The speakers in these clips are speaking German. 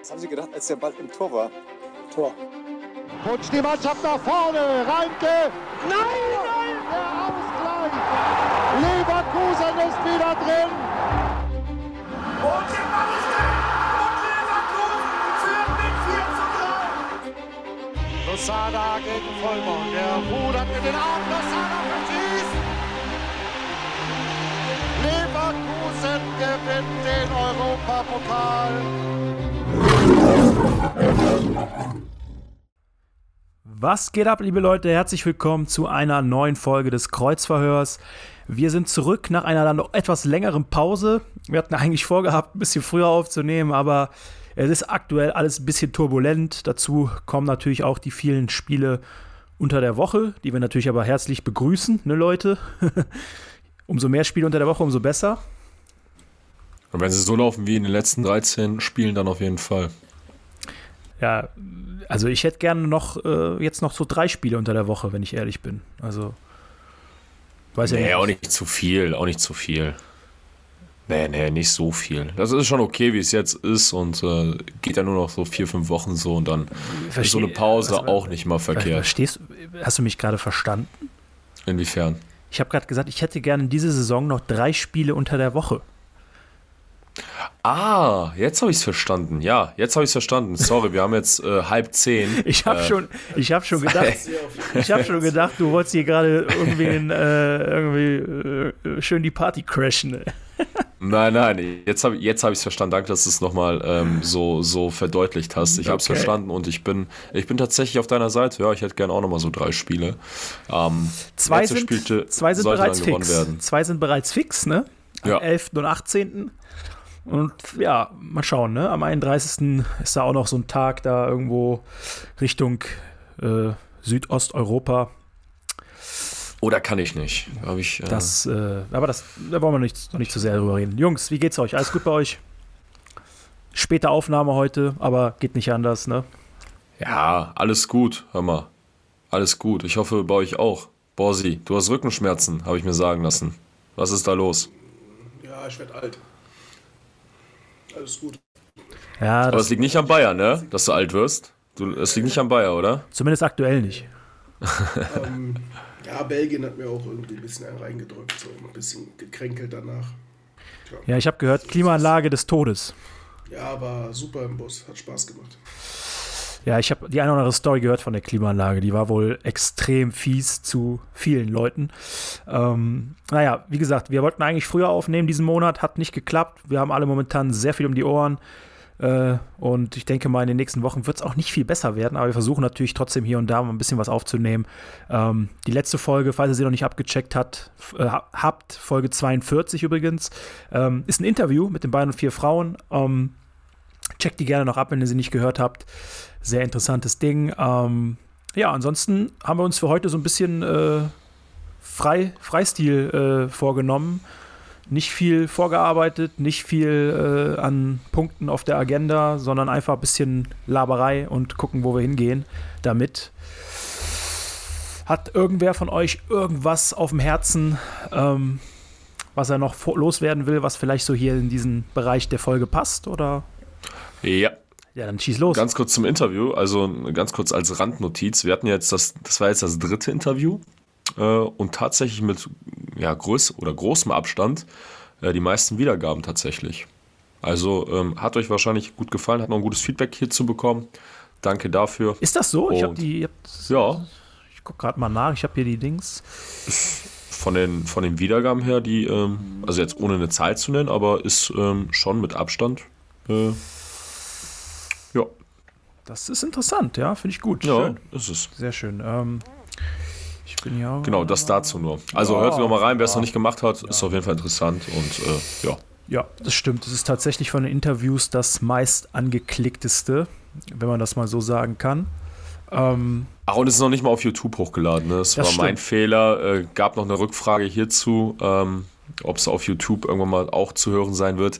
Was haben Sie gedacht, als der Ball im Tor war? Tor. Rutscht die Mannschaft nach vorne. Reinke. Nein, nein. Der Ausgleich. Leverkusen ist wieder drin. Und der Ball ist drin. Und Leverkusen führt mit 4 zu 3. Losada gegen Vollmond. Der rudert in den Arm. Losada verschießt. Leverkusen gewinnt den Europapokal. Was geht ab, liebe Leute? Herzlich willkommen zu einer neuen Folge des Kreuzverhörs. Wir sind zurück nach einer dann noch etwas längeren Pause. Wir hatten eigentlich vorgehabt, ein bisschen früher aufzunehmen, aber es ist aktuell alles ein bisschen turbulent. Dazu kommen natürlich auch die vielen Spiele unter der Woche, die wir natürlich aber herzlich begrüßen, ne Leute? umso mehr Spiele unter der Woche, umso besser. Und wenn sie so laufen wie in den letzten 13 Spielen, dann auf jeden Fall. Ja, also ich hätte gerne noch äh, jetzt noch so drei Spiele unter der Woche, wenn ich ehrlich bin. Also weiß ja Nee, nicht. auch nicht zu viel, auch nicht zu viel. Nee, nee, nicht so viel. Das ist schon okay, wie es jetzt ist und äh, geht ja nur noch so vier, fünf Wochen so und dann ist so eine Versteh- Pause also, auch nicht mal verkehrt. Verstehst Hast du mich gerade verstanden? Inwiefern? Ich habe gerade gesagt, ich hätte gerne diese Saison noch drei Spiele unter der Woche. Ah, jetzt habe ich es verstanden. Ja, jetzt habe ich es verstanden. Sorry, wir haben jetzt äh, halb zehn. Ich habe Äh, schon, ich habe schon gedacht, ich habe schon gedacht, du wolltest hier gerade irgendwie, äh, irgendwie äh, schön die Party crashen. Nein, nein, jetzt habe jetzt hab ich es verstanden. Danke, dass du es nochmal ähm, so, so verdeutlicht hast. Ich habe es Okay. verstanden und ich bin, ich bin tatsächlich auf deiner Seite. Ja, ich hätte gerne auch nochmal so drei Spiele. Ähm, Zwei sind, Spielte zwei sind bereits fix. werden. Zwei sind bereits fix, ne? Am Ja. 11. und 18. Und ja, mal schauen, ne? Am 31. ist da auch noch so ein Tag da irgendwo Richtung äh, Südosteuropa. Oder kann ich nicht? Habe ich. Äh, Das, äh, aber das, da wollen wir nicht, noch nicht zu sehr drüber reden. Jungs, wie geht's euch? Alles gut bei euch? Späte Aufnahme heute, aber geht nicht anders, ne? ja, alles gut. Hör mal, alles gut. Ich hoffe bei euch auch. Borsi, du hast Rückenschmerzen, habe ich mir sagen lassen. Was ist da los? Ja, ich werde alt. Alles gut. Ja, Aber das, es liegt nicht am Bayer, ne? Dass du alt wirst. Du, es liegt nicht am Bayer, oder? zumindest aktuell nicht. Ähm, ja, Belgien hat mir auch irgendwie ein bisschen einen reingedrückt, so ein bisschen gekränkelt danach. Ja, ich habe gehört, Klimaanlage des Todes. Ja, war super im Bus, hat Spaß gemacht. Ja, ich habe die eine oder andere Story gehört von der Klimaanlage. Die war wohl extrem fies zu vielen Leuten. Ähm, naja, wie gesagt, wir wollten eigentlich früher aufnehmen diesen Monat, hat nicht geklappt. Wir haben alle momentan sehr viel um die Ohren. Äh, und ich denke mal, in den nächsten Wochen wird es auch nicht viel besser werden, aber wir versuchen natürlich trotzdem hier und da mal ein bisschen was aufzunehmen. Ähm, die letzte Folge, falls ihr sie noch nicht abgecheckt hat, äh, ha- habt, Folge 42 übrigens, ähm, ist ein Interview mit den beiden und vier Frauen. Ähm, checkt die gerne noch ab, wenn ihr sie nicht gehört habt. Sehr interessantes Ding. Ähm, ja, ansonsten haben wir uns für heute so ein bisschen äh, frei, Freistil äh, vorgenommen. Nicht viel vorgearbeitet, nicht viel äh, an Punkten auf der Agenda, sondern einfach ein bisschen Laberei und gucken, wo wir hingehen damit. Hat irgendwer von euch irgendwas auf dem Herzen, ähm, was er noch loswerden will, was vielleicht so hier in diesen Bereich der Folge passt? Oder Ja. ja, dann schieß los. Ganz kurz zum Interview, also ganz kurz als Randnotiz. Wir hatten jetzt das, das war jetzt das dritte Interview äh, und tatsächlich mit ja, größ oder großem Abstand äh, die meisten Wiedergaben tatsächlich. Also ähm, hat euch wahrscheinlich gut gefallen, hat noch ein gutes Feedback hierzu bekommen. Danke dafür. Ist das so? Ich habe Und- die. Ich, Ja, ich guck gerade mal nach. Ich habe hier die Dings. von den, von den Wiedergaben her, die, ähm, also jetzt ohne eine Zahl zu nennen, aber ist ähm, schon mit Abstand. Äh, Das ist interessant, ja, finde ich gut. ja, Schön. ist es. Sehr schön. Ähm, ich bin ja. Genau, das dazu nur. Also Ja, hört noch mal rein, wer es ja. noch nicht gemacht hat, ist auf jeden Fall interessant und äh, ja. Ja, das stimmt. Das ist tatsächlich von den Interviews das meist angeklickteste, wenn man das mal so sagen kann. Ähm, Ach, und es ist noch nicht mal auf YouTube hochgeladen. Ne? Das, Das war mein stimmt. Fehler. Äh, gab noch eine Rückfrage hierzu. Ähm, ob es auf YouTube irgendwann mal auch zu hören sein wird.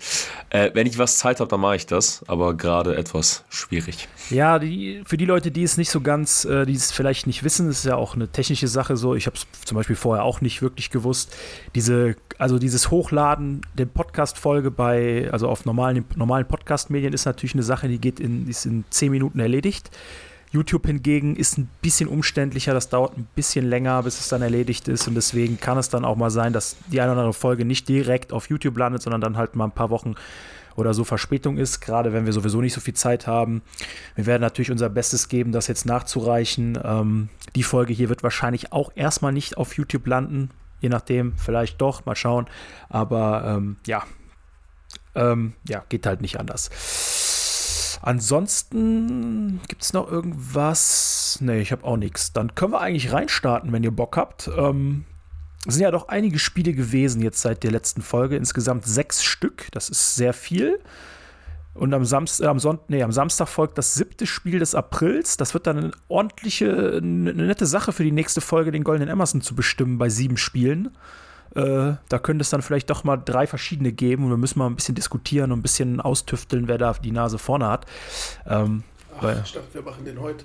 Äh, wenn ich was Zeit habe, dann mache ich das, aber gerade etwas schwierig. Ja, die, für die Leute, die es nicht so ganz, äh, die es vielleicht nicht wissen, ist ja auch eine technische Sache so. Ich habe es zum Beispiel vorher auch nicht wirklich gewusst. Diese, also dieses Hochladen der Podcast-Folge bei, also auf normalen, normalen Podcast-Medien ist natürlich eine Sache, die geht in, ist in zehn Minuten erledigt. YouTube hingegen ist ein bisschen umständlicher, das dauert ein bisschen länger, bis es dann erledigt ist und deswegen kann es dann auch mal sein, dass die eine oder andere Folge nicht direkt auf YouTube landet, sondern dann halt mal ein paar Wochen oder so Verspätung ist, gerade wenn wir sowieso nicht so viel Zeit haben. Wir werden natürlich unser Bestes geben, das jetzt nachzureichen. Ähm, die Folge hier wird wahrscheinlich auch erstmal nicht auf YouTube landen, je nachdem, vielleicht doch, mal schauen. Aber ähm, ja, ähm, ja, geht halt nicht anders. Ansonsten gibt es noch irgendwas? Ne, ich habe auch nichts. Dann können wir eigentlich reinstarten, wenn ihr Bock habt. Ähm, es sind ja doch einige Spiele gewesen jetzt seit der letzten Folge. Insgesamt sechs Stück. Das ist sehr viel. Und am, Samst, äh, am, Sonntag, nee, am Samstag folgt das siebte Spiel des Aprils. Das wird dann eine ordentliche, eine nette Sache für die nächste Folge, den Goldenen Emerson zu bestimmen bei sieben Spielen. Äh, da könnte es dann vielleicht doch mal drei verschiedene geben und wir müssen mal ein bisschen diskutieren und ein bisschen austüfteln, wer da die Nase vorne hat. Ähm, Ach, weil, ich dachte, wir machen den heute.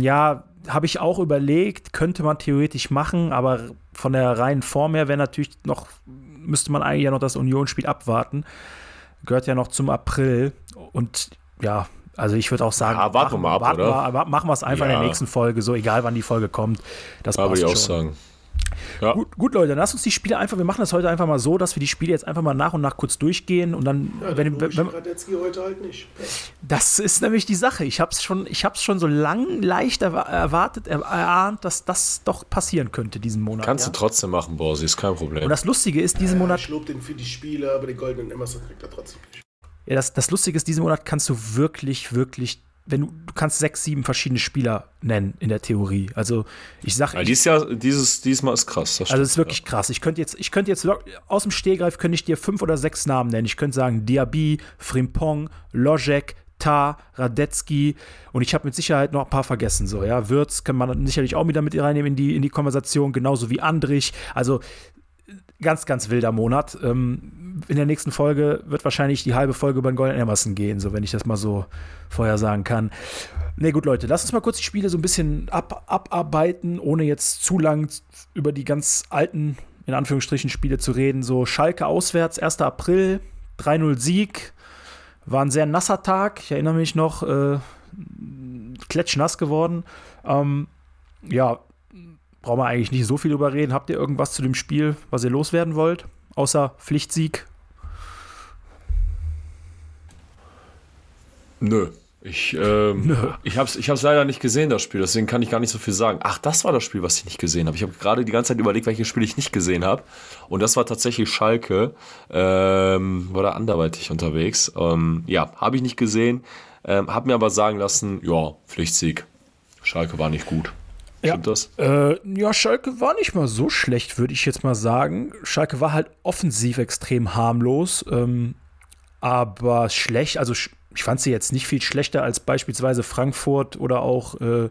Ja, habe ich auch überlegt, könnte man theoretisch machen, aber von der reinen Form her wäre natürlich noch, müsste man eigentlich ja noch das Unionsspiel abwarten. Gehört ja noch zum April und ja, also ich würde auch sagen, ja, warten wir mal ab, warten oder? Wir, machen wir es einfach ja. in der nächsten Folge, so egal wann die Folge kommt. Das Aber passt ich schon. auch sagen. Ja. Gut, gut, Leute, dann lasst uns die Spiele einfach, wir machen das heute einfach mal so, dass wir die Spiele jetzt einfach mal nach und nach kurz durchgehen und dann, ja, wenn, wenn, wenn heute halt nicht. Das ist nämlich die Sache. Ich habe es schon, ich habe schon so lang leicht erwartet, erahnt, dass das doch passieren könnte diesen Monat. Kannst ja? du trotzdem machen, Borsi, ist kein Problem. Und das Lustige ist, diesen ja, Monat. Ich lobe den für die Spiele, aber den goldenen Emerson kriegt er trotzdem nicht. Ja, das, das Lustige ist, diesen Monat kannst du wirklich, wirklich wenn du, du kannst sechs, sieben verschiedene Spieler nennen in der Theorie. Also ich sage. Ja, dieses Jahr, dieses, diesmal ist krass. also es ist wirklich ja. krass. Ich könnte jetzt, ich könnte jetzt aus dem Stehgreif könnte ich dir fünf oder sechs Namen nennen. Ich könnte sagen Diaby, Frimpong, Lojek, Ta, Radetzky und ich habe mit Sicherheit noch ein paar vergessen. So, ja, Würz kann man sicherlich auch wieder mit reinnehmen in die, in die Konversation, genauso wie Andrich. Also ganz, ganz wilder Monat. Ähm, in der nächsten Folge wird wahrscheinlich die halbe Folge über den Golden Emerson gehen, so wenn ich das mal so vorher sagen kann. Ne, gut, Leute, lasst uns mal kurz die Spiele so ein bisschen ab, abarbeiten, ohne jetzt zu lang über die ganz alten, in Anführungsstrichen, Spiele zu reden. So Schalke auswärts, 1. April, 3-0 Sieg. War ein sehr nasser Tag, ich erinnere mich noch, äh, klatschnass geworden. Ähm, ja, brauchen wir eigentlich nicht so viel drüber reden. Habt ihr irgendwas zu dem Spiel, was ihr loswerden wollt? Außer Pflichtsieg? Nö. Ich, ähm, Nö. ich habe es ich hab's leider nicht gesehen, das Spiel, deswegen kann ich gar nicht so viel sagen. Ach, das war das Spiel, was ich nicht gesehen habe. Ich habe gerade die ganze Zeit überlegt, welches Spiel ich nicht gesehen habe. Und das war tatsächlich Schalke. Ähm, war da anderweitig unterwegs. Ähm, ja, habe ich nicht gesehen. Ähm, habe mir aber sagen lassen, ja, Pflichtsieg. Schalke war nicht gut. Stimmt ja, das? Äh, ja, Schalke war nicht mal so schlecht, würde ich jetzt mal sagen. Schalke war halt offensiv extrem harmlos, ähm, aber schlecht, also ich fand sie jetzt nicht viel schlechter als beispielsweise Frankfurt oder auch äh,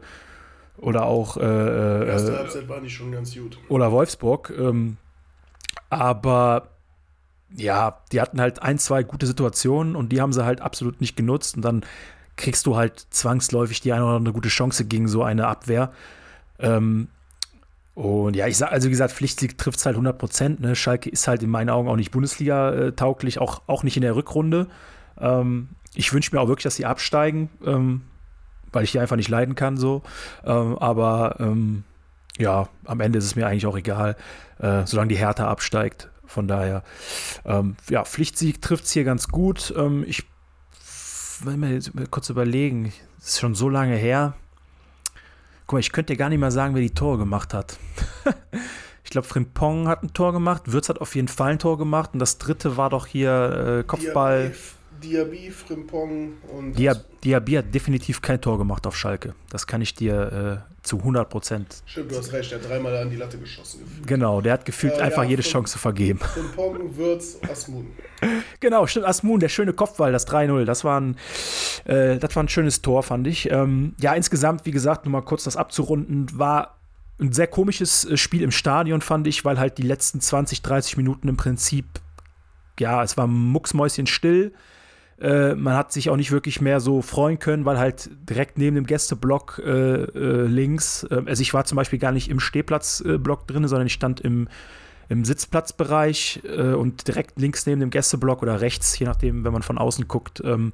oder auch äh, äh Erste Halbzeit war nicht schon ganz gut. Oder Wolfsburg. Ähm, aber ja, die hatten halt ein, zwei gute Situationen und die haben sie halt absolut nicht genutzt und dann kriegst du halt zwangsläufig die eine oder andere gute Chance gegen so eine Abwehr. Ähm, und ja, ich sag, also wie gesagt, Pflichtsieg trifft es halt 100 Prozent. Ne? Schalke ist halt in meinen Augen auch nicht Bundesliga-tauglich, auch, auch nicht in der Rückrunde. Ähm, ich wünsche mir auch wirklich, dass sie absteigen, ähm, weil ich die einfach nicht leiden kann, so. Ähm, aber ähm, ja, am Ende ist es mir eigentlich auch egal, äh, solange die Hertha absteigt. Von daher, ähm, ja, Pflichtsieg trifft es hier ganz gut. Ich will mir kurz überlegen, es ist schon so lange her. Guck mal, ich könnte dir gar nicht mal sagen, wer die Tore gemacht hat. ich glaube, Frimpong hat ein Tor gemacht, Würz hat auf jeden Fall ein Tor gemacht und das dritte war doch hier äh, Kopfball. Diaby, Frimpong und. Dia Diaby hat definitiv kein Tor gemacht auf Schalke. Das kann ich dir äh, zu 100 Prozent. Stimmt, du hast recht, er hat dreimal an die Latte geschossen. Gefühlt. Genau, der hat gefühlt äh, einfach ja, jede Chance vergeben. Frimpong, Würz, Asmun. Genau, stimmt, Asmun, der schöne Kopfball, das 3-0. Das, war ein, äh, das war ein schönes Tor, fand ich. Ähm, ja, insgesamt, wie gesagt, nur mal kurz das abzurunden, war ein sehr komisches äh, Spiel im Stadion, fand ich, weil halt die letzten 20, 30 Minuten im Prinzip, ja, es war mucksmäuschen still. Äh, man hat sich auch nicht wirklich mehr so freuen können, weil halt direkt neben dem Gästeblock äh, äh, links, äh, also ich war zum Beispiel gar nicht im Stehplatzblock drin, sondern ich stand im, im Sitzplatzbereich äh, und direkt links neben dem Gästeblock oder rechts, je nachdem, wenn man von außen guckt, ähm,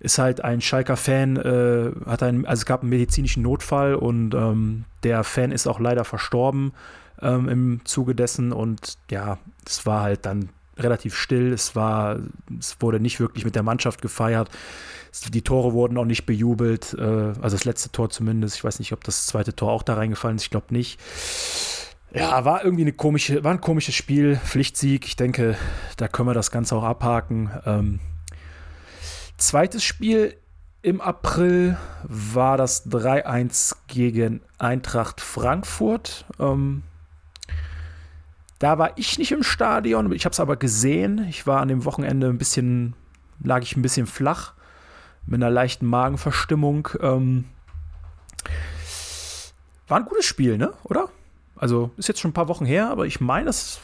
ist halt ein Schalker Fan, äh, hat einen, also es gab einen medizinischen Notfall und ähm, der Fan ist auch leider verstorben ähm, im Zuge dessen und ja, es war halt dann relativ still. Es war, es wurde nicht wirklich mit der Mannschaft gefeiert. Die Tore wurden auch nicht bejubelt. Äh, also das letzte Tor zumindest. Ich weiß nicht, ob das zweite Tor auch da reingefallen ist. Ich glaube nicht. Ja, war irgendwie eine komische, war ein komisches Spiel. Pflichtsieg. Ich denke, da können wir das Ganze auch abhaken. Ähm, zweites Spiel im April war das 3-1 gegen Eintracht Frankfurt. Ähm, da war ich nicht im Stadion, ich habe es aber gesehen. Ich war an dem Wochenende ein bisschen, lag ich ein bisschen flach mit einer leichten Magenverstimmung. Ähm, war ein gutes Spiel, ne? Oder? Also ist jetzt schon ein paar Wochen her, aber ich meine, das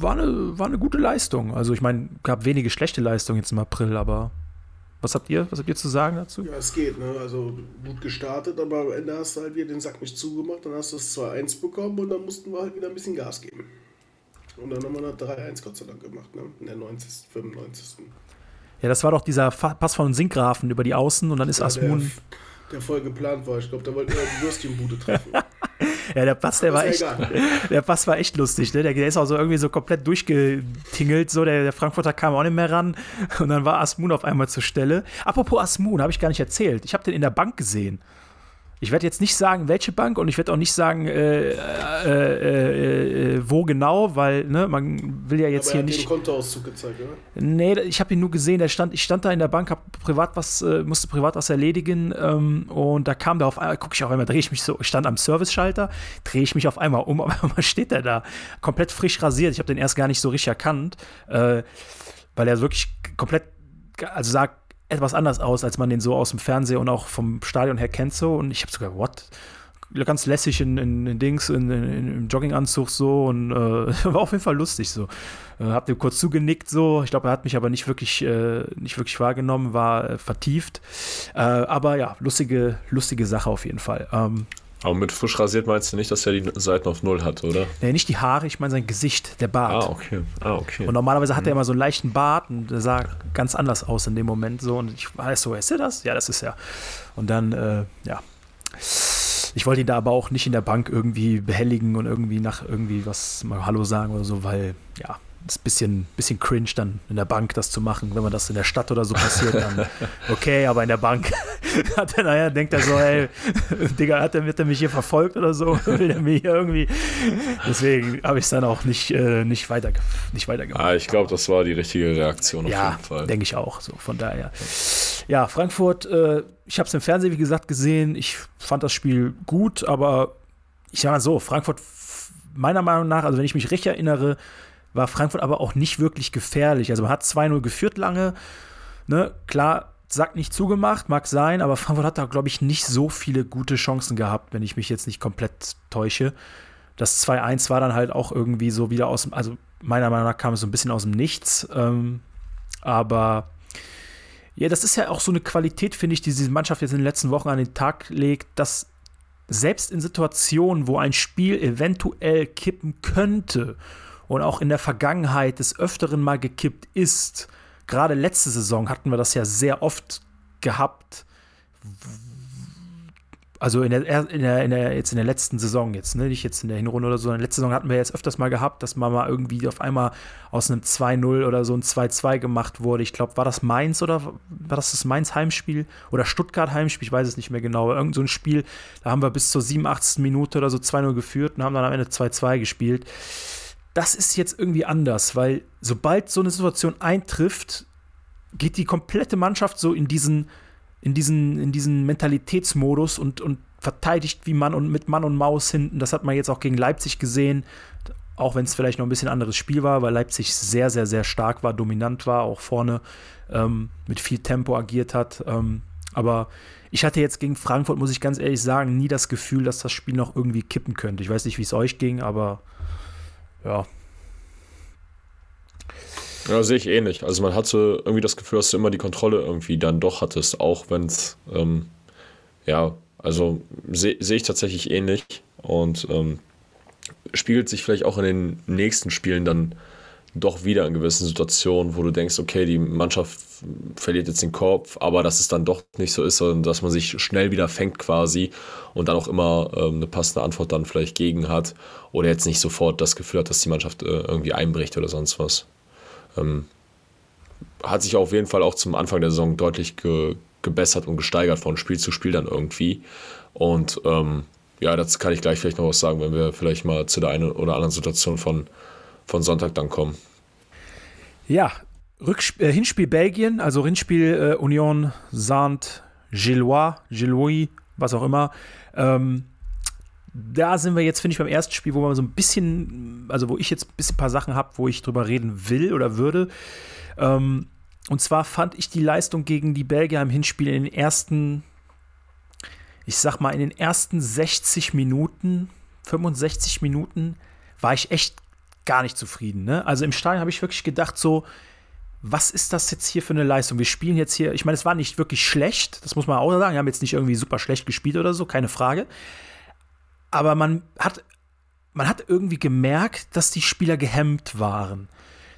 war eine, war eine gute Leistung. Also ich meine, gab wenige schlechte Leistungen jetzt im April, aber was habt ihr, was habt ihr zu sagen dazu? Ja, es geht, ne? Also gut gestartet, aber am Ende hast du halt wieder den Sack nicht zugemacht, dann hast du es 2-1 bekommen und dann mussten wir halt wieder ein bisschen Gas geben. Und dann haben wir noch 3-1 Gott sei Dank gemacht, ne? In der 90., 95. Ja, das war doch dieser Pass von Sinkgrafen über die Außen und dann ist ja, Asmun. Der, der voll geplant war. Ich glaube, da wollten wir die Würstchenbude treffen. ja, der Pass, der war echt, der Pass war echt lustig. Ne? Der, der, ist auch so irgendwie so komplett durchgetingelt. So, der, der, Frankfurter kam auch nicht mehr ran. Und dann war Asmun auf einmal zur Stelle. Apropos Asmun, habe ich gar nicht erzählt. Ich habe den in der Bank gesehen. Ich werde jetzt nicht sagen, welche Bank und ich werde auch nicht sagen, äh, äh, äh, äh, wo genau, weil ne, man will ja jetzt Aber hier nicht. Den Kontoauszug gezeigt, oder? Nee, ich habe ihn nur gesehen. Der stand, ich stand da in der Bank, hab privat was, äh, musste privat was erledigen ähm, und da kam der auf einmal, gucke ich auf einmal, drehe ich mich so, ich stand am Service-Schalter, drehe ich mich auf einmal um, auf einmal steht er da, komplett frisch rasiert. Ich habe den erst gar nicht so richtig erkannt, äh, weil er wirklich komplett, also sagt etwas anders aus, als man den so aus dem Fernsehen und auch vom Stadion her kennt so. Und ich habe sogar, what? Ganz lässig in, in, in Dings, in, in, im Jogginganzug so und äh, war auf jeden Fall lustig so. Äh, hab dem kurz zugenickt so. Ich glaube, er hat mich aber nicht wirklich, äh, nicht wirklich wahrgenommen, war äh, vertieft. Äh, aber ja, lustige, lustige Sache auf jeden Fall. Ähm, aber mit frisch rasiert meinst du nicht, dass er die Seiten auf Null hat, oder? Nee, nicht die Haare, ich meine sein Gesicht, der Bart. Ah, okay. Ah, okay. Und normalerweise hat hm. er immer so einen leichten Bart und der sah ganz anders aus in dem Moment so. Und ich war so, ist er das? Ja, das ist er. Und dann, äh, ja. Ich wollte ihn da aber auch nicht in der Bank irgendwie behelligen und irgendwie nach irgendwie was mal Hallo sagen oder so, weil, ja, ist ein bisschen, bisschen cringe, dann in der Bank das zu machen. Wenn man das in der Stadt oder so passiert, dann okay, aber in der Bank hat er, naja, denkt er so, ey, Digga, hat er, wird er mich hier verfolgt oder so? Will er mir hier irgendwie. Deswegen habe ich es dann auch nicht, äh, nicht, weiter, nicht weitergemacht. Ah, ich glaube, das war die richtige Reaktion auf ja, jeden Fall. denke ich auch. So, von daher. Ja, Frankfurt, äh, ich habe es im Fernsehen, wie gesagt, gesehen. Ich fand das Spiel gut, aber ich sage mal so, Frankfurt, meiner Meinung nach, also wenn ich mich recht erinnere, war Frankfurt aber auch nicht wirklich gefährlich. Also man hat 2-0 geführt lange. Ne? Klar, Sack nicht zugemacht, mag sein, aber Frankfurt hat da, glaube ich, nicht so viele gute Chancen gehabt, wenn ich mich jetzt nicht komplett täusche. Das 2-1 war dann halt auch irgendwie so wieder aus dem, also meiner Meinung nach kam es so ein bisschen aus dem Nichts. Ähm, aber ja, das ist ja auch so eine Qualität, finde ich, die diese Mannschaft jetzt in den letzten Wochen an den Tag legt, dass selbst in Situationen, wo ein Spiel eventuell kippen könnte und auch in der Vergangenheit des Öfteren mal gekippt ist. Gerade letzte Saison hatten wir das ja sehr oft gehabt. Also in der, in der, in der, jetzt in der letzten Saison, jetzt, ne, nicht jetzt in der Hinrunde oder so, in der letzten Saison hatten wir jetzt öfters mal gehabt, dass man mal irgendwie auf einmal aus einem 2-0 oder so ein 2-2 gemacht wurde. Ich glaube, war das Mainz oder war das das Mainz Heimspiel oder Stuttgart Heimspiel? Ich weiß es nicht mehr genau. Irgend so ein Spiel, da haben wir bis zur 87. Minute oder so 2-0 geführt und haben dann am Ende 2-2 gespielt das ist jetzt irgendwie anders, weil sobald so eine Situation eintrifft, geht die komplette Mannschaft so in diesen, in diesen, in diesen Mentalitätsmodus und, und verteidigt wie Mann und mit Mann und Maus hinten. Das hat man jetzt auch gegen Leipzig gesehen, auch wenn es vielleicht noch ein bisschen anderes Spiel war, weil Leipzig sehr, sehr, sehr stark war, dominant war, auch vorne ähm, mit viel Tempo agiert hat. Ähm, Aber ich hatte jetzt gegen Frankfurt, muss ich ganz ehrlich sagen, nie das Gefühl, dass das Spiel noch irgendwie kippen könnte. Ich weiß nicht, wie es euch ging, aber ja. Ja, sehe ich ähnlich. Also man hatte irgendwie das Gefühl, dass du immer die Kontrolle irgendwie dann doch hattest, auch wenn es, ähm, ja, also sehe seh ich tatsächlich ähnlich und ähm, spiegelt sich vielleicht auch in den nächsten Spielen dann doch wieder in gewissen Situationen, wo du denkst, okay, die Mannschaft verliert jetzt den Kopf, aber dass es dann doch nicht so ist, sondern dass man sich schnell wieder fängt quasi und dann auch immer ähm, eine passende Antwort dann vielleicht gegen hat oder jetzt nicht sofort das Gefühl hat, dass die Mannschaft äh, irgendwie einbricht oder sonst was. Ähm, hat sich auf jeden Fall auch zum Anfang der Saison deutlich ge gebessert und gesteigert von Spiel zu Spiel dann irgendwie. Und ähm, ja, dazu kann ich gleich vielleicht noch was sagen, wenn wir vielleicht mal zu der einen oder anderen Situation von, von Sonntag dann kommen. Ja, Rücksp äh, Hinspiel Belgien, also Hinspiel äh, Union Saint-Gillois, Gillois, was auch immer. Ähm, da sind wir jetzt, finde ich, beim ersten Spiel, wo man so ein bisschen, also wo ich jetzt ein bisschen ein paar Sachen habe, wo ich drüber reden will oder würde. Ähm, und zwar fand ich die Leistung gegen die Belgier im Hinspiel in den ersten, ich sag mal, in den ersten 60 Minuten, 65 Minuten, war ich echt gar nicht zufrieden. Ne? Also im Stadion habe ich wirklich gedacht, so, was ist das jetzt hier für eine Leistung? Wir spielen jetzt hier, ich meine, es war nicht wirklich schlecht, das muss man auch sagen. Wir haben jetzt nicht irgendwie super schlecht gespielt oder so, keine Frage. Aber man hat, man hat irgendwie gemerkt, dass die Spieler gehemmt waren.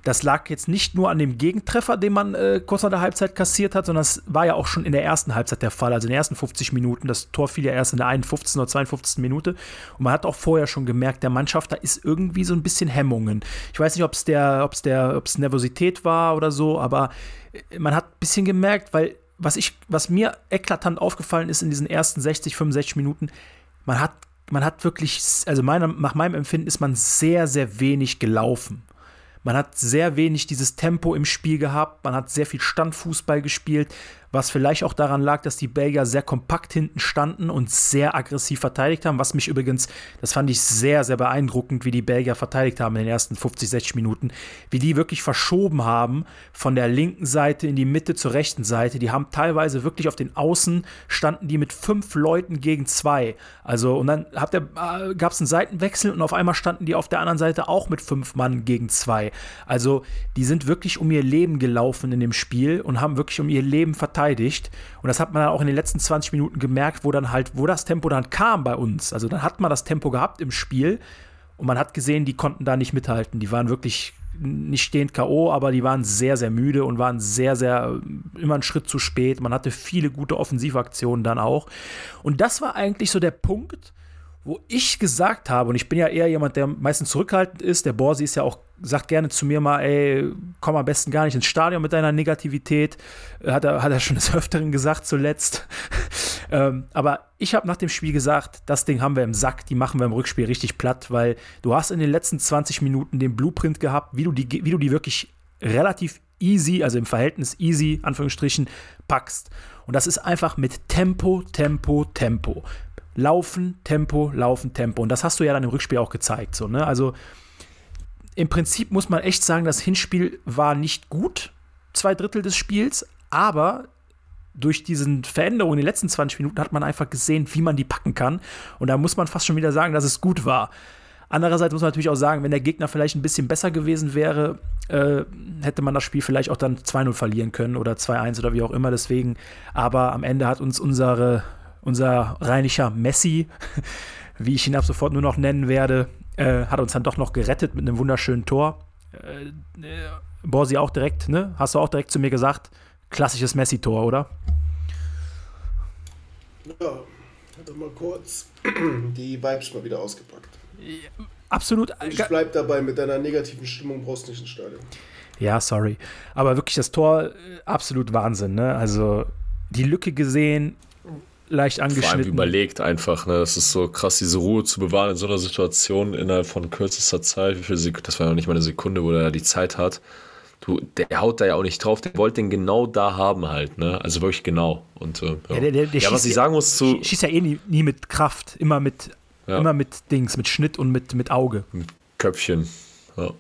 Das lag jetzt nicht nur an dem Gegentreffer, den man äh, kurz nach der Halbzeit kassiert hat, sondern es war ja auch schon in der ersten Halbzeit der Fall, also in den ersten 50 Minuten. Das Tor fiel ja erst in der 51. oder 52. Minute. Und man hat auch vorher schon gemerkt, der Mannschaft, da ist irgendwie so ein bisschen Hemmungen. Ich weiß nicht, ob es der, ob es der, ob es Nervosität war oder so, aber äh, man hat ein bisschen gemerkt, weil was ich, was mir eklatant aufgefallen ist in diesen ersten 60, 65 Minuten, man hat, man hat wirklich, also meiner, nach meinem Empfinden ist man sehr, sehr wenig gelaufen. Man hat sehr wenig dieses Tempo im Spiel gehabt, man hat sehr viel Standfußball gespielt, was vielleicht auch daran lag, dass die Belgier sehr kompakt hinten standen und sehr aggressiv verteidigt haben, was mich übrigens, das fand ich sehr, sehr beeindruckend, wie die Belgier verteidigt haben in den ersten 50, 60 Minuten, wie die wirklich verschoben haben von der linken Seite in die Mitte zur rechten Seite. Die haben teilweise wirklich auf den Außen standen die mit fünf Leuten gegen zwei. Also, und dann äh, gab es einen Seitenwechsel und auf einmal standen die auf der anderen Seite auch mit fünf Mann gegen zwei. Also, die sind wirklich um ihr Leben gelaufen in dem Spiel und haben wirklich um ihr Leben verteidigt verteidigt. Und das hat man dann auch in den letzten 20 Minuten gemerkt, wo dann halt, wo das Tempo dann kam bei uns. Also dann hat man das Tempo gehabt im Spiel und man hat gesehen, die konnten da nicht mithalten. Die waren wirklich nicht stehend K.O., aber die waren sehr, sehr müde und waren sehr, sehr immer einen Schritt zu spät. Man hatte viele gute Offensivaktionen dann auch. Und das war eigentlich so der Punkt, wo ich gesagt habe, und ich bin ja eher jemand, der meistens zurückhaltend ist, der Borsi ist ja auch, sagt gerne zu mir mal, ey, komm am besten gar nicht ins Stadion mit deiner Negativität. Hat er, hat er schon des Öfteren gesagt zuletzt. ähm, aber ich habe nach dem Spiel gesagt, das Ding haben wir im Sack, die machen wir im Rückspiel richtig platt, weil du hast in den letzten 20 Minuten den Blueprint gehabt, wie du die, wie du die wirklich relativ easy, also im Verhältnis easy, Anführungsstrichen, packst. Und das ist einfach mit Tempo, Tempo, Tempo. Laufen, Tempo, Laufen, Tempo. Und das hast du ja dann im Rückspiel auch gezeigt. So, ne? Also im Prinzip muss man echt sagen, das Hinspiel war nicht gut, zwei Drittel des Spiels, aber durch diesen Veränderungen in den letzten 20 Minuten hat man einfach gesehen, wie man die packen kann. Und da muss man fast schon wieder sagen, dass es gut war. Andererseits muss man natürlich auch sagen, wenn der Gegner vielleicht ein bisschen besser gewesen wäre, äh, hätte man das Spiel vielleicht auch dann 2-0 verlieren können oder 2-1 oder wie auch immer. Deswegen, aber am Ende hat uns unsere unser rheinischer Messi, wie ich ihn ab sofort nur noch nennen werde, äh, hat uns dann doch noch gerettet mit einem wunderschönen Tor. Äh, äh, Borsi auch direkt, ne? Hast du auch direkt zu mir gesagt, klassisches Messi-Tor, oder? Ja, hat mal kurz die Vibes mal wieder ausgepackt. Ja, absolut. Ich bleib dabei, mit deiner negativen Stimmung brauchst du nicht ins Stadion. Ja, sorry. Aber wirklich das Tor, äh, absolut Wahnsinn, ne? Also die Lücke gesehen, leicht angeschnitten. Vor allem überlegt einfach, ne? Das ist so krass, diese Ruhe zu bewahren in so einer Situation innerhalb von kürzester Zeit. Wie viel Sek das war ja nicht mal eine Sekunde, wo er die Zeit hat. Du, der haut da ja auch nicht drauf, der wollte den genau da haben halt, ne? Also wirklich genau. Und äh, ja, der, der, der ja was ich sagen muss zu. Schießt ja eh nie, nie mit Kraft, immer mit, ja. immer mit Dings, mit Schnitt und mit, mit Auge. Mit Köpfchen. Ja.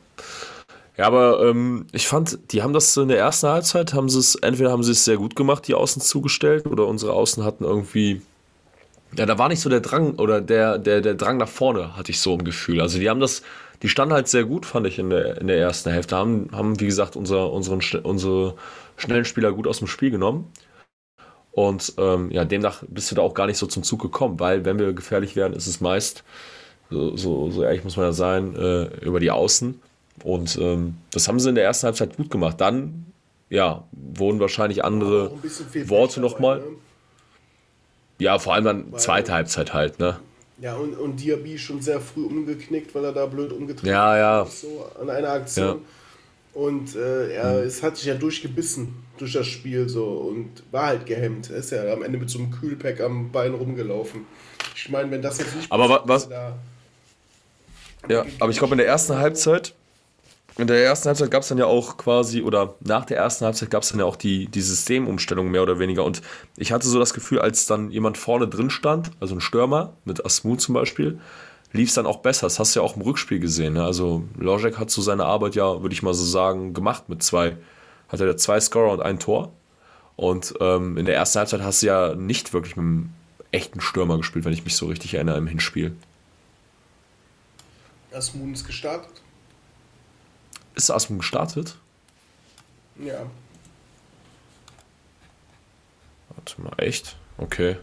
Ja, aber ähm, ich fand, die haben das in der ersten Halbzeit, haben sie es, entweder haben sie es sehr gut gemacht, die Außen zugestellt, oder unsere Außen hatten irgendwie, ja, da war nicht so der Drang, oder der, der, der Drang nach vorne, hatte ich so ein Gefühl. Also die haben das, die standen halt sehr gut, fand ich, in der, in der ersten Hälfte, haben, haben wie gesagt, unser, unseren, unsere schnellen Spieler gut aus dem Spiel genommen. Und ähm, ja, demnach bist du da auch gar nicht so zum Zug gekommen, weil wenn wir gefährlich werden, ist es meist, so, so, so ehrlich muss man ja sein, äh, über die Außen. Und ähm, das haben sie in der ersten Halbzeit gut gemacht. Dann, ja, wurden wahrscheinlich andere Worte nochmal. ne? Ja, vor allem dann zweite Halbzeit halt, ne? Ja, und, und Diaby schon sehr früh umgeknickt, weil er da blöd umgetreten Ja, ja. ist, so an einer Aktion. Und äh, er es hat sich ja durchgebissen durch das Spiel so und war halt gehemmt. Er ist ja am Ende mit so einem Kühlpack am Bein rumgelaufen. Ich meine, wenn das jetzt nicht Aber passiert, was- da- Ja, aber ich glaube in der ersten Halbzeit, in der ersten Halbzeit gab es dann ja auch quasi, oder nach der ersten Halbzeit gab es dann ja auch die, die Systemumstellung mehr oder weniger. Und ich hatte so das Gefühl, als dann jemand vorne drin stand, also ein Stürmer mit Asmu zum Beispiel, lief es dann auch besser. Das hast du ja auch im Rückspiel gesehen. Ne? Also Logic hat so seine Arbeit ja, würde ich mal so sagen, gemacht mit zwei, hat er ja zwei Scorer und ein Tor. Und ähm, in der ersten Halbzeit hast du ja nicht wirklich mit einem echten Stürmer gespielt, wenn ich mich so richtig erinnere im Hinspiel. Asmun ist gestartet. Ist Asmun gestartet? Ja. Warte mal, echt? Okay.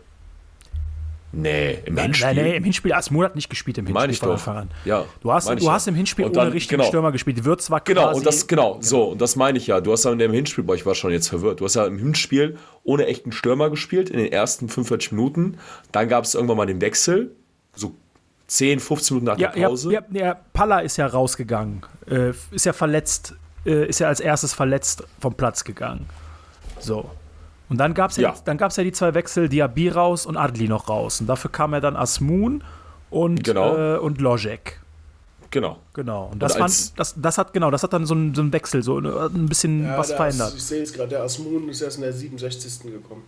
Nee, im Nein, Hinspiel. nein, nein, im Hinspiel Asmut hat nicht gespielt im Hinspiel Meine ich von doch. Anfang an. Ja, Du hast, du ja. hast im Hinspiel dann- ohne richtigen genau. Stürmer gespielt. Wird zwar Genau, quasi, und das, genau, so, und das meine ich ja. Du hast ja in dem Hinspiel, boah, ich war schon jetzt verwirrt. Du hast ja im Hinspiel ohne echten Stürmer gespielt in den ersten 45 Minuten. Dann gab es irgendwann mal den Wechsel, so 10, 15 Minuten nach Ja, der ja, Pause. ja, ja, Palla ist ja rausgegangen. Äh, ist ja verletzt, äh, ist ja als erstes verletzt vom Platz gegangen. So. Und dann gab es ja, Ja. Die, dann gab's ja die zwei Wechsel, Diaby raus und Adli noch raus. Und dafür kam ja dann Asmun und, Genau. äh, und Lojek. Genau. Genau. Und das, Und fand, das, das hat genau, das hat dann so einen, so einen Wechsel, so eine- ein bisschen ja was der verändert. As, ich sehe es gerade, der Asmun ist erst in der 67. gekommen.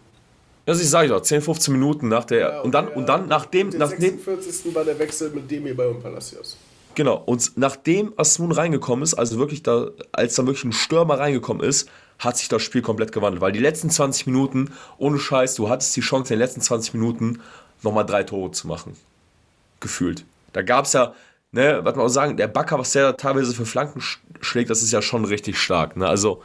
Ja, ich sage doch, 10, 15 Minuten nach der. Ja, und dann, der- und dann nachdem, Der nachdem, 46. war der Wechsel mit Demi bei Palacios. Genau, und nachdem Asmun reingekommen ist, also wirklich da, als da wirklich ein Stürmer reingekommen ist, hat sich das Spiel komplett gewandelt. Weil die letzten 20 Minuten, ohne Scheiß, du hattest die Chance, in den letzten 20 Minuten nochmal drei Tore zu machen. Gefühlt. Da gab es ja, ne, was man auch sagen, der Backer, was der da teilweise für Flanken sch schlägt, das ist ja schon richtig stark. Ne? Also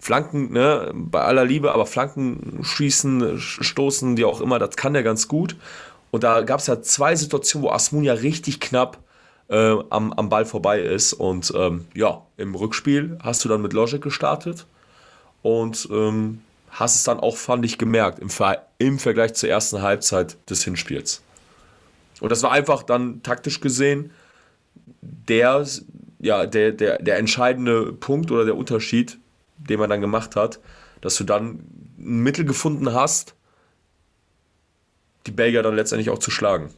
Flanken, ne, bei aller Liebe, aber Flanken schießen, sch- stoßen, wie auch immer, das kann der ganz gut. Und da gab es ja zwei Situationen, wo Asmun ja richtig knapp äh, am, am Ball vorbei ist. Und ähm, ja, im Rückspiel hast du dann mit Logic gestartet und ähm, hast es dann auch, fand ich, gemerkt im, Ver im Vergleich zur ersten Halbzeit des Hinspiels. Und das war einfach dann taktisch gesehen der, ja, der, der, der entscheidende Punkt oder der Unterschied, den man dann gemacht hat, dass du dann ein Mittel gefunden hast, die Belgier dann letztendlich auch zu schlagen.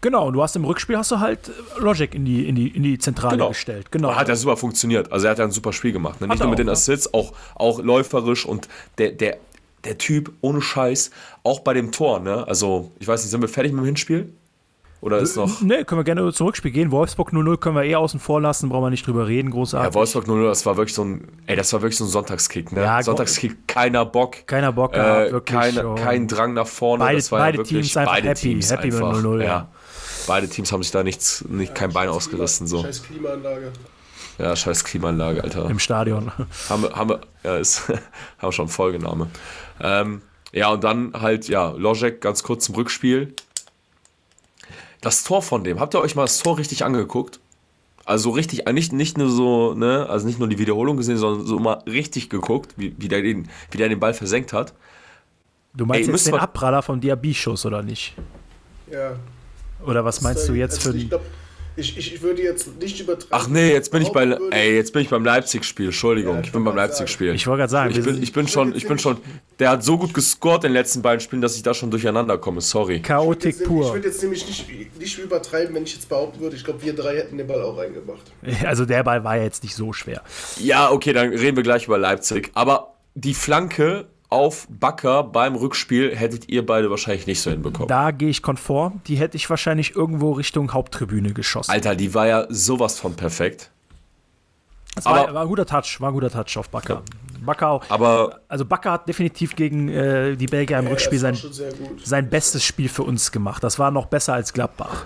Genau, und du hast im Rückspiel hast du halt äh, Logic in die, in die, in die Zentrale gestellt. Genau. Hat ja super funktioniert. Also er hat ja ein super Spiel gemacht. Ne? Nicht nur mit auch, den ja. Assists, auch, auch läuferisch und der, der, der Typ ohne Scheiß, auch bei dem Tor. Ne? Also ich weiß nicht, sind wir fertig mit dem Hinspiel? Oder ist noch... Ne, können wir gerne zum Rückspiel gehen. Wolfsburg 0-0 können wir eh außen vor lassen, brauchen wir nicht drüber reden, großartig. Ja, Wolfsburg 0 das war wirklich so ein, ey, das war wirklich so ein Sonntagskick, ne? Ja, Sonntagskick, keiner Bock. Keiner Bock gehabt, äh, wirklich, keine, oh. kein Drang nach vorne. Beide- das war beide ja wirklich, Teams einfach beide happy, Teams happy mit einfach, 0-0, ja. ja. Beide Teams haben sich da nichts, nicht, kein Bein ausgerissen. So. Scheiß Klimaanlage. Ja, scheiß Klimaanlage, Alter. Im Stadion. haben wir, haben wir, ja, ist, haben wir schon Folgename. Ähm, ja, und dann halt, ja, Logic ganz kurz zum Rückspiel. Das Tor von dem, habt ihr euch mal das Tor richtig angeguckt? Also richtig, nicht, nicht nur so, ne, also nicht nur die Wiederholung gesehen, sondern so mal richtig geguckt, wie, wie, der, den, wie der den Ball versenkt hat. Du meinst Ey, jetzt den Abpraller vom Diaby-Schuss, oder nicht? Ja. Oder was meinst du jetzt Also für glaub, ich, ich, ich würde jetzt nicht übertreiben. Ach nee, jetzt bin ich bei, ey, jetzt bin ich beim Leipzig-Spiel, Entschuldigung, Ja, ich ich bin beim Leipzig-Spiel. Ich wollte gerade sagen, Ich bin, ich bin schon, ich bin schon, der hat so gut gescored in den letzten beiden Spielen, dass ich da schon durcheinander komme, sorry. Chaotik Jetzt, ich pur. würde jetzt nämlich nicht, nicht übertreiben, wenn ich jetzt behaupten würde, ich glaube, wir drei hätten den Ball auch reingemacht. Also der Ball war ja jetzt nicht so schwer. Ja, okay, dann reden wir gleich über Leipzig. Aber die Flanke auf Bakker beim Rückspiel hättet ihr beide wahrscheinlich nicht so hinbekommen. Da gehe ich konform. Die hätte ich wahrscheinlich irgendwo Richtung Haupttribüne geschossen. Alter, die war ja sowas von perfekt. Das war, war, ein guter Touch, war ein guter Touch auf Bakker. Ja. Bakker, aber also Bakker hat definitiv gegen äh, die Belgier im ja, Rückspiel sein, sein bestes Spiel für uns gemacht. Das war noch besser als Gladbach.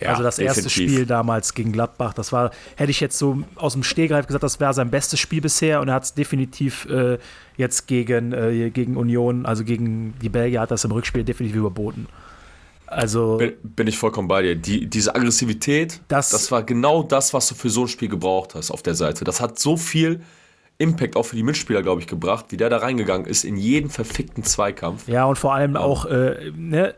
Ja, also das definitiv. erste Spiel damals gegen Gladbach, das war, hätte ich jetzt so aus dem Stehgreif gesagt, das wäre sein bestes Spiel bisher und er hat es definitiv äh, jetzt gegen, äh, gegen Union, also gegen die Belgier, hat das im Rückspiel definitiv überboten. Also bin, bin, ich vollkommen bei dir. Die, diese Aggressivität, das, das war genau das, was du für so ein Spiel gebraucht hast auf der Seite. Das hat so viel Impact auch für die Mitspieler, glaube ich, gebracht, wie der da reingegangen ist in jeden verfickten Zweikampf. Ja, und vor allem ja. auch, äh, ne,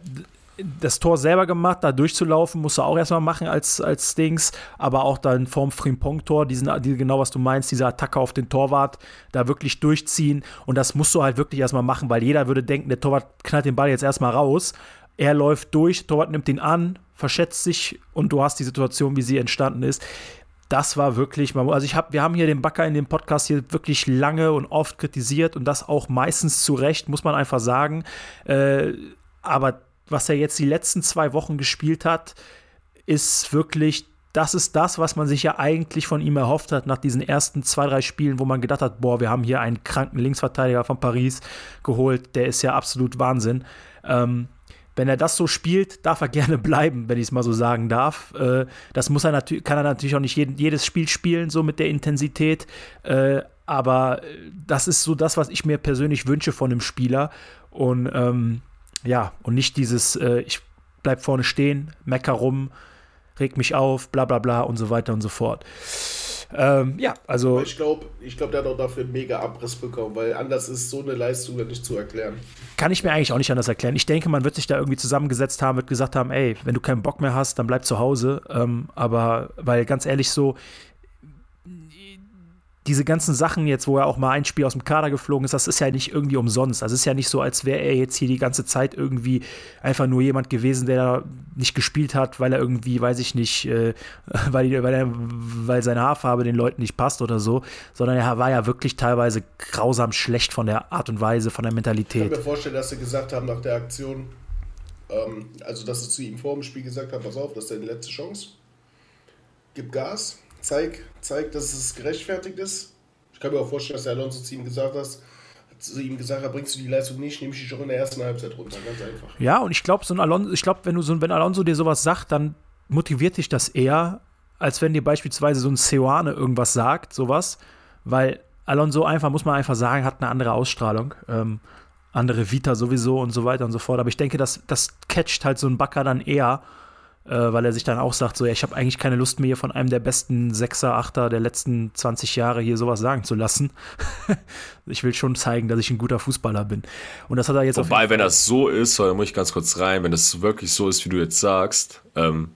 das Tor selber gemacht, da durchzulaufen, musst du auch erstmal machen als, als Dings, aber auch dann vorm Frimpong-Tor, diesen, die, genau was du meinst, diese Attacke auf den Torwart, da wirklich durchziehen und das musst du halt wirklich erstmal machen, weil jeder würde denken, der Torwart knallt den Ball jetzt erstmal raus, er läuft durch, Torwart nimmt ihn an, verschätzt sich und du hast die Situation, wie sie entstanden ist. Das war wirklich, also ich habe, wir haben hier den Backer in dem Podcast hier wirklich lange und oft kritisiert und das auch meistens zu Recht, muss man einfach sagen. Äh, aber was er jetzt die letzten zwei Wochen gespielt hat, ist wirklich, das ist das, was man sich ja eigentlich von ihm erhofft hat nach diesen ersten zwei, drei Spielen, wo man gedacht hat, boah, wir haben hier einen kranken Linksverteidiger von Paris geholt, der ist ja absolut Wahnsinn. Ähm, wenn er das so spielt, darf er gerne bleiben, wenn ich es mal so sagen darf. Äh, das muss er kann er natürlich auch nicht jeden, jedes Spiel spielen, so mit der Intensität. Äh, aber das ist so das, was ich mir persönlich wünsche von einem Spieler. Und ähm, ja, und nicht dieses, äh, ich bleib vorne stehen, mecker rum, reg mich auf, bla bla bla und so weiter und so fort. Ähm, ja, also. Ich glaube, ich glaub, der hat auch dafür einen mega Abriss bekommen, weil anders ist so eine Leistung nicht zu erklären. Kann ich mir eigentlich auch nicht anders erklären. Ich denke, man wird sich da irgendwie zusammengesetzt haben, wird gesagt haben, ey, wenn du keinen Bock mehr hast, dann bleib zu Hause. Ähm, aber, weil ganz ehrlich so, diese ganzen Sachen jetzt, wo er auch mal ein Spiel aus dem Kader geflogen ist, das ist ja nicht irgendwie umsonst. Das ist ja nicht so, als wäre er jetzt hier die ganze Zeit irgendwie einfach nur jemand gewesen, der nicht gespielt hat, weil er irgendwie, weiß ich nicht, äh, weil, weil, er, weil seine Haarfarbe den Leuten nicht passt oder so, sondern er war ja wirklich teilweise grausam schlecht von der Art und Weise, von der Mentalität. Ich kann mir vorstellen, dass sie gesagt haben nach der Aktion, ähm, also dass sie zu ihm vor dem Spiel gesagt haben, pass auf, das ist deine letzte Chance, gib Gas zeig, zeig, dass es gerechtfertigt ist. Ich kann mir auch vorstellen, dass der Alonso zu ihm gesagt hat, zu ihm gesagt hat, bringst du die Leistung nicht, nehme ich dich auch in der ersten Halbzeit runter, ganz einfach. Ja, und ich glaube, so ein Alonso, ich glaube, wenn du so, wenn Alonso dir sowas sagt, dann motiviert dich das eher, als wenn dir beispielsweise so ein Seoane irgendwas sagt, sowas, weil Alonso einfach, muss man einfach sagen, hat eine andere Ausstrahlung, ähm, andere Vita sowieso und so weiter und so fort. Aber ich denke, das, das catcht halt so ein Backer dann eher weil er sich dann auch sagt, so, ja, ich habe eigentlich keine Lust mehr von einem der besten Sechser, Achter der letzten 20 Jahre hier sowas sagen zu lassen. ich will schon zeigen, dass ich ein guter Fußballer bin. Und das hat er jetzt Wobei, wenn das so ist, da muss ich ganz kurz rein, wenn das wirklich so ist, wie du jetzt sagst, ähm,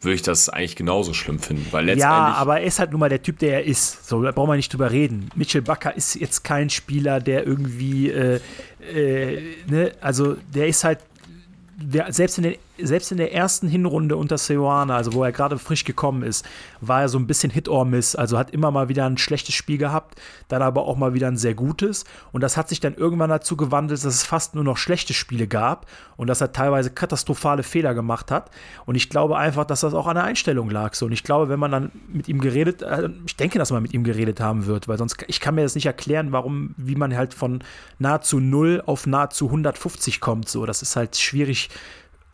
würde ich das eigentlich genauso schlimm finden. Weil letztendlich ja, aber er ist halt nun mal der Typ, der er ist. So, da brauchen wir nicht drüber reden. Mitchell Bakker ist jetzt kein Spieler, der irgendwie, äh, äh, ne, also der ist halt der, selbst, in den, selbst in der ersten Hinrunde unter Seoane, also wo er gerade frisch gekommen ist, war er so ein bisschen Hit or Miss. Also hat immer mal wieder ein schlechtes Spiel gehabt, dann aber auch mal wieder ein sehr gutes. Und das hat sich dann irgendwann dazu gewandelt, dass es fast nur noch schlechte Spiele gab und dass er teilweise katastrophale Fehler gemacht hat. Und ich glaube einfach, dass das auch an der Einstellung lag. So. Und ich glaube, wenn man dann mit ihm geredet, äh, ich denke, dass man mit ihm geredet haben wird, weil sonst, ich kann mir das nicht erklären, warum, wie man halt von nahezu 0 auf nahezu 150 kommt. So, das ist halt schwierig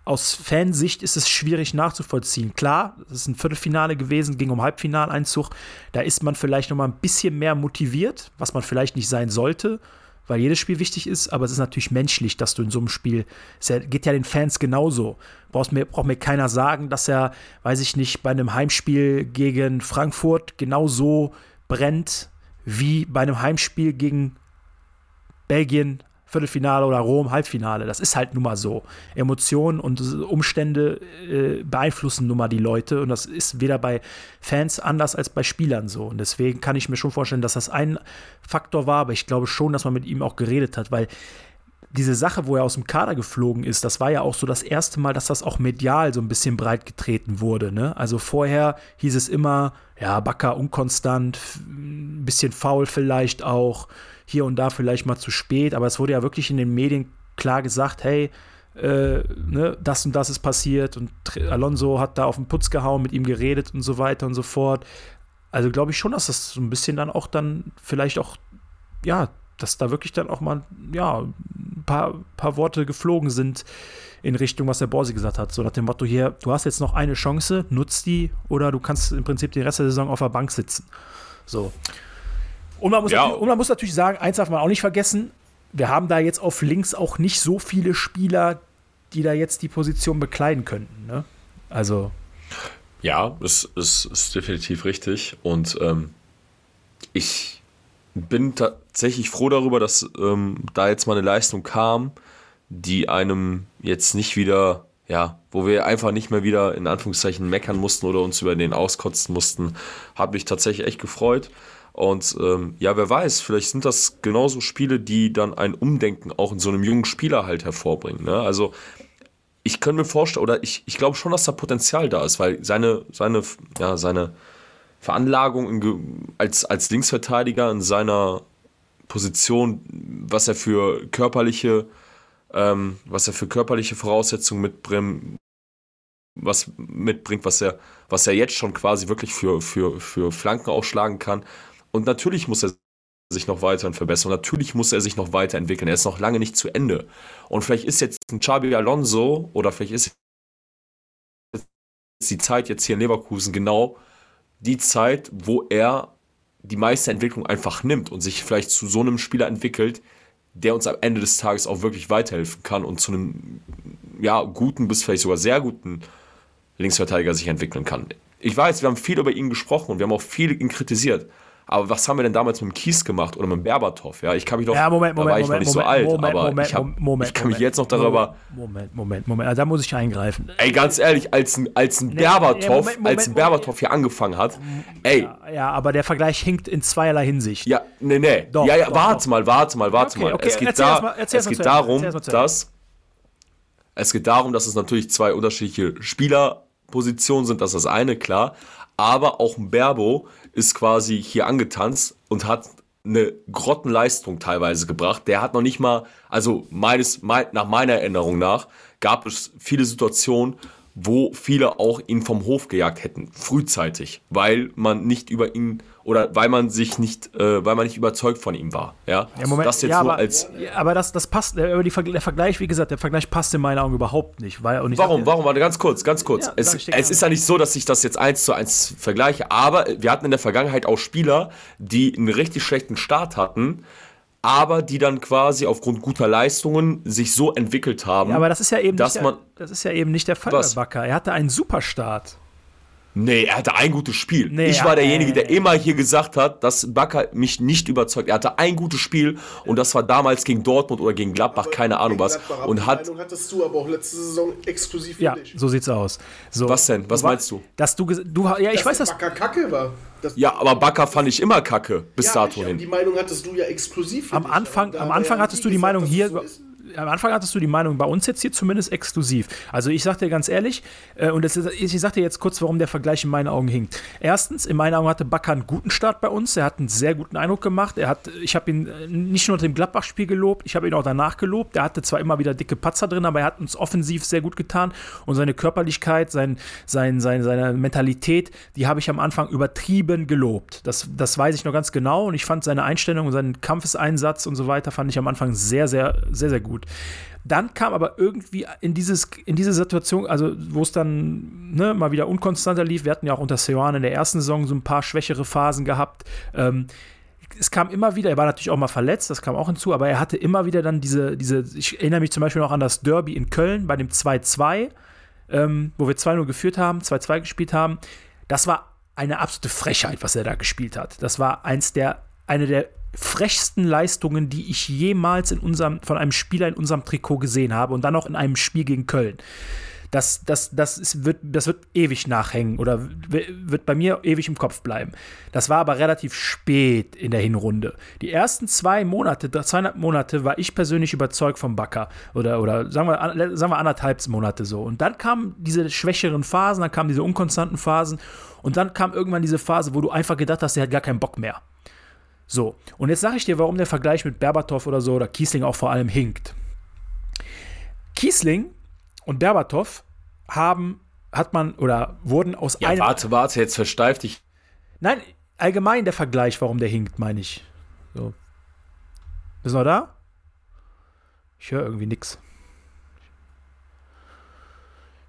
aus Fansicht ist es schwierig nachzuvollziehen. Klar, es ist ein Viertelfinale gewesen, ging um Halbfinaleinzug. Da ist man vielleicht noch mal ein bisschen mehr motiviert, was man vielleicht nicht sein sollte, weil jedes Spiel wichtig ist. Aber es ist natürlich menschlich, dass du in so einem Spiel, es geht ja den Fans genauso. Brauchst mir, braucht mir keiner sagen, dass er, weiß ich nicht, bei einem Heimspiel gegen Frankfurt genauso brennt wie bei einem Heimspiel gegen Belgien, Viertelfinale oder Rom Halbfinale. Das ist halt nun mal so. Emotionen und Umstände äh, beeinflussen nun mal die Leute und das ist weder bei Fans anders als bei Spielern so. Und deswegen kann ich mir schon vorstellen, dass das ein Faktor war, aber ich glaube schon, dass man mit ihm auch geredet hat, weil diese Sache, wo er aus dem Kader geflogen ist, das war ja auch so das erste Mal, dass das auch medial so ein bisschen breit getreten wurde. Ne? Also vorher hieß es immer, ja, Bakker unkonstant, ein bisschen faul vielleicht auch hier und da vielleicht mal zu spät, aber es wurde ja wirklich in den Medien klar gesagt, hey, äh, ne, das und das ist passiert und Alonso hat da auf den Putz gehauen, mit ihm geredet und so weiter und so fort. Also glaube ich schon, dass das so ein bisschen dann auch dann vielleicht auch, ja, dass da wirklich dann auch mal, ja, ein paar, paar Worte geflogen sind in Richtung, was der Borsi gesagt hat. So nach dem Motto hier, du hast jetzt noch eine Chance, nutzt die oder du kannst im Prinzip den Rest der Saison auf der Bank sitzen. So. Und man muss, Ja. natürlich, und man muss natürlich sagen, eins darf man auch nicht vergessen, wir haben da jetzt auf links auch nicht so viele Spieler, die da jetzt die Position bekleiden könnten. Ne? Also, Ja, das ist, ist definitiv richtig. Und ähm, ich bin tatsächlich froh darüber, dass ähm, da jetzt mal eine Leistung kam, die einem jetzt nicht wieder, ja, wo wir einfach nicht mehr wieder in Anführungszeichen meckern mussten oder uns über den auskotzen mussten, hat mich tatsächlich echt gefreut. Und ähm, ja, wer weiß, vielleicht sind das genauso Spiele, die dann ein Umdenken auch in so einem jungen Spieler halt hervorbringen. Ne? Also ich könnte mir vorstellen, oder ich, ich glaube schon, dass da Potenzial da ist, weil seine, seine, ja, seine Veranlagung in, als, als Linksverteidiger in seiner Position, was er für körperliche, ähm, was er für körperliche Voraussetzungen mitbringt, was mitbringt, was er, was er jetzt schon quasi wirklich für, für, für Flanken ausschlagen kann. Und natürlich muss er sich noch weiterhin verbessern. Natürlich muss er sich noch weiterentwickeln. Er ist noch lange nicht zu Ende. Und vielleicht ist jetzt ein Xabi Alonso oder vielleicht ist die Zeit jetzt hier in Leverkusen genau die Zeit, wo er die meiste Entwicklung einfach nimmt und sich vielleicht zu so einem Spieler entwickelt, der uns am Ende des Tages auch wirklich weiterhelfen kann und zu einem ja, guten bis vielleicht sogar sehr guten Linksverteidiger sich entwickeln kann. Ich weiß, wir haben viel über ihn gesprochen und wir haben auch viel ihn kritisiert. Aber was haben wir denn damals mit dem Kies gemacht oder mit dem Berbatov? Ja, ich kann mich noch, Ja, Moment, da Moment, war ich noch Moment, nicht so Moment, alt, Moment, aber Moment, ich, hab, Moment, ich kann mich Moment, jetzt noch darüber. Moment, Moment, Moment. Also da muss ich eingreifen. Ey, ganz ehrlich, als ein, als ein Nee, Berbatov, nee, Moment, Moment, als ein Moment. Berbatov hier angefangen hat, ey, Ja, ja, aber der Vergleich hinkt in zweierlei Hinsicht. ja, nee, nee, Doch, ja, ja, doch, warte doch. mal, warte mal, warte Okay, mal. okay, es geht, da, mal- es geht darum, dass es geht darum, dass es natürlich zwei unterschiedliche Spielerpositionen sind, das ist das eine, klar. Aber auch ein Berbo ist quasi hier angetanzt und hat eine Grottenleistung teilweise gebracht. Der hat noch nicht mal, also meines, mein, nach meiner Erinnerung nach, gab es viele Situationen, wo viele auch ihn vom Hof gejagt hätten, frühzeitig, weil man nicht über ihn oder weil man sich nicht, äh, weil man nicht überzeugt von ihm war. Ja, Ja, Moment, das jetzt ja, nur aber, als ja, aber das, das passt, der, Verg- der Vergleich, wie gesagt, der Vergleich passt in meinen Augen überhaupt nicht. Weil, und Warum, sag warum? Warte, ganz kurz, ganz kurz. Ja, es, es ist ja nicht so, dass ich das jetzt eins zu eins vergleiche, aber wir hatten in der Vergangenheit auch Spieler, die einen richtig schlechten Start hatten, aber die dann quasi aufgrund guter Leistungen sich so entwickelt haben. Ja, aber das ist ja eben dass nicht der, man- das ist ja eben nicht der Fall Was? bei Bakker. Er hatte einen Superstart. Nee, er hatte ein gutes Spiel. Nee, ich war derjenige, der immer hier gesagt hat, dass Bakker mich nicht überzeugt. Er hatte ein gutes Spiel und das war damals gegen Dortmund oder gegen Gladbach, keine Ahnung was. Und die hat, Meinung hattest du aber auch letzte Saison exklusiv für Ja, dich. so sieht's aus. So, Was denn? Was Du meinst du? Dass du, du ja, ich dass weiß, dass Backer Kacke war. Das, ja, aber Bakker fand ich immer kacke, bis ja, dato hin. Die Meinung hattest du ja exklusiv am Anfang, am Anfang hattest du die gesagt, Meinung hier. so. Am Anfang hattest du die Meinung bei uns jetzt hier zumindest exklusiv. Also ich sag dir ganz ehrlich, äh, und das ich sag dir jetzt kurz, warum der Vergleich in meinen Augen hinkt. Erstens, in meinen Augen hatte Bakker einen guten Start bei uns. Er hat einen sehr guten Eindruck gemacht. Er hat, ich habe ihn äh, nicht nur im Gladbach-Spiel gelobt, ich habe ihn auch danach gelobt. Er hatte zwar immer wieder dicke Patzer drin, aber er hat uns offensiv sehr gut getan. Und seine Körperlichkeit, sein, sein, sein, seine Mentalität, die habe ich am Anfang übertrieben gelobt. Das, das weiß ich noch ganz genau. Und ich fand seine Einstellung und seinen Kampfeseinsatz und so weiter, fand ich am Anfang sehr, sehr, sehr, sehr gut. Dann kam aber irgendwie in, dieses, in diese Situation, also wo es dann ne, mal wieder unkonstanter lief. Wir hatten ja auch unter Seoane in der ersten Saison so ein paar schwächere Phasen gehabt. Ähm, es kam immer wieder, er war natürlich auch mal verletzt, das kam auch hinzu, aber er hatte immer wieder dann diese, diese ich erinnere mich zum Beispiel noch an das Derby in Köln bei dem 2-2, ähm, wo wir 2-0 geführt haben, 2-2 gespielt haben. Das war eine absolute Frechheit, was er da gespielt hat. Das war eins der, eine der frechsten Leistungen, die ich jemals in unserem, von einem Spieler in unserem Trikot gesehen habe und dann noch in einem Spiel gegen Köln. Das, das, das, ist, wird, das wird ewig nachhängen oder wird bei mir ewig im Kopf bleiben. Das war aber relativ spät in der Hinrunde. Die ersten zwei Monate, zweieinhalb Monate war ich persönlich überzeugt vom Backer. Oder, oder sagen, wir, sagen wir anderthalb Monate so. Und dann kamen diese schwächeren Phasen, dann kamen diese unkonstanten Phasen und dann kam irgendwann diese Phase, wo du einfach gedacht hast, der hat gar keinen Bock mehr. So, und jetzt sage ich dir, warum der Vergleich mit Berbatov oder so oder Kiesling auch vor allem hinkt. Kiesling und Berbatov haben, hat man oder wurden aus Ja, einem. warte, warte, jetzt versteif dich Nein, allgemein der Vergleich, warum der hinkt, meine ich. So. Bist du noch da? Ich höre irgendwie nichts.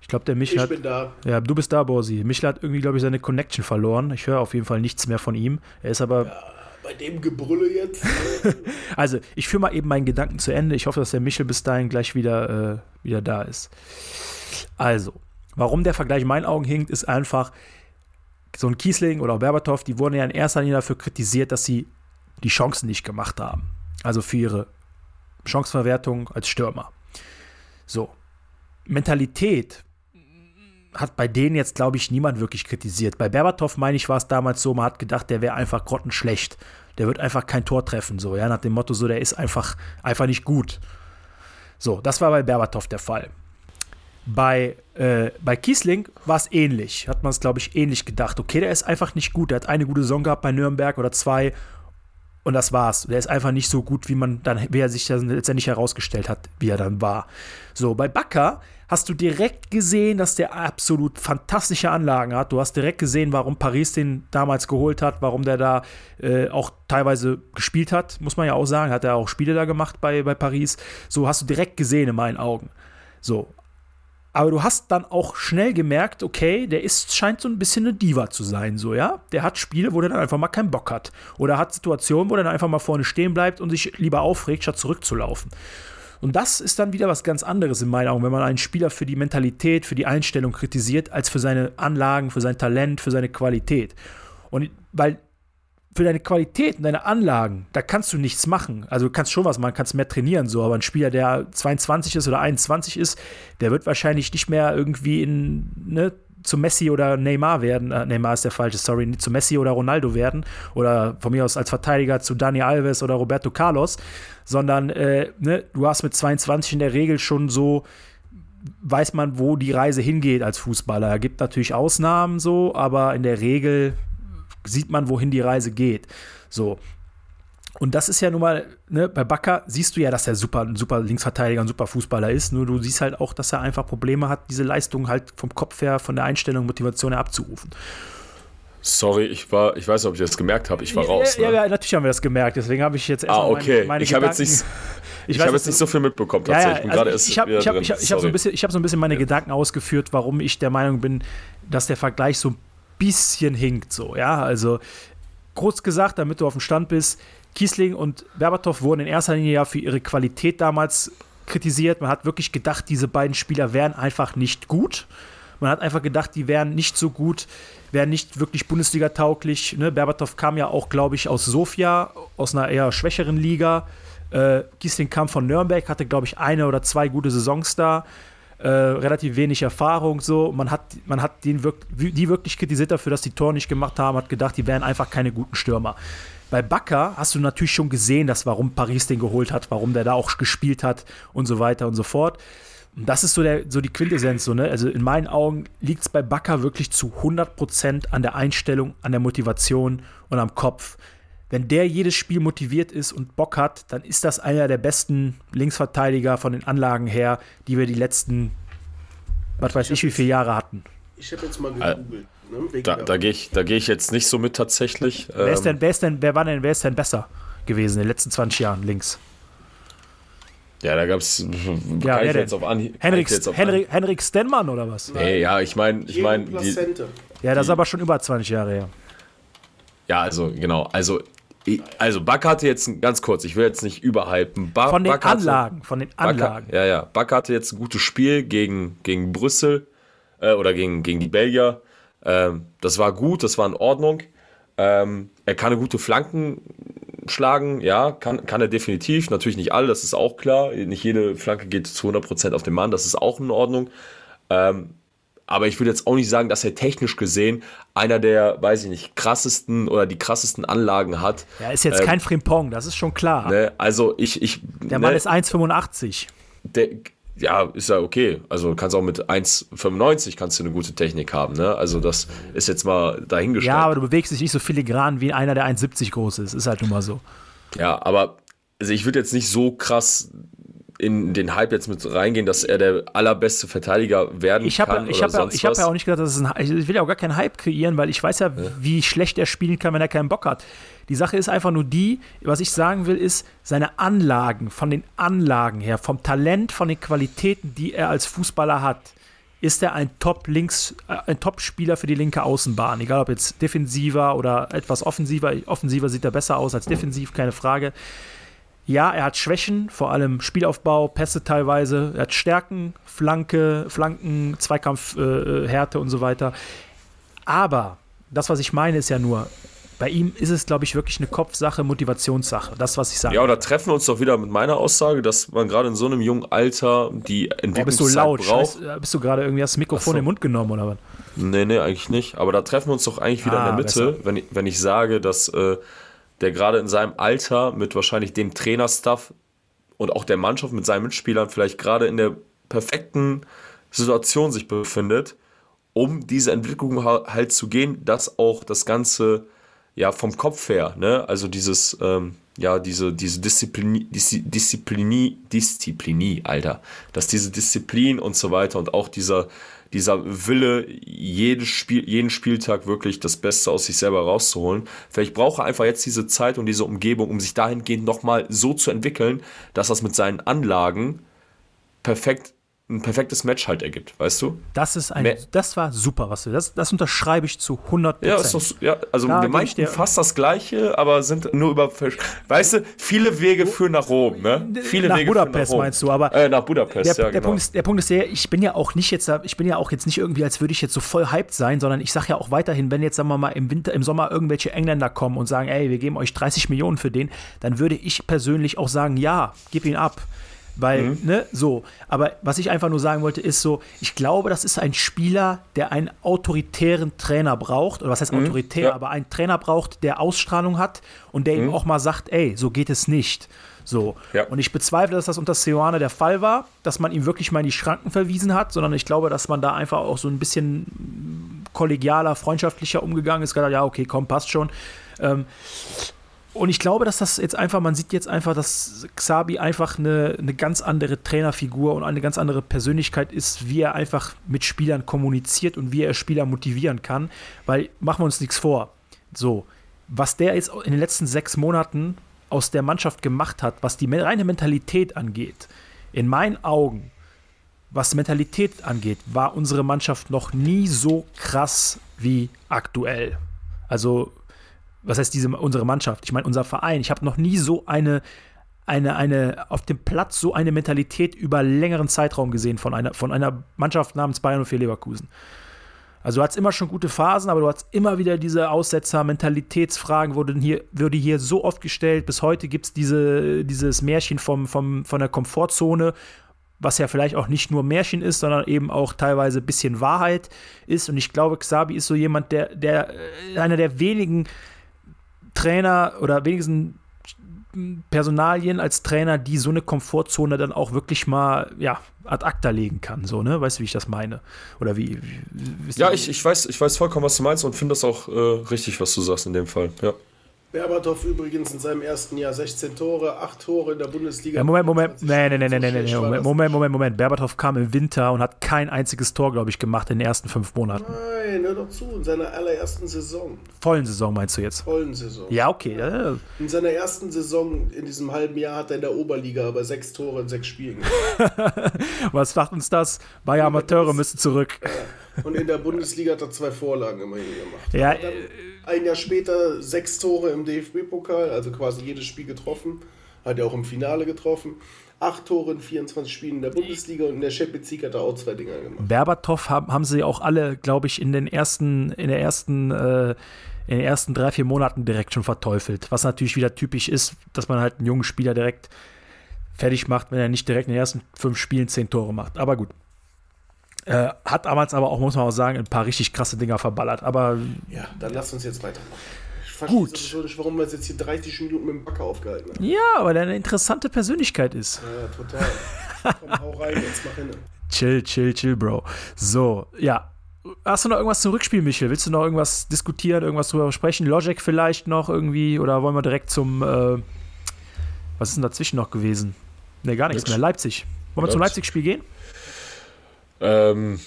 Ich glaube, der Michel Ich hat. bin da. Ja, du bist da, Borsi. Michel hat irgendwie, glaube ich, seine Connection verloren. Ich höre auf jeden Fall nichts mehr von ihm. Er ist aber. Bei dem Gebrülle jetzt. Also, ich führe mal eben meinen Gedanken zu Ende. Ich hoffe, dass der Michel bis dahin gleich wieder, äh, wieder da ist. Also, warum der Vergleich in meinen Augen hinkt, ist einfach, so ein Kiesling oder auch Berbatov, die wurden ja in erster Linie dafür kritisiert, dass sie die Chancen nicht gemacht haben. Also für ihre Chancenverwertung als Stürmer. So. Mentalität hat bei denen jetzt, glaube ich, niemand wirklich kritisiert. Bei Berbatov, meine ich, war es damals so, man hat gedacht, der wäre einfach grottenschlecht. Der wird einfach kein Tor treffen, so, ja, nach dem Motto, so, der ist einfach, einfach nicht gut. So, das war bei Berbatov der Fall. Bei, äh, bei Kiesling war es ähnlich. Hat man es, glaube ich, ähnlich gedacht. Okay, der ist einfach nicht gut. Der hat eine gute Saison gehabt bei Nürnberg oder zwei und das war's. Der ist einfach nicht so gut, wie man dann, wie er sich dann letztendlich herausgestellt hat, wie er dann war. So, bei Bakker hast du direkt gesehen, dass der absolut fantastische Anlagen hat. Du hast direkt gesehen, warum Paris den damals geholt hat, warum der da äh, auch teilweise gespielt hat, muss man ja auch sagen. Hat er auch Spiele da gemacht bei, bei Paris. So hast du direkt gesehen in meinen Augen. So, aber du hast dann auch schnell gemerkt, okay, der ist, scheint so ein bisschen eine Diva zu sein, so, ja. Der hat Spiele, wo der dann einfach mal keinen Bock hat. Oder hat Situationen, wo der dann einfach mal vorne stehen bleibt und sich lieber aufregt, statt zurückzulaufen. Und das ist dann wieder was ganz anderes in meinen Augen, wenn man einen Spieler für die Mentalität, für die Einstellung kritisiert, als für seine Anlagen, für sein Talent, für seine Qualität. Und weil für deine Qualität und deine Anlagen, da kannst du nichts machen. Also du kannst schon was machen, kannst mehr trainieren, so, aber ein Spieler, der 22 ist oder 21 ist, der wird wahrscheinlich nicht mehr irgendwie in, ne, zu Messi oder Neymar werden. Äh, Neymar ist der falsche, sorry, zu Messi oder Ronaldo werden. Oder von mir aus als Verteidiger zu Dani Alves oder Roberto Carlos, sondern äh, ne, du hast mit 22 in der Regel schon so weiß man, wo die Reise hingeht als Fußballer. Es gibt natürlich Ausnahmen so, aber in der Regel sieht man, wohin die Reise geht. So. Und das ist ja nun mal, ne, bei Bakker siehst du ja, dass er super, ein super Linksverteidiger, ein super Fußballer ist. Nur du siehst halt auch, dass er einfach Probleme hat, diese Leistung halt vom Kopf her, von der Einstellung, Motivation her abzurufen. Sorry, ich war, ich weiß nicht, ob ich das gemerkt habe, ich war raus. Ja, ne? ja, natürlich haben wir das gemerkt. Deswegen habe ich jetzt ah, erstmal okay. meine, meine ich habe jetzt Gedanken- nicht, ich weiß, habe jetzt nicht so viel mitbekommen Ja, tatsächlich. ja, ich bin also gerade ich, ich habe ich hab, ich hab, ich so, ein bisschen- ich hab so ein bisschen meine Gedanken ausgeführt, warum ich der Meinung bin, dass der Vergleich so ein bisschen hinkt. So, ja, also kurz gesagt, damit du auf dem Stand bist, Kiesling und Berbatov wurden in erster Linie ja für ihre Qualität damals kritisiert. Man hat wirklich gedacht, diese beiden Spieler wären einfach nicht gut. Man hat einfach gedacht, die wären nicht so gut, wären nicht wirklich Bundesliga-tauglich. Ne? Berbatov kam ja auch, glaube ich, aus Sofia, aus einer eher schwächeren Liga. Äh, Giesling kam von Nürnberg, hatte, glaube ich, eine oder zwei gute Saisons da. Äh, relativ wenig Erfahrung so. Man hat, man hat den wirk die wirklich kritisiert dafür, dass die Tor nicht gemacht haben, hat gedacht, die wären einfach keine guten Stürmer. Bei Bakker hast du natürlich schon gesehen, dass warum Paris den geholt hat, warum der da auch gespielt hat und so weiter und so fort. Und das ist so, der, so die Quintessenz. So, ne? Also in meinen Augen liegt es bei Bakker wirklich zu 100% an der Einstellung, an der Motivation und am Kopf. Wenn der jedes Spiel motiviert ist und Bock hat, dann ist das einer der besten Linksverteidiger von den Anlagen her, die wir die letzten, was weiß ich, wie viele Jahre hatten. Ich habe jetzt mal gegoogelt. Ne, Da, da gehe ich, da geh ich jetzt nicht so mit tatsächlich. Wer ist Ähm, denn, wer ist denn, wer war denn, wer ist denn besser gewesen in den letzten 20 Jahren links? Ja, da gab es. Ja, kann ich jetzt auf Anhieb. Henrik, Henrik, Henrik Stenmann oder was? Nee, ja, ich meine, ich meine, die. Ja, das ist aber schon über 20 Jahre her. ja, also genau, also also Back hatte jetzt ein- ganz kurz, ich will jetzt nicht überhypen. Ba Von den hatte- Anlagen, von den Anlagen. ja, ja. Back hatte jetzt ein gutes Spiel gegen, gegen Brüssel äh, oder gegen, gegen die Belgier. Ähm, das war gut, das war in Ordnung. Ähm, er kann eine gute Flanken schlagen, ja, kann, kann er definitiv. Natürlich nicht alle, das ist auch klar. Nicht jede Flanke geht zu 100% auf den Mann, das ist auch in Ordnung. Ähm, aber ich würde jetzt auch nicht sagen, dass er technisch gesehen einer der, weiß ich nicht, krassesten oder die krassesten Anlagen hat. Ja, ist jetzt kein Frimpong, das ist schon klar. Ne? Also ich, ich Der Mann ne, ist 1,85. der, ja, ist ja okay. Also du kannst auch mit 1,95 kannst du eine gute Technik haben, ne? Also das ist jetzt mal dahingestellt. Ja, aber du bewegst dich nicht so filigran wie einer, der 1,70 groß ist. Ist halt nun mal so. Ja, aber also ich würde jetzt nicht so krass. in den Hype jetzt mit reingehen, dass er der allerbeste Verteidiger werden Ich habe kann ich oder hab ja, ich hab ja auch nicht gedacht, dass es ein, ich will ja auch gar keinen Hype kreieren, weil ich weiß ja, wie schlecht er spielen kann, wenn er keinen Bock hat. Die Sache ist einfach nur die, was ich sagen will, ist seine Anlagen, von den Anlagen her, vom Talent, von den Qualitäten, die er als Fußballer hat, ist er ein Top-Links, äh, ein Top-Spieler für die linke Außenbahn. Egal ob jetzt defensiver oder etwas offensiver. Offensiver sieht er besser aus als defensiv, keine Frage. Ja, er hat Schwächen, vor allem Spielaufbau, Pässe teilweise. Er hat Stärken, Flanke, Flanken, Zweikampf, äh, Härte und so weiter. Aber das, was ich meine, ist ja nur, bei ihm ist es, glaube ich, wirklich eine Kopfsache, Motivationssache. Das, was ich sage. Ja, oder treffen wir uns doch wieder mit meiner Aussage, dass man gerade in so einem jungen Alter die Boah, bist du Entwicklungszeit laut? braucht. Scheiß, bist du gerade irgendwie das Mikrofon so. im Mund genommen oder was? Nee, nee, eigentlich nicht. Aber da treffen wir uns doch eigentlich wieder Ah, in der Mitte, besser. wenn ich, wenn ich sage, dass äh, der gerade in seinem Alter mit wahrscheinlich dem Trainerstaff und auch der Mannschaft mit seinen Mitspielern vielleicht gerade in der perfekten Situation sich befindet, um diese Entwicklung ha- halt zu gehen, dass auch das Ganze ja vom Kopf her, ne, also dieses, ähm, ja, diese, diese Disziplin, Diszi- Disziplini, Disziplinie, Alter, dass diese Disziplin und so weiter und auch dieser, dieser Wille, jedes Spiel, jeden Spieltag wirklich das Beste aus sich selber rauszuholen. Vielleicht braucht er einfach jetzt diese Zeit und diese Umgebung, um sich dahingehend nochmal so zu entwickeln, dass das mit seinen Anlagen perfekt, ein perfektes Match halt ergibt, weißt du? Das ist ein, Mehr- das war super, was du, das, das unterschreibe ich zu 100 Ja, ist doch, ja also Da wir meinten fast das Gleiche, aber sind nur über, weißt du, viele Wege führen nach Rom, ne? Viele Nach Wege Budapest führen nach Rom. meinst du, aber äh, nach Budapest, der, ja, der, genau. Punkt ist, der Punkt ist der, ich bin ja auch nicht jetzt, ich bin ja auch jetzt nicht irgendwie, als würde ich jetzt so voll hyped sein, sondern ich sage ja auch weiterhin, wenn jetzt, sagen wir mal, im Winter, im Sommer irgendwelche Engländer kommen und sagen, ey, wir geben euch 30 Millionen für den, dann würde ich persönlich auch sagen, ja, gib ihn ab. Weil, Mhm. ne, so. Aber was ich einfach nur sagen wollte, ist so, ich glaube, das ist ein Spieler, der einen autoritären Trainer braucht. Oder was heißt autoritär, Mhm. ja. aber einen Trainer braucht, der Ausstrahlung hat und der ihm auch mal sagt, ey, so geht es nicht. So. Ja. Und ich bezweifle, dass das unter Seoane der Fall war, dass man ihm wirklich mal in die Schranken verwiesen hat, sondern ich glaube, dass man da einfach auch so ein bisschen kollegialer, freundschaftlicher umgegangen ist. Hat, ja, okay, komm, passt schon. Ähm, und ich glaube, dass das jetzt einfach, man sieht jetzt einfach, dass Xabi einfach eine, eine ganz andere Trainerfigur und eine ganz andere Persönlichkeit ist, wie er einfach mit Spielern kommuniziert und wie er Spieler motivieren kann. Weil, machen wir uns nichts vor. So, was der jetzt in den letzten sechs Monaten aus der Mannschaft gemacht hat, was die reine Mentalität angeht, in meinen Augen, was Mentalität angeht, war unsere Mannschaft noch nie so krass wie aktuell. Also, was heißt diese unsere Mannschaft? Ich meine, unser Verein. Ich habe noch nie so eine, eine, eine, auf dem Platz so eine Mentalität über längeren Zeitraum gesehen von einer, von einer Mannschaft namens Bayern 04 Leverkusen. Also du hattest immer schon gute Phasen, aber du hattest immer wieder diese Aussetzer, Mentalitätsfragen wurden hier, würde hier so oft gestellt. Bis heute gibt es diese, dieses Märchen vom, vom, von der Komfortzone, was ja vielleicht auch nicht nur Märchen ist, sondern eben auch teilweise ein bisschen Wahrheit ist. Und ich glaube, Xabi ist so jemand, der, der äh, einer der wenigen Trainer oder wenigsten Personalien als Trainer, die so eine Komfortzone dann auch wirklich mal ja, ad acta legen kann. So, ne? Weißt du, wie ich das meine? Oder wie? wie Ja, ich, ich, weiß, ich weiß vollkommen, was du meinst und finde das auch äh, richtig, was du sagst in dem Fall. Ja. Berbatov übrigens in seinem ersten Jahr 16 Tore, 8 Tore in der Bundesliga. Ja, Moment, Moment, 24 nee, nee, nee, So nee, nee, schlecht nee, war Moment, Moment, Moment, Moment. Berbatov kam im Winter und hat kein einziges Tor, glaube ich, gemacht in den ersten fünf Monaten. Nein, hör doch zu, in seiner allerersten Saison, Vollen Saison meinst du jetzt? vollen Saison. Ja, okay. ja, In seiner ersten Saison in diesem halben Jahr hat er in der Oberliga aber sechs Tore in sechs Spielen gemacht. Was sagt uns das? Bayer Amateure müssen zurück. Und in der Bundesliga hat er zwei Vorlagen immerhin gemacht. Ja, ein Jahr später sechs Tore im DFB-Pokal, also quasi jedes Spiel getroffen. Hat er auch im Finale getroffen. Acht Tore in 24 Spielen in der Bundesliga und in der Champions League hat er auch zwei Dinger gemacht. Berbatov haben, haben sie auch alle, glaube ich, in den ersten, in der ersten, äh, in den ersten drei, vier Monaten direkt schon verteufelt. Was natürlich wieder typisch ist, dass man halt einen jungen Spieler direkt fertig macht, wenn er nicht direkt in den ersten fünf Spielen zehn Tore macht. Aber gut. Äh, hat damals aber auch, muss man auch sagen, ein paar richtig krasse Dinger verballert. Aber Ja, dann lass uns jetzt weitermachen. Ich verstehe Gut. sowieso nicht, warum wir jetzt hier 30 Minuten mit dem Backer aufgehalten haben. ja, weil er eine interessante Persönlichkeit ist. Ja, total. Komm, hau rein, jetzt mach hin. Chill, chill, chill, Bro. So, ja. Hast du noch irgendwas zum Rückspiel, Michel? Willst du noch irgendwas diskutieren, irgendwas drüber sprechen? Logic vielleicht noch irgendwie? Oder wollen wir direkt zum, äh, was ist denn dazwischen noch gewesen? Nee, gar nichts Nix. mehr. Leipzig. Wollen wir zum Leipzig. Leipzig-Spiel gehen? Ähm,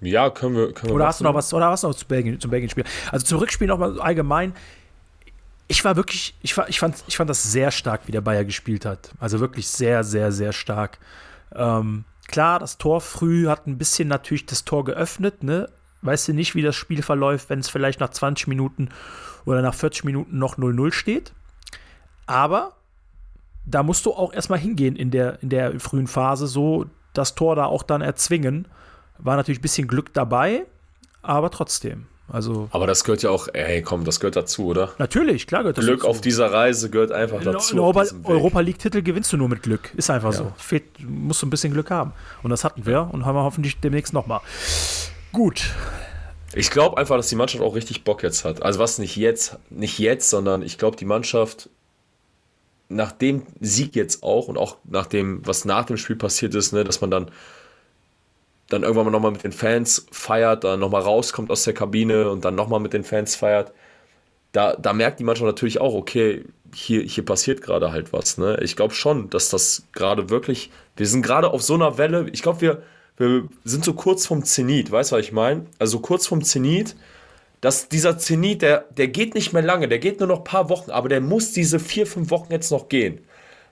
ja, können wir. Können wir Oder hast du noch was, oder hast du noch zu Belgien, zum Belgien-Spiel? Also zum Rückspiel nochmal allgemein. Ich war wirklich, ich, war, ich, fand, ich fand das sehr stark, wie der Bayer gespielt hat. Also wirklich sehr, sehr, sehr stark. Ähm, klar, das Tor früh hat ein bisschen natürlich das Tor geöffnet, ne? Weißt du nicht, wie das Spiel verläuft, wenn es vielleicht nach 20 Minuten oder nach 40 Minuten noch 0-0 steht. Aber da musst du auch erstmal hingehen in der, in der frühen Phase, so das Tor da auch dann erzwingen. War natürlich ein bisschen Glück dabei, aber trotzdem. Also, Aber das gehört ja auch, ey, komm, das gehört dazu, oder? natürlich, klar gehört das Glück dazu. auf dieser Reise gehört einfach In dazu. in Europa. Europa League-Titel gewinnst du nur mit Glück. Ist einfach Ja. so. Fehlt, musst du ein bisschen Glück haben. Und das hatten wir und haben wir hoffentlich demnächst nochmal. Gut. Ich glaube einfach, dass die Mannschaft auch richtig Bock jetzt hat. Also was nicht jetzt, nicht jetzt, sondern ich glaube, die Mannschaft nach dem Sieg jetzt auch und auch nach dem, was nach dem Spiel passiert ist, ne, dass man dann dann irgendwann mal nochmal mit den Fans feiert, dann nochmal rauskommt aus der Kabine und dann nochmal mit den Fans feiert. Da, da merkt die Mannschaft natürlich auch, okay, hier, hier passiert gerade halt was. Ne? Ich glaube schon, dass das gerade wirklich, wir sind gerade auf so einer Welle, ich glaube, wir, wir sind so kurz vom Zenit, weißt du, was ich meine? Also kurz vom Zenit, dass dieser Zenit, der, der geht nicht mehr lange, der geht nur noch ein paar Wochen, aber der muss diese vier, fünf Wochen jetzt noch gehen.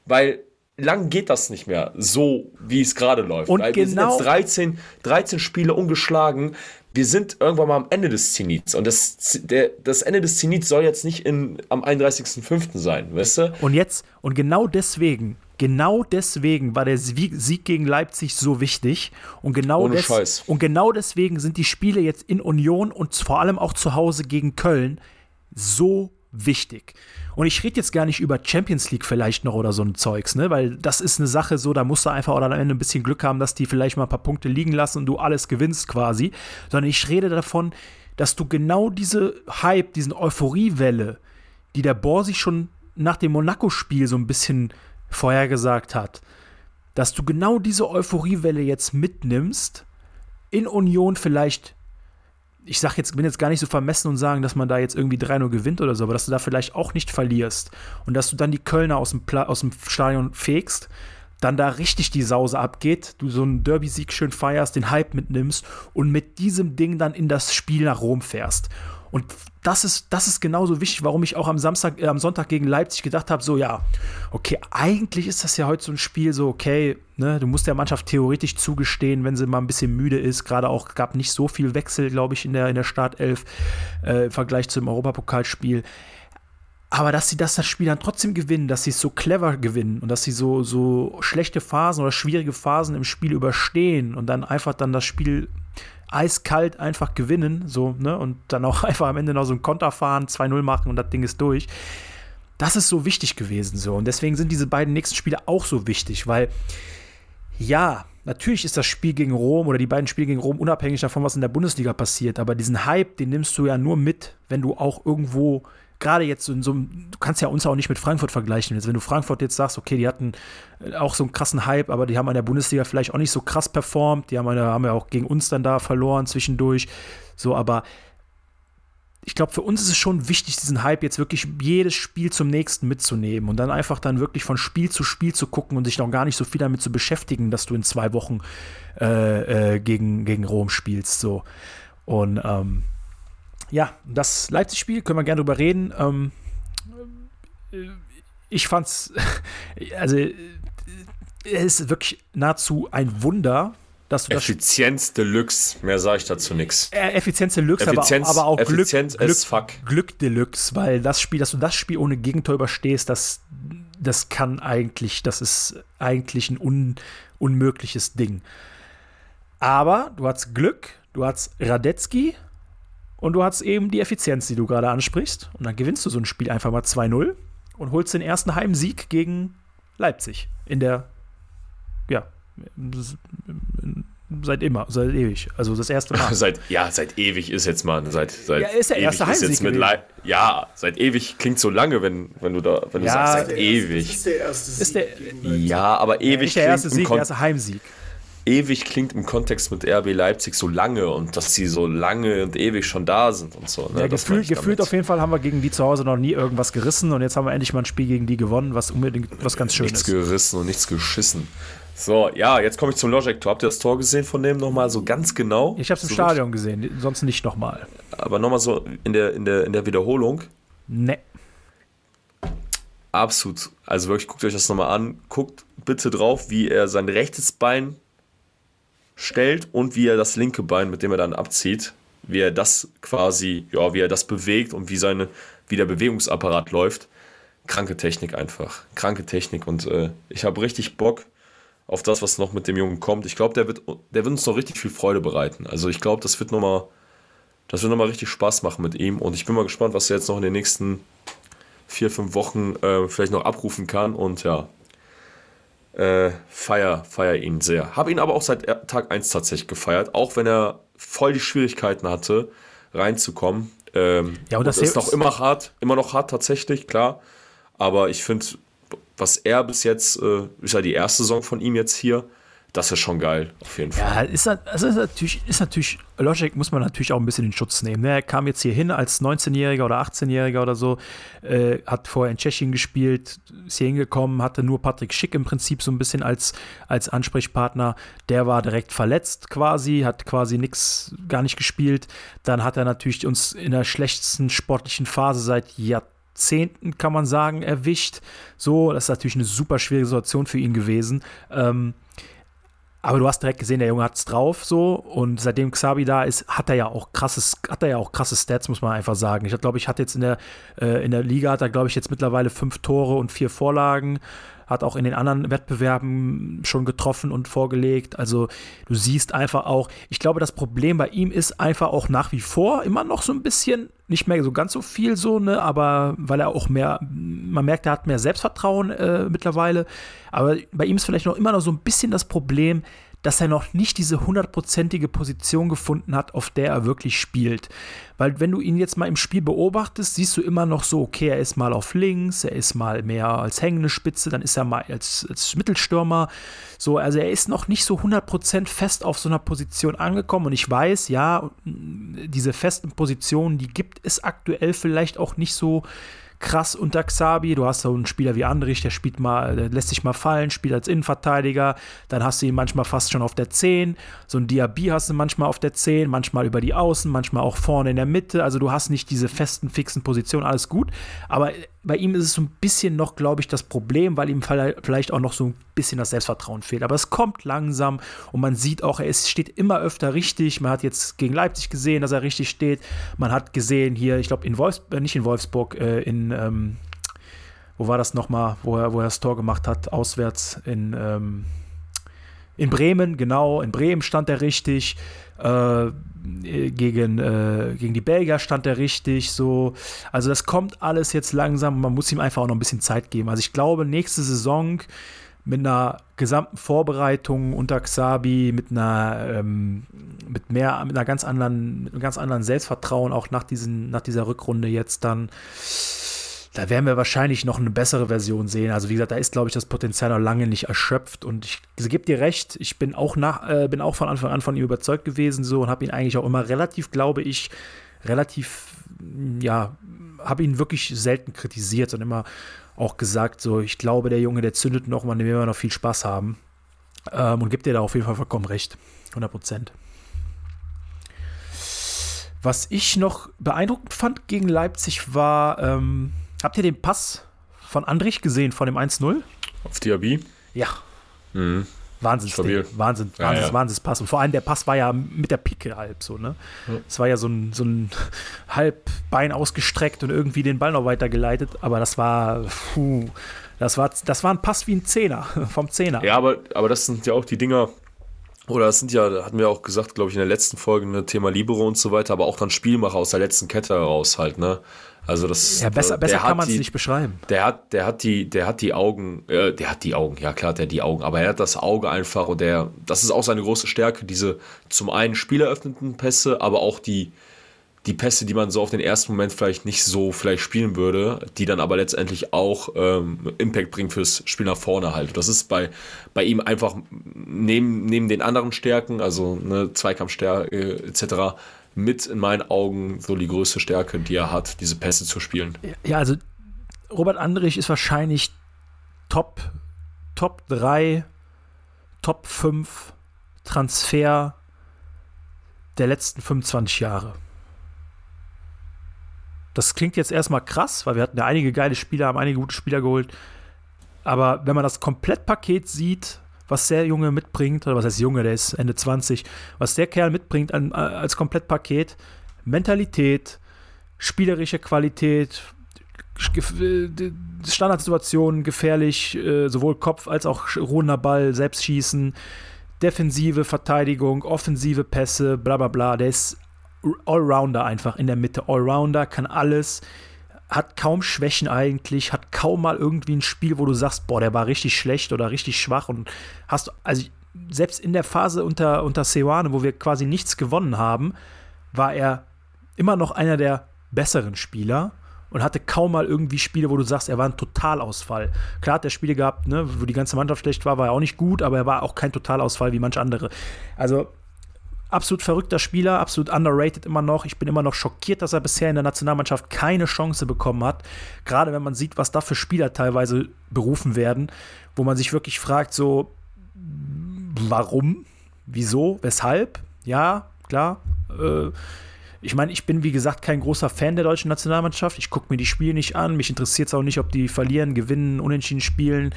Weil lang geht das nicht mehr, so wie es gerade läuft. Und Weil wir genau- sind jetzt 13, 13 Spiele ungeschlagen. Wir sind irgendwann mal am Ende des Zenits. Und das, der, das Ende des Zenits soll jetzt nicht in, am 31.05. sein, weißt du? Und jetzt, und genau deswegen, genau deswegen war der Sieg, gegen Leipzig so wichtig. Und genau, Ohne des, Scheiß. und genau deswegen sind die Spiele jetzt in Union und vor allem auch zu Hause gegen Köln so wichtig. Und ich rede jetzt gar nicht über Champions League vielleicht noch oder so ein Zeugs, ne? Weil das ist eine Sache so, da musst du einfach oder am Ende ein bisschen Glück haben, dass die vielleicht mal ein paar Punkte liegen lassen und du alles gewinnst quasi. Sondern ich rede davon, dass du genau diese Hype, diesen Euphoriewelle, die der Bohr sich schon nach dem Monaco-Spiel so ein bisschen vorhergesagt hat, dass du genau diese Euphoriewelle jetzt mitnimmst, in Union vielleicht, ich sag jetzt, bin jetzt gar nicht so vermessen und sagen, dass man da jetzt irgendwie 3-0 gewinnt oder so, aber dass du da vielleicht auch nicht verlierst und dass du dann die Kölner aus dem, Pla aus dem Stadion fegst, dann da richtig die Sause abgeht, du so einen Derby-Sieg schön feierst, den Hype mitnimmst und mit diesem Ding dann in das Spiel nach Rom fährst. Und das ist, das ist genauso wichtig, warum ich auch am Samstag, äh, am Sonntag gegen Leipzig gedacht habe, so ja, okay, eigentlich ist das ja heute so ein Spiel, so okay, ne, du musst der Mannschaft theoretisch zugestehen, wenn sie mal ein bisschen müde ist. Gerade auch gab nicht so viel Wechsel, glaube ich, in der, in der Startelf äh, im Vergleich zum Europapokalspiel. Aber dass sie das, das Spiel dann trotzdem gewinnen, dass sie es so clever gewinnen und dass sie so, so schlechte Phasen oder schwierige Phasen im Spiel überstehen und dann einfach dann das Spiel eiskalt einfach gewinnen, so, ne, und dann auch einfach am Ende noch so ein Konter fahren, 2-0 machen und das Ding ist durch. Das ist so wichtig gewesen, so. Und deswegen sind diese beiden nächsten Spiele auch so wichtig, weil, ja, natürlich ist das Spiel gegen Rom oder die beiden Spiele gegen Rom unabhängig davon, was in der Bundesliga passiert, aber diesen Hype, den nimmst du ja nur mit, wenn du auch irgendwo gerade jetzt in so einem, du kannst ja uns auch nicht mit Frankfurt vergleichen. Jetzt, wenn du Frankfurt jetzt sagst, okay, die hatten äh, auch so einen krassen Hype, aber die haben in der Bundesliga vielleicht auch nicht so krass performt. Die haben, eine, haben ja auch gegen uns dann da verloren zwischendurch. So, aber ich glaube, für uns ist es schon wichtig, diesen Hype jetzt wirklich jedes Spiel zum nächsten mitzunehmen und dann einfach dann wirklich von Spiel zu Spiel zu gucken und sich noch gar nicht so viel damit zu beschäftigen, dass du in zwei Wochen äh, äh, gegen, gegen Rom spielst. So. Und ähm, ja, das Leipzig-Spiel können wir gerne drüber reden. Ähm, äh, ich fand's, also äh, es ist wirklich nahezu ein Wunder, dass du das Effizienz Deluxe, mehr sage ich dazu nichts. äh, Effizienz Deluxe, Effizienz- aber, aber auch Effizienz Glück, Glück, fuck. Glück Deluxe, weil das Spiel, dass du das Spiel ohne Gegentor überstehst, das, das kann eigentlich, das ist eigentlich ein un, unmögliches Ding. Aber du hast Glück, du hast Radetzky und du hast eben die Effizienz, die du gerade ansprichst. Und dann gewinnst du so ein Spiel einfach mal 2-0 und holst den ersten Heimsieg gegen Leipzig in der, ja, seit immer, seit ewig. Also das erste Mal. Seit, ja, seit ewig ist jetzt mal. Seit, seit Ja, ist der erste ewig ist Heimsieg jetzt mit Ja, seit ewig klingt so lange, wenn, wenn du da, wenn du Ja, sagst, seit ewig. ist der erste Sieg Ist der-. Ja, aber ewig Nicht der erste Sieg, der erste Heimsieg. Ewig klingt im Kontext mit RB Leipzig so lange und dass sie so lange und ewig schon da sind und so. Ne? Ja, gefühl, gefühlt auf jeden Fall haben wir gegen die zu Hause noch nie irgendwas gerissen und jetzt haben wir endlich mal ein Spiel gegen die gewonnen, was unbedingt was ganz Schönes Nichts ist. gerissen und nichts geschissen. So, ja, jetzt komme ich zum Logic-Tor. Habt ihr das Tor gesehen von dem nochmal so ganz genau? Ich habe es im so Stadion gesehen, sonst nicht nochmal. Aber nochmal so in der, in, der, in der Wiederholung. Ne. Absolut. Also wirklich, guckt euch das nochmal an. Guckt bitte drauf, wie er sein rechtes Bein stellt und wie er das linke Bein, mit dem er dann abzieht, wie er das quasi, ja, wie er das bewegt und wie seine, wie der Bewegungsapparat läuft. Kranke Technik einfach. Kranke Technik und äh, ich habe richtig Bock auf das, was noch mit dem Jungen kommt. Ich glaube, der wird, der wird uns noch richtig viel Freude bereiten. Also ich glaube, das wird nochmal, das wird nochmal richtig Spaß machen mit ihm und ich bin mal gespannt, was er jetzt noch in den nächsten vier, fünf Wochen äh, vielleicht noch abrufen kann und ja, äh, feier, feier ihn sehr. Habe ihn aber auch seit Tag 1 tatsächlich gefeiert, auch wenn er voll die Schwierigkeiten hatte, reinzukommen. Ähm, Ja, und das ist noch immer hart, immer noch hart tatsächlich, klar. Aber ich finde, was er bis jetzt, äh, ist ja die erste Saison von ihm jetzt hier, das ist schon geil, auf jeden Fall. Ja, ist, also ist natürlich, ist natürlich, Logic muss man natürlich auch ein bisschen in Schutz nehmen. Ne? Er kam jetzt hier hin als 19-Jähriger oder 18-Jähriger oder so, äh, hat vorher in Tschechien gespielt, ist hier hingekommen, hatte nur Patrick Schick im Prinzip so ein bisschen als, als Ansprechpartner. Der war direkt verletzt quasi, hat quasi nichts, gar nicht gespielt. Dann hat er natürlich uns in der schlechtesten sportlichen Phase seit Jahrzehnten, kann man sagen, erwischt. So, das ist natürlich eine super schwierige Situation für ihn gewesen. Ähm, aber du hast direkt gesehen, der Junge hat's drauf so und seitdem Xabi da ist, hat er ja auch krasses, hat er ja auch krasse Stats, muss man einfach sagen. Ich glaube, ich hatte jetzt in der äh, in der Liga hat er glaube ich jetzt mittlerweile fünf Tore und vier Vorlagen, hat auch in den anderen Wettbewerben schon getroffen und vorgelegt. Also du siehst einfach auch, ich glaube, das Problem bei ihm ist einfach auch nach wie vor immer noch so ein bisschen, nicht mehr so ganz so viel so, ne, aber weil er auch mehr, man merkt, er hat mehr Selbstvertrauen äh, mittlerweile. Aber bei ihm ist vielleicht noch immer noch so ein bisschen das Problem, dass er noch nicht diese hundertprozentige Position gefunden hat, auf der er wirklich spielt. Weil wenn du ihn jetzt mal im Spiel beobachtest, siehst du immer noch so, okay, er ist mal auf links, er ist mal mehr als hängende Spitze, dann ist er mal als, als Mittelstürmer. So, also er ist noch nicht so 100% fest auf so einer Position angekommen. Und ich weiß, ja, diese festen Positionen, die gibt es aktuell vielleicht auch nicht so krass unter Xabi. Du hast so einen Spieler wie Andrich, der spielt mal, der lässt sich mal fallen, spielt als Innenverteidiger. Dann hast du ihn manchmal fast schon auf der 10. So ein Diaby hast du manchmal auf der 10, manchmal über die Außen, manchmal auch vorne in der Mitte. Also du hast nicht diese festen, fixen Positionen, alles gut. Aber bei ihm ist es so ein bisschen noch, glaube ich, das Problem, weil ihm vielleicht auch noch so ein bisschen das Selbstvertrauen fehlt. Aber es kommt langsam und man sieht auch, er steht immer öfter richtig. Man hat jetzt gegen Leipzig gesehen, dass er richtig steht. Man hat gesehen hier, ich glaube, in Wolfsburg, nicht in Wolfsburg, äh, in, ähm, wo war das nochmal, wo er, wo er das Tor gemacht hat, auswärts in, ähm, in Bremen, genau, in Bremen stand er richtig. Äh, gegen, äh, gegen die Belgier stand er richtig. So. Also das kommt alles jetzt langsam. Man muss ihm einfach auch noch ein bisschen Zeit geben. Also ich glaube, nächste Saison mit einer gesamten Vorbereitung unter Xabi, mit einer, ähm, mit mehr, mit einer ganz anderen, mit einem ganz anderen Selbstvertrauen, auch nach, diesen, nach dieser Rückrunde jetzt dann, da werden wir wahrscheinlich noch eine bessere Version sehen. Also wie gesagt, da ist, glaube ich, das Potenzial noch lange nicht erschöpft. Und ich, gebe dir recht, ich bin auch, nach, äh, bin auch von Anfang an von ihm überzeugt gewesen so und habe ihn eigentlich auch immer relativ, glaube ich, relativ, ja, habe ihn wirklich selten kritisiert und immer auch gesagt, so, ich glaube, der Junge, der zündet noch, man dem wir noch viel Spaß haben. Ähm, und gibt dir da auf jeden Fall vollkommen recht. 100 Prozent. Was ich noch beeindruckend fand gegen Leipzig war, ähm, habt ihr den Pass von Andrich gesehen, von dem 1-0? Auf Diaby? Ja. Mhm. Wahnsinns Stabil. Wahnsinn, Ja, Wahnsinns, ja. Wahnsinnspass. Und vor allem der Pass war ja mit der Pike halb so, ne? Es war ja so ein, so ein halb Bein ausgestreckt und irgendwie den Ball noch weitergeleitet, aber das war, puh, das war, das war ein Pass wie ein Zehner, vom Zehner. Ja, aber, aber das sind ja auch die Dinger, oder das sind ja, da hatten wir auch gesagt, glaube ich, in der letzten Folge, ne, Thema Libero und so weiter, aber auch dann Spielmacher aus der letzten Kette heraus halt, ne? Also das Ja, besser, äh, besser kann man es nicht beschreiben. Der hat, der hat die, der hat die Augen, äh, der hat die Augen, ja klar, der hat die Augen, aber er hat das Auge einfach und der, das ist auch seine große Stärke, diese zum einen spieleröffnenden Pässe, aber auch die, die Pässe, die man so auf den ersten Moment vielleicht nicht so vielleicht spielen würde, die dann aber letztendlich auch ähm, Impact bringen fürs Spiel nach vorne halt. Das ist bei, bei ihm einfach neben, neben den anderen Stärken, also ne, Zweikampfstärke etc., mit in meinen Augen so die größte Stärke, die er hat, diese Pässe zu spielen. Ja, also Robert Andrich ist wahrscheinlich Top, Top 3, Top 5 Transfer der letzten 25 Jahre. Das klingt jetzt erstmal krass, weil wir hatten ja einige geile Spieler, haben einige gute Spieler geholt. Aber wenn man das Komplettpaket sieht, was der Junge mitbringt, oder was heißt Junge, der ist Ende 20, was der Kerl mitbringt an, als Komplettpaket, Mentalität, spielerische Qualität, Standardsituationen gefährlich, äh, sowohl Kopf als auch ruhender Ball, Selbstschießen, Defensive, Verteidigung, offensive Pässe, bla bla bla. Der ist Allrounder einfach in der Mitte. Allrounder, kann alles, hat kaum Schwächen eigentlich, hat kaum mal irgendwie ein Spiel, wo du sagst, boah, der war richtig schlecht oder richtig schwach und hast, also selbst in der Phase unter, unter Seoane, wo wir quasi nichts gewonnen haben, war er immer noch einer der besseren Spieler und hatte kaum mal irgendwie Spiele, wo du sagst, er war ein Totalausfall. Klar hat er Spiele gehabt, ne, wo die ganze Mannschaft schlecht war, war er auch nicht gut, aber er war auch kein Totalausfall wie manche andere. Also absolut verrückter Spieler, absolut underrated immer noch. Ich bin immer noch schockiert, dass er bisher in der Nationalmannschaft keine Chance bekommen hat. Gerade wenn man sieht, was da für Spieler teilweise berufen werden, wo man sich wirklich fragt, so, warum? Wieso? Weshalb? Ja, klar. Äh, ich meine, ich bin wie gesagt kein großer Fan der deutschen Nationalmannschaft. Ich gucke mir die Spiele nicht an. Mich interessiert es auch nicht, ob die verlieren, gewinnen, unentschieden spielen.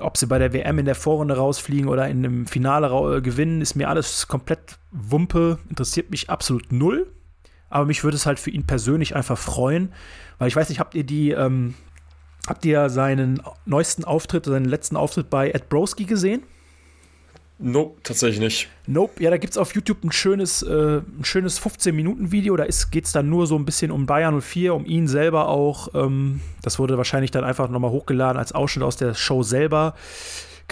Ob sie bei der WM in der Vorrunde rausfliegen oder in dem Finale äh, gewinnen, ist mir alles komplett Wumpe. Interessiert mich absolut null. Aber mich würde es halt für ihn persönlich einfach freuen, weil ich weiß nicht, habt ihr die, ähm, habt ihr seinen neuesten Auftritt, seinen letzten Auftritt bei Ed Broski gesehen? Nope, tatsächlich nicht. Nope, ja, da gibt es auf YouTube ein schönes, äh, schönes 15-Minuten-Video. Da geht es dann nur so ein bisschen um Bayern 04, um ihn selber auch. Ähm, das wurde wahrscheinlich dann einfach nochmal hochgeladen als Ausschnitt aus der Show selber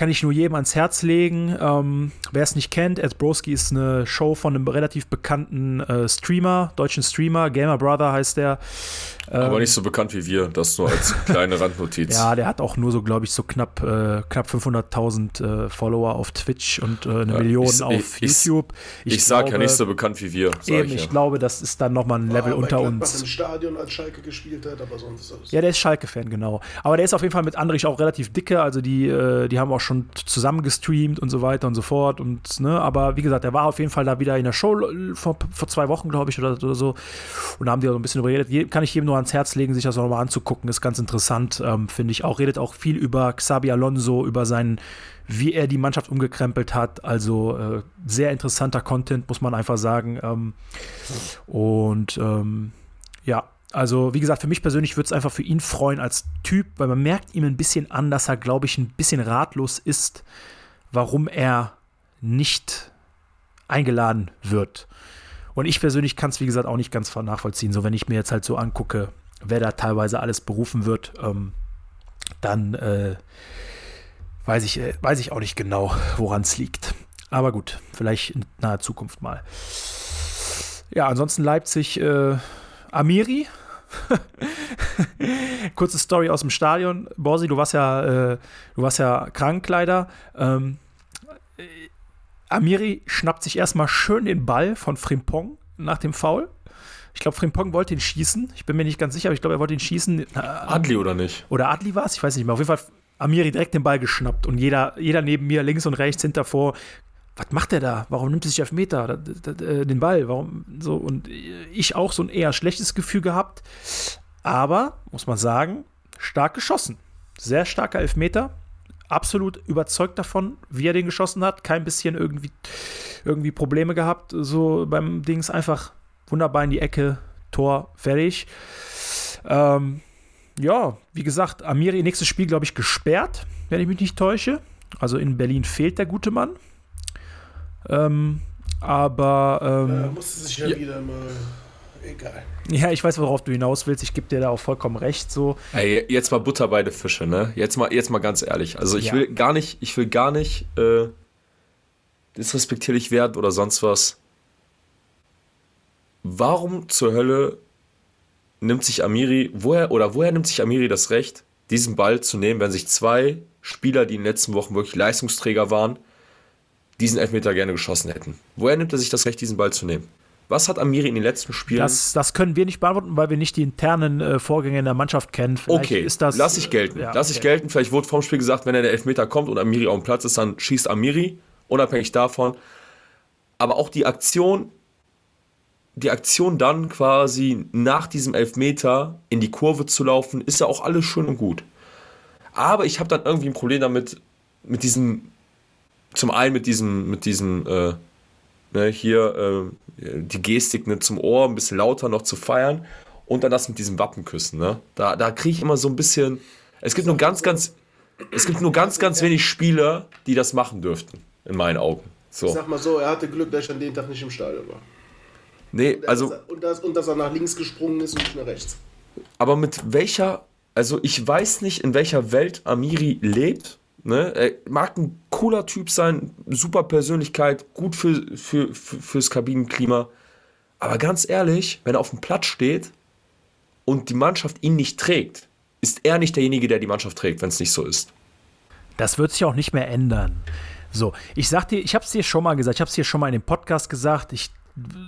kann ich nur jedem ans Herz legen. Ähm, Wer es nicht kennt, Ed Broski ist eine Show von einem relativ bekannten äh, Streamer, deutschen Streamer, Gamer Brother heißt der. Ähm, Aber nicht so bekannt wie wir, das nur als kleine Randnotiz. ja, der hat auch nur so, glaube ich, so knapp, äh, knapp 500.000 äh, Follower auf Twitch und äh, eine ja, Million ich, auf ich, YouTube. Ich, ich sage ja nicht so bekannt wie wir. Eben, ich, ja. ich, glaube, das ist dann nochmal ein Level unter uns. im Stadion als Schalke gespielt hat, aber sonst ist alles. Ja, der ist Schalke-Fan, genau. Aber der ist auf jeden Fall mit Andrich auch relativ dicke, also die, äh, die haben auch schon schon zusammen gestreamt und so weiter und so fort. Und, ne, aber wie gesagt, er war auf jeden Fall da wieder in der Show vor, vor zwei Wochen, glaube ich, oder, oder so. Und da haben die so ein bisschen überredet. Kann ich jedem nur ans Herz legen, sich das auch nochmal anzugucken. Ist ganz interessant, ähm, finde ich auch. Redet auch viel über Xabi Alonso, über seinen wie er die Mannschaft umgekrempelt hat. Also äh, sehr interessanter Content, muss man einfach sagen. Ähm, und ähm, ja, also, wie gesagt, für mich persönlich würde es einfach für ihn freuen als Typ, weil man merkt ihm ein bisschen an, dass er, glaube ich, ein bisschen ratlos ist, warum er nicht eingeladen wird. Und ich persönlich kann es, wie gesagt, auch nicht ganz nachvollziehen. So, wenn ich mir jetzt halt so angucke, wer da teilweise alles berufen wird, ähm, dann äh, weiß, ich, äh, weiß ich auch nicht genau, woran es liegt. Aber gut, vielleicht in naher Zukunft mal. Ja, ansonsten Leipzig, äh, Amiri Kurze Story aus dem Stadion. Borsi, du warst ja, äh, du warst ja krank leider. Ähm, äh, Amiri schnappt sich erstmal schön den Ball von Frimpong nach dem Foul. Ich glaube, Frimpong wollte ihn schießen. Ich bin mir nicht ganz sicher, aber ich glaube, er wollte ihn schießen. Äh, Adli oder nicht? Oder Adli war es? Ich weiß nicht mehr. Auf jeden Fall Amiri direkt den Ball geschnappt und jeder, jeder neben mir, links und rechts, hinter vor, was macht der da? Warum nimmt er sich auf Meter äh, den Ball? Warum so? Und ich auch so ein eher schlechtes Gefühl gehabt. Aber, muss man sagen, stark geschossen. Sehr starker Elfmeter. Absolut überzeugt davon, wie er den geschossen hat. Kein bisschen irgendwie, irgendwie Probleme gehabt. So beim Dings einfach wunderbar in die Ecke. Tor fertig. Ähm, ja, wie gesagt, Amiri nächstes Spiel, glaube ich, gesperrt, wenn ich mich nicht täusche. Also in Berlin fehlt der gute Mann. Ähm, aber. Ähm, ja, musste sich ja, ja, wieder mal. Egal. Ja, ich weiß, worauf du hinaus willst. Ich gebe dir da auch vollkommen recht. So. Ey, jetzt mal Butter bei den Fische, ne? Jetzt mal, jetzt mal ganz ehrlich. Also ich ja. will gar nicht, ich will gar nicht äh, disrespektierlich werden oder sonst was. Warum zur Hölle nimmt sich Amiri, woher oder woher nimmt sich Amiri das Recht, diesen Ball zu nehmen, wenn sich zwei Spieler, die in den letzten Wochen wirklich Leistungsträger waren, diesen Elfmeter gerne geschossen hätten. Woher nimmt er sich das Recht, diesen Ball zu nehmen? Was hat Amiri in den letzten Spielen? Das, das können wir nicht beantworten, weil wir nicht die internen äh, Vorgänge in der Mannschaft kennen. Vielleicht okay, ist das, lass ich gelten. ja, lass ich okay. gelten. Vielleicht wurde vorm Spiel gesagt, wenn er der Elfmeter kommt und Amiri auf dem Platz ist, dann schießt Amiri, unabhängig davon. Aber auch die Aktion, die Aktion dann quasi nach diesem Elfmeter in die Kurve zu laufen, ist ja auch alles schön und gut. Aber ich habe dann irgendwie ein Problem damit, mit diesem, zum einen mit diesem, mit diesem, äh, ne, hier äh, die Gestik ne, zum Ohr ein bisschen lauter noch zu feiern und dann das mit diesem Wappenküssen. Ne? Da, da kriege ich immer so ein bisschen. Es gibt nur ganz, ganz, es gibt nur ganz, ganz wenig Spieler, die das machen dürften, in meinen Augen. Ich So. sag mal so, er hatte Glück, dass ich an dem Tag nicht im Stadion war. Nee, also. dass er, und, dass, und dass er nach links gesprungen ist und nicht nach rechts. Aber mit welcher, also ich weiß nicht, in welcher Welt Amiri lebt. Ne? Er mag ein cooler Typ sein, super Persönlichkeit, gut für, für, für, fürs Kabinenklima. Aber ganz ehrlich, wenn er auf dem Platz steht und die Mannschaft ihn nicht trägt, ist er nicht derjenige, der die Mannschaft trägt, wenn es nicht so ist. Das wird sich auch nicht mehr ändern. So, ich sag dir, ich habe es dir schon mal gesagt, ich habe es dir schon mal in dem Podcast gesagt, ich,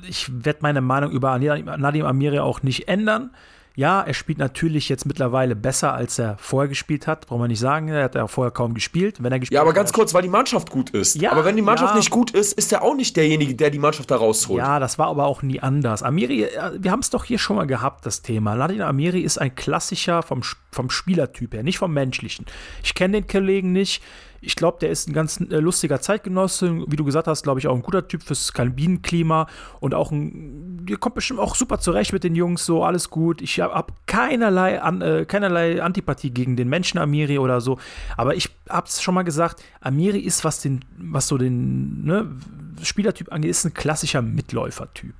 ich werde meine Meinung über Nadim Amiri auch nicht ändern. Ja, er spielt natürlich jetzt mittlerweile besser, als er vorher gespielt hat. Braucht man nicht sagen, er hat ja vorher kaum gespielt. Wenn er gespielt Ja, aber ganz kurz, weil die Mannschaft gut ist. Ja, aber wenn die Mannschaft ja. nicht gut ist, ist er auch nicht derjenige, der die Mannschaft da rausholt. Ja, das war aber auch nie anders. Amiri, äh, wir haben es doch hier schon mal gehabt, das Thema. Ladin Amiri ist ein klassischer vom, vom Spielertyp her, nicht vom menschlichen. Ich kenne den Kollegen nicht. Ich glaube, der ist ein ganz äh, lustiger Zeitgenosse. Wie du gesagt hast, glaube ich, auch ein guter Typ fürs Kabinenklima und auch ein, der kommt bestimmt auch super zurecht mit den Jungs, so alles gut. Ich habe hab keinerlei, an, äh, keinerlei Antipathie gegen den Menschen Amiri oder so. Aber ich habe es schon mal gesagt, Amiri ist, was, den, was so den ne, Spielertyp angeht, ist ein klassischer Mitläufertyp.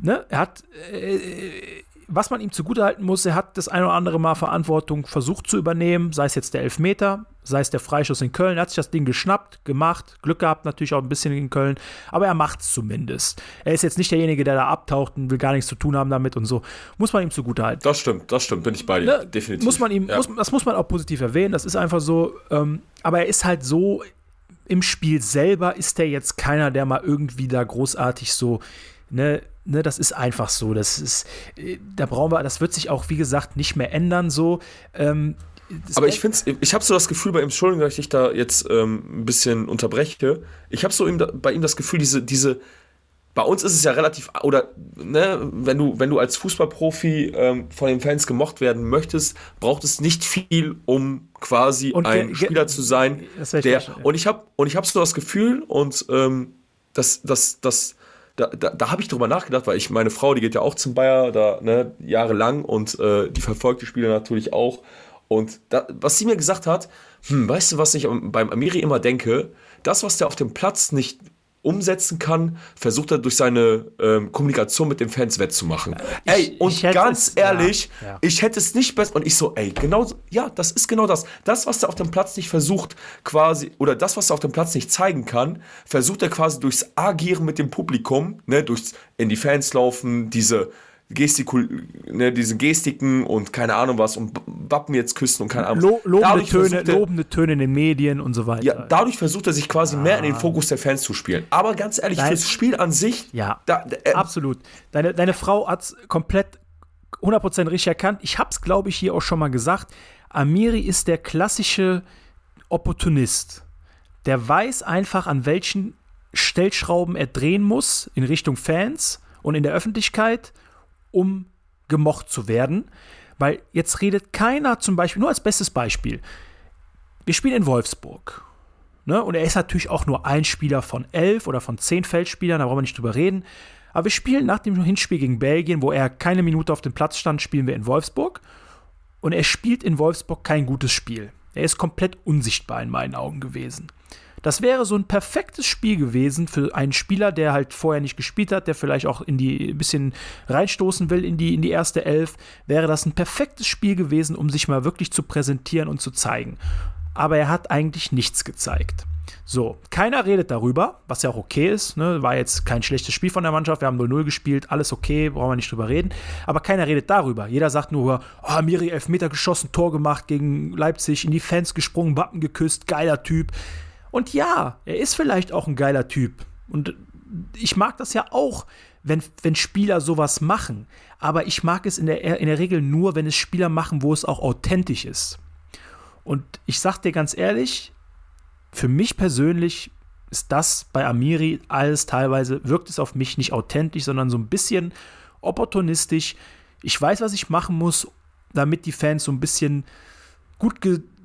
Ne? Er hat, äh, was man ihm zugutehalten muss, er hat das ein oder andere Mal Verantwortung versucht zu übernehmen, sei es jetzt der Elfmeter, sei es der Freischuss in Köln. Er hat sich das Ding geschnappt, gemacht, Glück gehabt natürlich auch ein bisschen in Köln, aber er macht es zumindest. Er ist jetzt nicht derjenige, der da abtaucht und will gar nichts zu tun haben damit und so. Muss man ihm zugutehalten. Das stimmt, das stimmt, bin ich bei dir. Ne, Definitiv. Muss man ihm, ja. muss, das muss man auch positiv erwähnen, das ist einfach so. Ähm, aber er ist halt so, im Spiel selber ist er jetzt keiner, der mal irgendwie da großartig so, ne, ne, das ist einfach so. Das ist, äh, da brauchen wir, das wird sich auch, wie gesagt, nicht mehr ändern so. Ähm, Aber ich finde ich habe so das Gefühl bei ihm, Entschuldigung, dass ich dich da jetzt ähm, ein bisschen unterbreche. Ich habe so ihm bei ihm das Gefühl, diese, diese, bei uns ist es ja relativ, oder, ne, wenn du, wenn du als Fußballprofi ähm, von den Fans gemocht werden möchtest, braucht es nicht viel, um quasi Und ein Spieler zu sein, ich der, ja. und ich habe, und ich habe so das Gefühl, und ähm, das, das, das, da, da, da habe ich drüber nachgedacht, weil ich, meine Frau, die geht ja auch zum Bayer, da, ne, jahrelang und äh, die verfolgt die Spiele natürlich auch. Und da, was sie mir gesagt hat, hm, weißt du, was ich beim Amiri immer denke? Das, was der auf dem Platz nicht umsetzen kann, versucht er durch seine ähm, Kommunikation mit den Fans wettzumachen. ey, und ich hätte ganz es- ja, ehrlich, ja. ich hätte es nicht besser. Und ich so, ey, genau, ja, das ist genau das. Das, was er auf dem Platz nicht versucht, quasi, oder das, was er auf dem Platz nicht zeigen kann, versucht er quasi durchs Agieren mit dem Publikum, ne, durchs in die Fans laufen, diese Gestikul, ne, diese Gestiken und keine Ahnung was und Wappen jetzt küssen und keine Ahnung. lo, was. lobende, Töne, er- lobende Töne in den Medien und so weiter. ja, dadurch versucht er sich quasi mehr in den Fokus der Fans zu spielen. Aber ganz ehrlich, Nein. fürs Spiel an sich, Ja, da, äh, absolut. Deine, deine Frau hat es komplett 100% richtig erkannt. Ich habe es, glaube ich, hier auch schon mal gesagt. Amiri ist der klassische Opportunist. Der weiß einfach, an welchen Stellschrauben er drehen muss in Richtung Fans und in der Öffentlichkeit, um gemocht zu werden. Weil jetzt redet keiner zum Beispiel, nur als bestes Beispiel, wir spielen in Wolfsburg. Ne? Und er ist natürlich auch nur ein Spieler von elf oder von zehn Feldspielern, da brauchen wir nicht drüber reden. Aber wir spielen nach dem Hinspiel gegen Belgien, wo er keine Minute auf dem Platz stand, spielen wir in Wolfsburg. Und er spielt in Wolfsburg kein gutes Spiel. Er ist komplett unsichtbar in meinen Augen gewesen. Das wäre so ein perfektes Spiel gewesen für einen Spieler, der halt vorher nicht gespielt hat, der vielleicht auch in die ein bisschen reinstoßen will in die, in die erste Elf. Wäre das ein perfektes Spiel gewesen, um sich mal wirklich zu präsentieren und zu zeigen. Aber er hat eigentlich nichts gezeigt. So, keiner redet darüber, was ja auch okay ist. Ne? War jetzt kein schlechtes Spiel von der Mannschaft. Wir haben 0-0 gespielt, alles okay, brauchen wir nicht drüber reden. Aber keiner redet darüber. Jeder sagt nur, oh, Miri Elfmeter geschossen, Tor gemacht gegen Leipzig, in die Fans gesprungen, Wappen geküsst, geiler Typ. Und ja, er ist vielleicht auch ein geiler Typ. Und ich mag das ja auch, wenn, wenn Spieler sowas machen. Aber ich mag es in der, in der Regel nur, wenn es Spieler machen, wo es auch authentisch ist. Und ich sag dir ganz ehrlich, für mich persönlich ist das bei Amiri alles teilweise, wirkt es auf mich nicht authentisch, sondern so ein bisschen opportunistisch. Ich weiß, was ich machen muss, damit die Fans so ein bisschen gut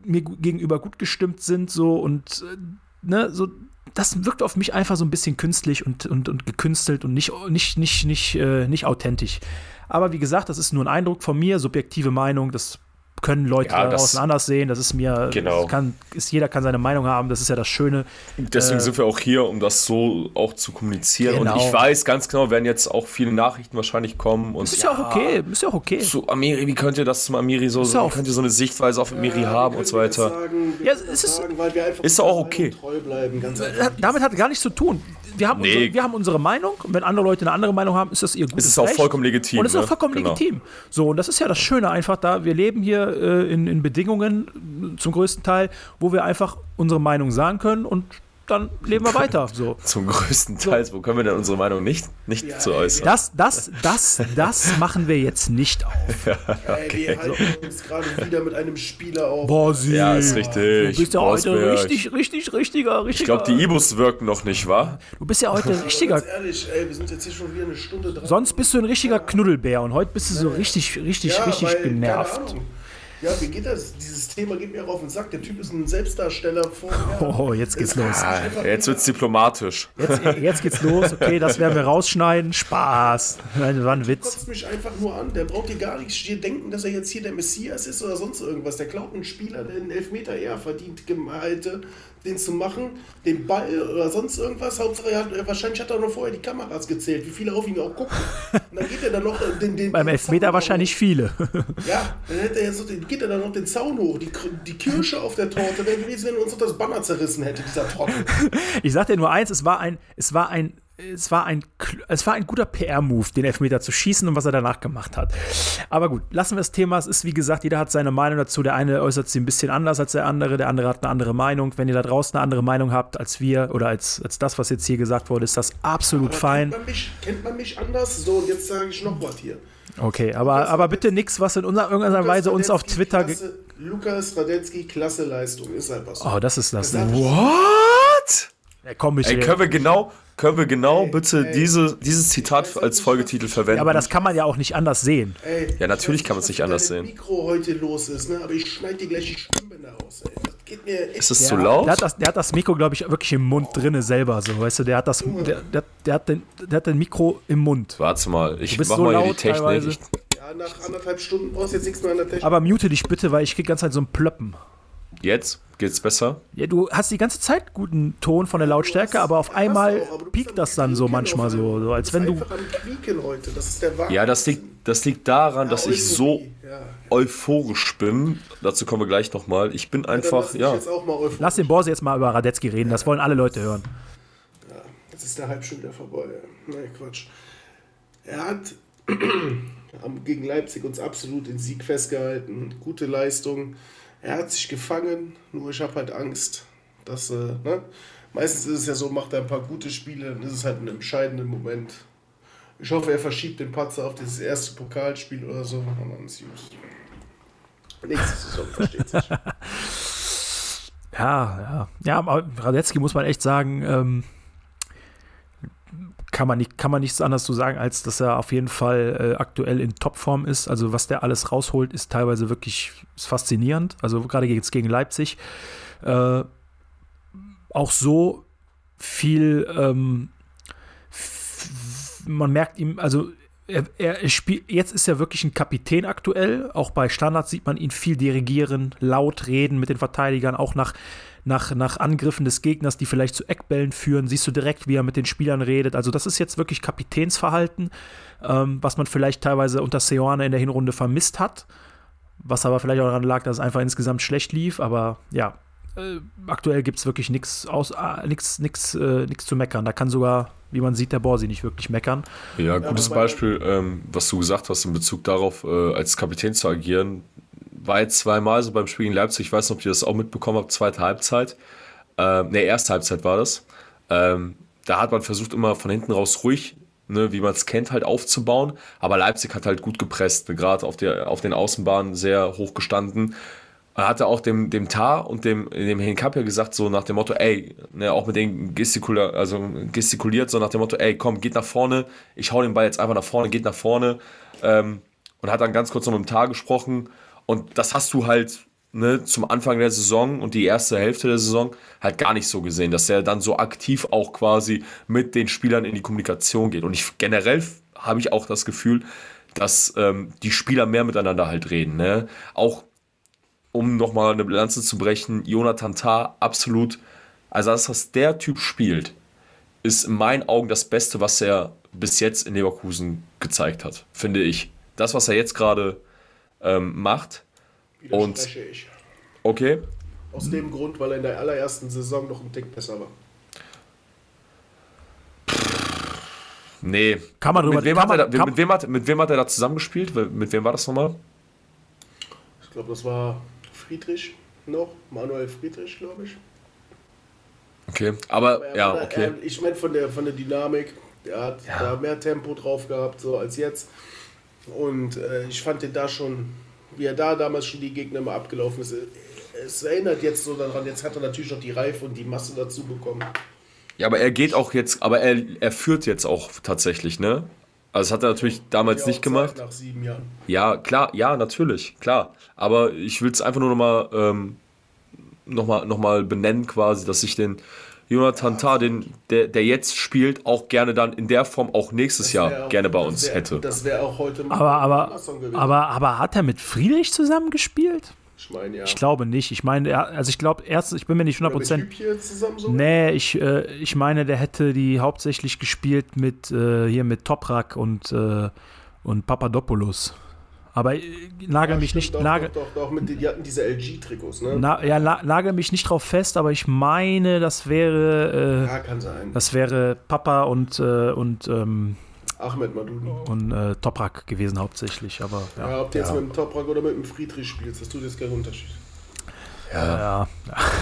mir gegenüber gut gestimmt sind, so und äh, ne, so das wirkt auf mich einfach so ein bisschen künstlich und, und, und gekünstelt und nicht, nicht, nicht, nicht, äh, nicht authentisch. Aber wie gesagt, das ist nur ein Eindruck von mir, subjektive Meinung, das können Leute ja, draußen anders sehen. Das ist mir, genau. kann, ist, jeder kann seine Meinung haben, das ist ja das Schöne. Deswegen äh, sind wir auch hier, um das so auch zu kommunizieren. Genau. Und ich weiß ganz genau, werden jetzt auch viele Nachrichten wahrscheinlich kommen. Und das ist ja, auch okay, ist ja auch okay. Zu Amiri, wie könnt ihr das zum Amiri so, so könnt ihr so eine Sichtweise auf Amiri ja, haben und so weiter. Sagen, ja, es ist, sagen, ist auch okay. Bleiben, Damit hat gar nichts zu tun wir haben, nee. unsere, wir haben unsere Meinung und wenn andere Leute eine andere Meinung haben, ist das ihr gutes Es ist auch vollkommen legitim. Und es ist auch ne? vollkommen genau. legitim. So, und das ist ja das Schöne einfach da. Wir leben hier äh, in, in Bedingungen zum größten Teil, wo wir einfach unsere Meinung sagen können und dann leben wir weiter. So. Zum größten Teil, so. wo können wir denn unsere Meinung nicht, nicht ja, zu äußern? Das, das, das, das machen wir jetzt nicht auf. ja, okay. Ey, wir halten uns gerade wieder mit einem Spieler auf. Borsi. Ja, ist richtig. Du bist ja heute richtig, richtig, richtiger, richtiger. Ich glaube, die Ibus wirken noch nicht, wa? Du bist ja heute richtiger. Ganz ehrlich, ey, wir sind jetzt hier schon wieder eine Stunde dran. Sonst bist du ein richtiger Knuddelbär und heute bist du so richtig, richtig, ja, richtig weil, genervt. Ja, wie geht das? Dieses Thema geht mir auch auf den Sack. Der Typ ist ein Selbstdarsteller vorher. Oh, jetzt geht's los. Ah, jetzt wird's diplomatisch. Jetzt, jetzt, geht's los. Okay, das werden wir rausschneiden. Spaß. Das war ein Witz. kotzt mich einfach nur an. Der braucht hier gar nichts hier denken, dass er jetzt hier der Messias ist oder sonst irgendwas. Der klaut einen Spieler, der einen Elfmeter eher verdient hätte, den zu machen, den Ball oder sonst irgendwas. Hauptsache, er hat, wahrscheinlich hat er noch vorher die Kameras gezählt, wie viele auf ihn auch gucken. Und dann geht er dann noch den, den Beim Elfmeter Zaun wahrscheinlich hoch. viele. Ja, dann hätte er so, geht er dann noch den Zaun hoch. Die, die Kirsche auf der Torte wäre gewesen, wenn er uns noch das Banner zerrissen hätte, dieser Trottel. Ich sag dir nur eins, es war ein, es war ein es war ein, es war ein guter PR-Move, den Elfmeter zu schießen und was er danach gemacht hat. Aber gut, lassen wir das Thema. Es ist, wie gesagt, jeder hat seine Meinung dazu. Der eine äußert sie ein bisschen anders als der andere, der andere hat eine andere Meinung. Wenn ihr da draußen eine andere Meinung habt als wir oder als, als das, was jetzt hier gesagt wurde, ist das absolut aber fein. Kennt man, mich, kennt man mich anders? So, und jetzt sage ich noch was hier. Okay, aber, aber bitte nichts, was in unserer, irgendeiner Weise uns auf Twitter. Klasse, Lukas Radetzky, klasse Leistung, ist einfach so. Oh, das ist das. das What? Ja, komm, ich Ey, können wir genau, können wir genau ey, bitte ey, diese, dieses Zitat als Folgetitel verwenden? Ja, aber das kann man ja auch nicht anders sehen. Ey, ja, natürlich kann man es nicht anders sehen. Mikro heute los ist, ne? aber ich schneide dir gleich die Stimmbänder aus. Ey. Das geht mir ist es zu laut? Der hat, das, der hat das Mikro, glaube ich, wirklich im Mund drinne selber. So, weißt du, der hat das, der, der, der, hat den, der hat den Mikro im Mund. Warte mal, ich mach so mal hier die Technik. Teilweise. Ja, nach anderthalb Stunden brauchst jetzt nichts mehr an der Technik. Aber mute dich bitte, weil ich krieg ganz halt so ein Plöppen. Jetzt? Geht's besser? Ja, du hast die ganze Zeit guten Ton von der Lautstärke, aber auf einmal auch, piekt das dann so manchmal so, so als wenn du. Das ja, das liegt, das liegt daran, dass ich so euphorisch bin. Dazu kommen wir gleich nochmal. Ich bin einfach, ja. Lass den Borse jetzt mal über Radetzky reden, das wollen alle Leute hören. Ja, jetzt ist der Hype schon wieder vorbei. Nein, Quatsch. Er hat gegen Leipzig uns absolut den Sieg festgehalten. Gute Leistung er hat sich gefangen, nur ich habe halt Angst, dass, äh, ne? Meistens ist es ja so, macht er ein paar gute Spiele, dann ist es halt ein entscheidender Moment. Ich hoffe, er verschiebt den Patzer auf dieses erste Pokalspiel oder so und dann ist gut. Nächste Saison versteht sich. Ja, ja. Ja, aber Radetzky muss man echt sagen, ähm, kann man, nicht, kann man nichts anderes zu sagen, als dass er auf jeden Fall äh, aktuell in Topform ist. Also was der alles rausholt, ist teilweise wirklich ist faszinierend. Also gerade jetzt gegen Leipzig. Äh, auch so viel, ähm, man merkt ihm, also er, er spielt, jetzt ist er wirklich ein Kapitän aktuell. Auch bei Standards sieht man ihn viel dirigieren, laut reden mit den Verteidigern, auch nach nach, nach Angriffen des Gegners, die vielleicht zu Eckbällen führen, siehst du direkt, wie er mit den Spielern redet. Also das ist jetzt wirklich Kapitänsverhalten, ähm, was man vielleicht teilweise unter Seoane in der Hinrunde vermisst hat. Was aber vielleicht auch daran lag, dass es einfach insgesamt schlecht lief. Aber ja, äh, aktuell gibt es wirklich nichts äh, nix, nix, äh, nix zu meckern. Da kann sogar, wie man sieht, der Borsi nicht wirklich meckern. Ja, gutes Beispiel, ähm, was du gesagt hast in Bezug darauf, äh, als Kapitän zu agieren war jetzt zweimal so beim Spiel in Leipzig, ich weiß nicht, ob ihr das auch mitbekommen habt, zweite Halbzeit. Ähm, ne, erste Halbzeit war das. Ähm, da hat man versucht, immer von hinten raus ruhig, ne, wie man es kennt, halt aufzubauen. Aber Leipzig hat halt gut gepresst, gerade auf, auf den Außenbahnen sehr hoch gestanden. Er hatte auch dem, dem Tar und dem, dem Hinkap ja gesagt, so nach dem Motto, ey, ne, auch mit denen gestikuliert, also gestikuliert, so nach dem Motto, ey, komm, geht nach vorne, ich hau den Ball jetzt einfach nach vorne, geht nach vorne. Ähm, und hat dann ganz kurz noch mit dem Tar gesprochen. Und das hast du halt ne, zum Anfang der Saison und die erste Hälfte der Saison halt gar nicht so gesehen, dass er dann so aktiv auch quasi mit den Spielern in die Kommunikation geht. Und ich generell habe ich auch das Gefühl, dass ähm, die Spieler mehr miteinander halt reden. Ne? Auch um nochmal eine Bilanze zu brechen, Jonathan Tah absolut, also das, was der Typ spielt, ist in meinen Augen das Beste, was er bis jetzt in Leverkusen gezeigt hat, finde ich. Das, was er jetzt gerade ähm, macht. Und, ich. Okay. Aus dem Grund, weil er in der allerersten Saison noch ein Tick besser war. Nee. Kann man drüber mit wem, hat, er da, mit, wem hat, mit wem hat er da zusammengespielt? Mit wem war das nochmal? Ich glaube, das war Friedrich noch. Manuel Friedrich, glaube ich. Okay, aber, aber ja, war, okay. Er, ich meine von der, von der Dynamik, der hat ja. da mehr Tempo drauf gehabt, so als jetzt. Und äh, ich fand den da schon, wie er da damals schon die Gegner mal abgelaufen ist. Es erinnert jetzt so daran, jetzt hat er natürlich noch die Reife und die Masse dazu bekommen. Ja, aber er geht auch jetzt, aber er, er führt jetzt auch tatsächlich, ne? Also das hat er natürlich damals ja, nicht gemacht. Nach sieben Jahren. Ja, klar, ja, natürlich, klar. Aber ich will es einfach nur nochmal ähm, noch mal, noch mal benennen, quasi, dass ich den Jonathan Tah, den, der, der jetzt spielt, auch gerne dann in der Form auch nächstes Jahr auch, gerne bei uns wär, hätte. Das wäre auch heute aber, aber, aber, aber hat er mit Friedrich zusammengespielt? Ich meine, ja. Ich glaube nicht. Ich meine, also ich glaube, erst, ich bin mir nicht 100%. zusammen so? Nee, ich, äh, ich meine, der hätte die hauptsächlich gespielt mit, äh, hier mit Toprak und, äh, und Papadopoulos. Aber äh, nagel ja, mich nicht. Doch, nagel, doch, doch, doch, mit, die hatten diese LG-Trikots, ne? Na, ja, nagel mich nicht drauf fest, aber ich meine, das wäre. Äh, ja, kann sein. Das wäre Papa und, äh, und ähm, Ahmed Madudi. Und äh, Toprak gewesen hauptsächlich, aber ja. ja ob du jetzt mit dem Toprak oder mit dem Friedrich spielst, das tut jetzt keinen Unterschied. Ja.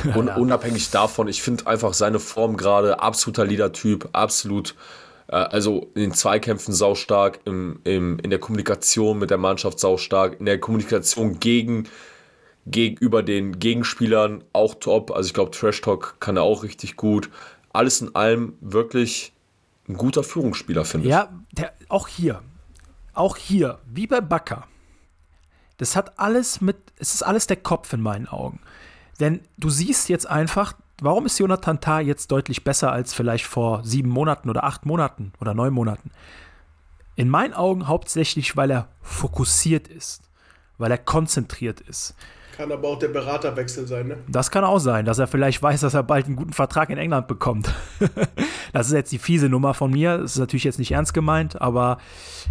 ja. Un unabhängig davon, ich finde einfach seine Form gerade absoluter Leader-Typ, absolut, also in den Zweikämpfen saustark, im, im, in der Kommunikation mit der Mannschaft saustark, in der Kommunikation gegen, gegenüber den Gegenspielern auch top. Also ich glaube, Trash Talk kann er auch richtig gut. Alles in allem wirklich ein guter Führungsspieler, finde ich. Ja, auch hier. Auch hier, wie bei Bakker. Das hat alles mit, es ist alles der Kopf in meinen Augen. Denn du siehst jetzt einfach, warum ist Jonathan Tah jetzt deutlich besser als vielleicht vor sieben Monaten oder acht Monaten oder neun Monaten? In meinen Augen hauptsächlich, weil er fokussiert ist, weil er konzentriert ist. Kann aber auch der Beraterwechsel sein, ne? Das kann auch sein, dass er vielleicht weiß, dass er bald einen guten Vertrag in England bekommt. das ist jetzt die fiese Nummer von mir. Das ist natürlich jetzt nicht ernst gemeint, aber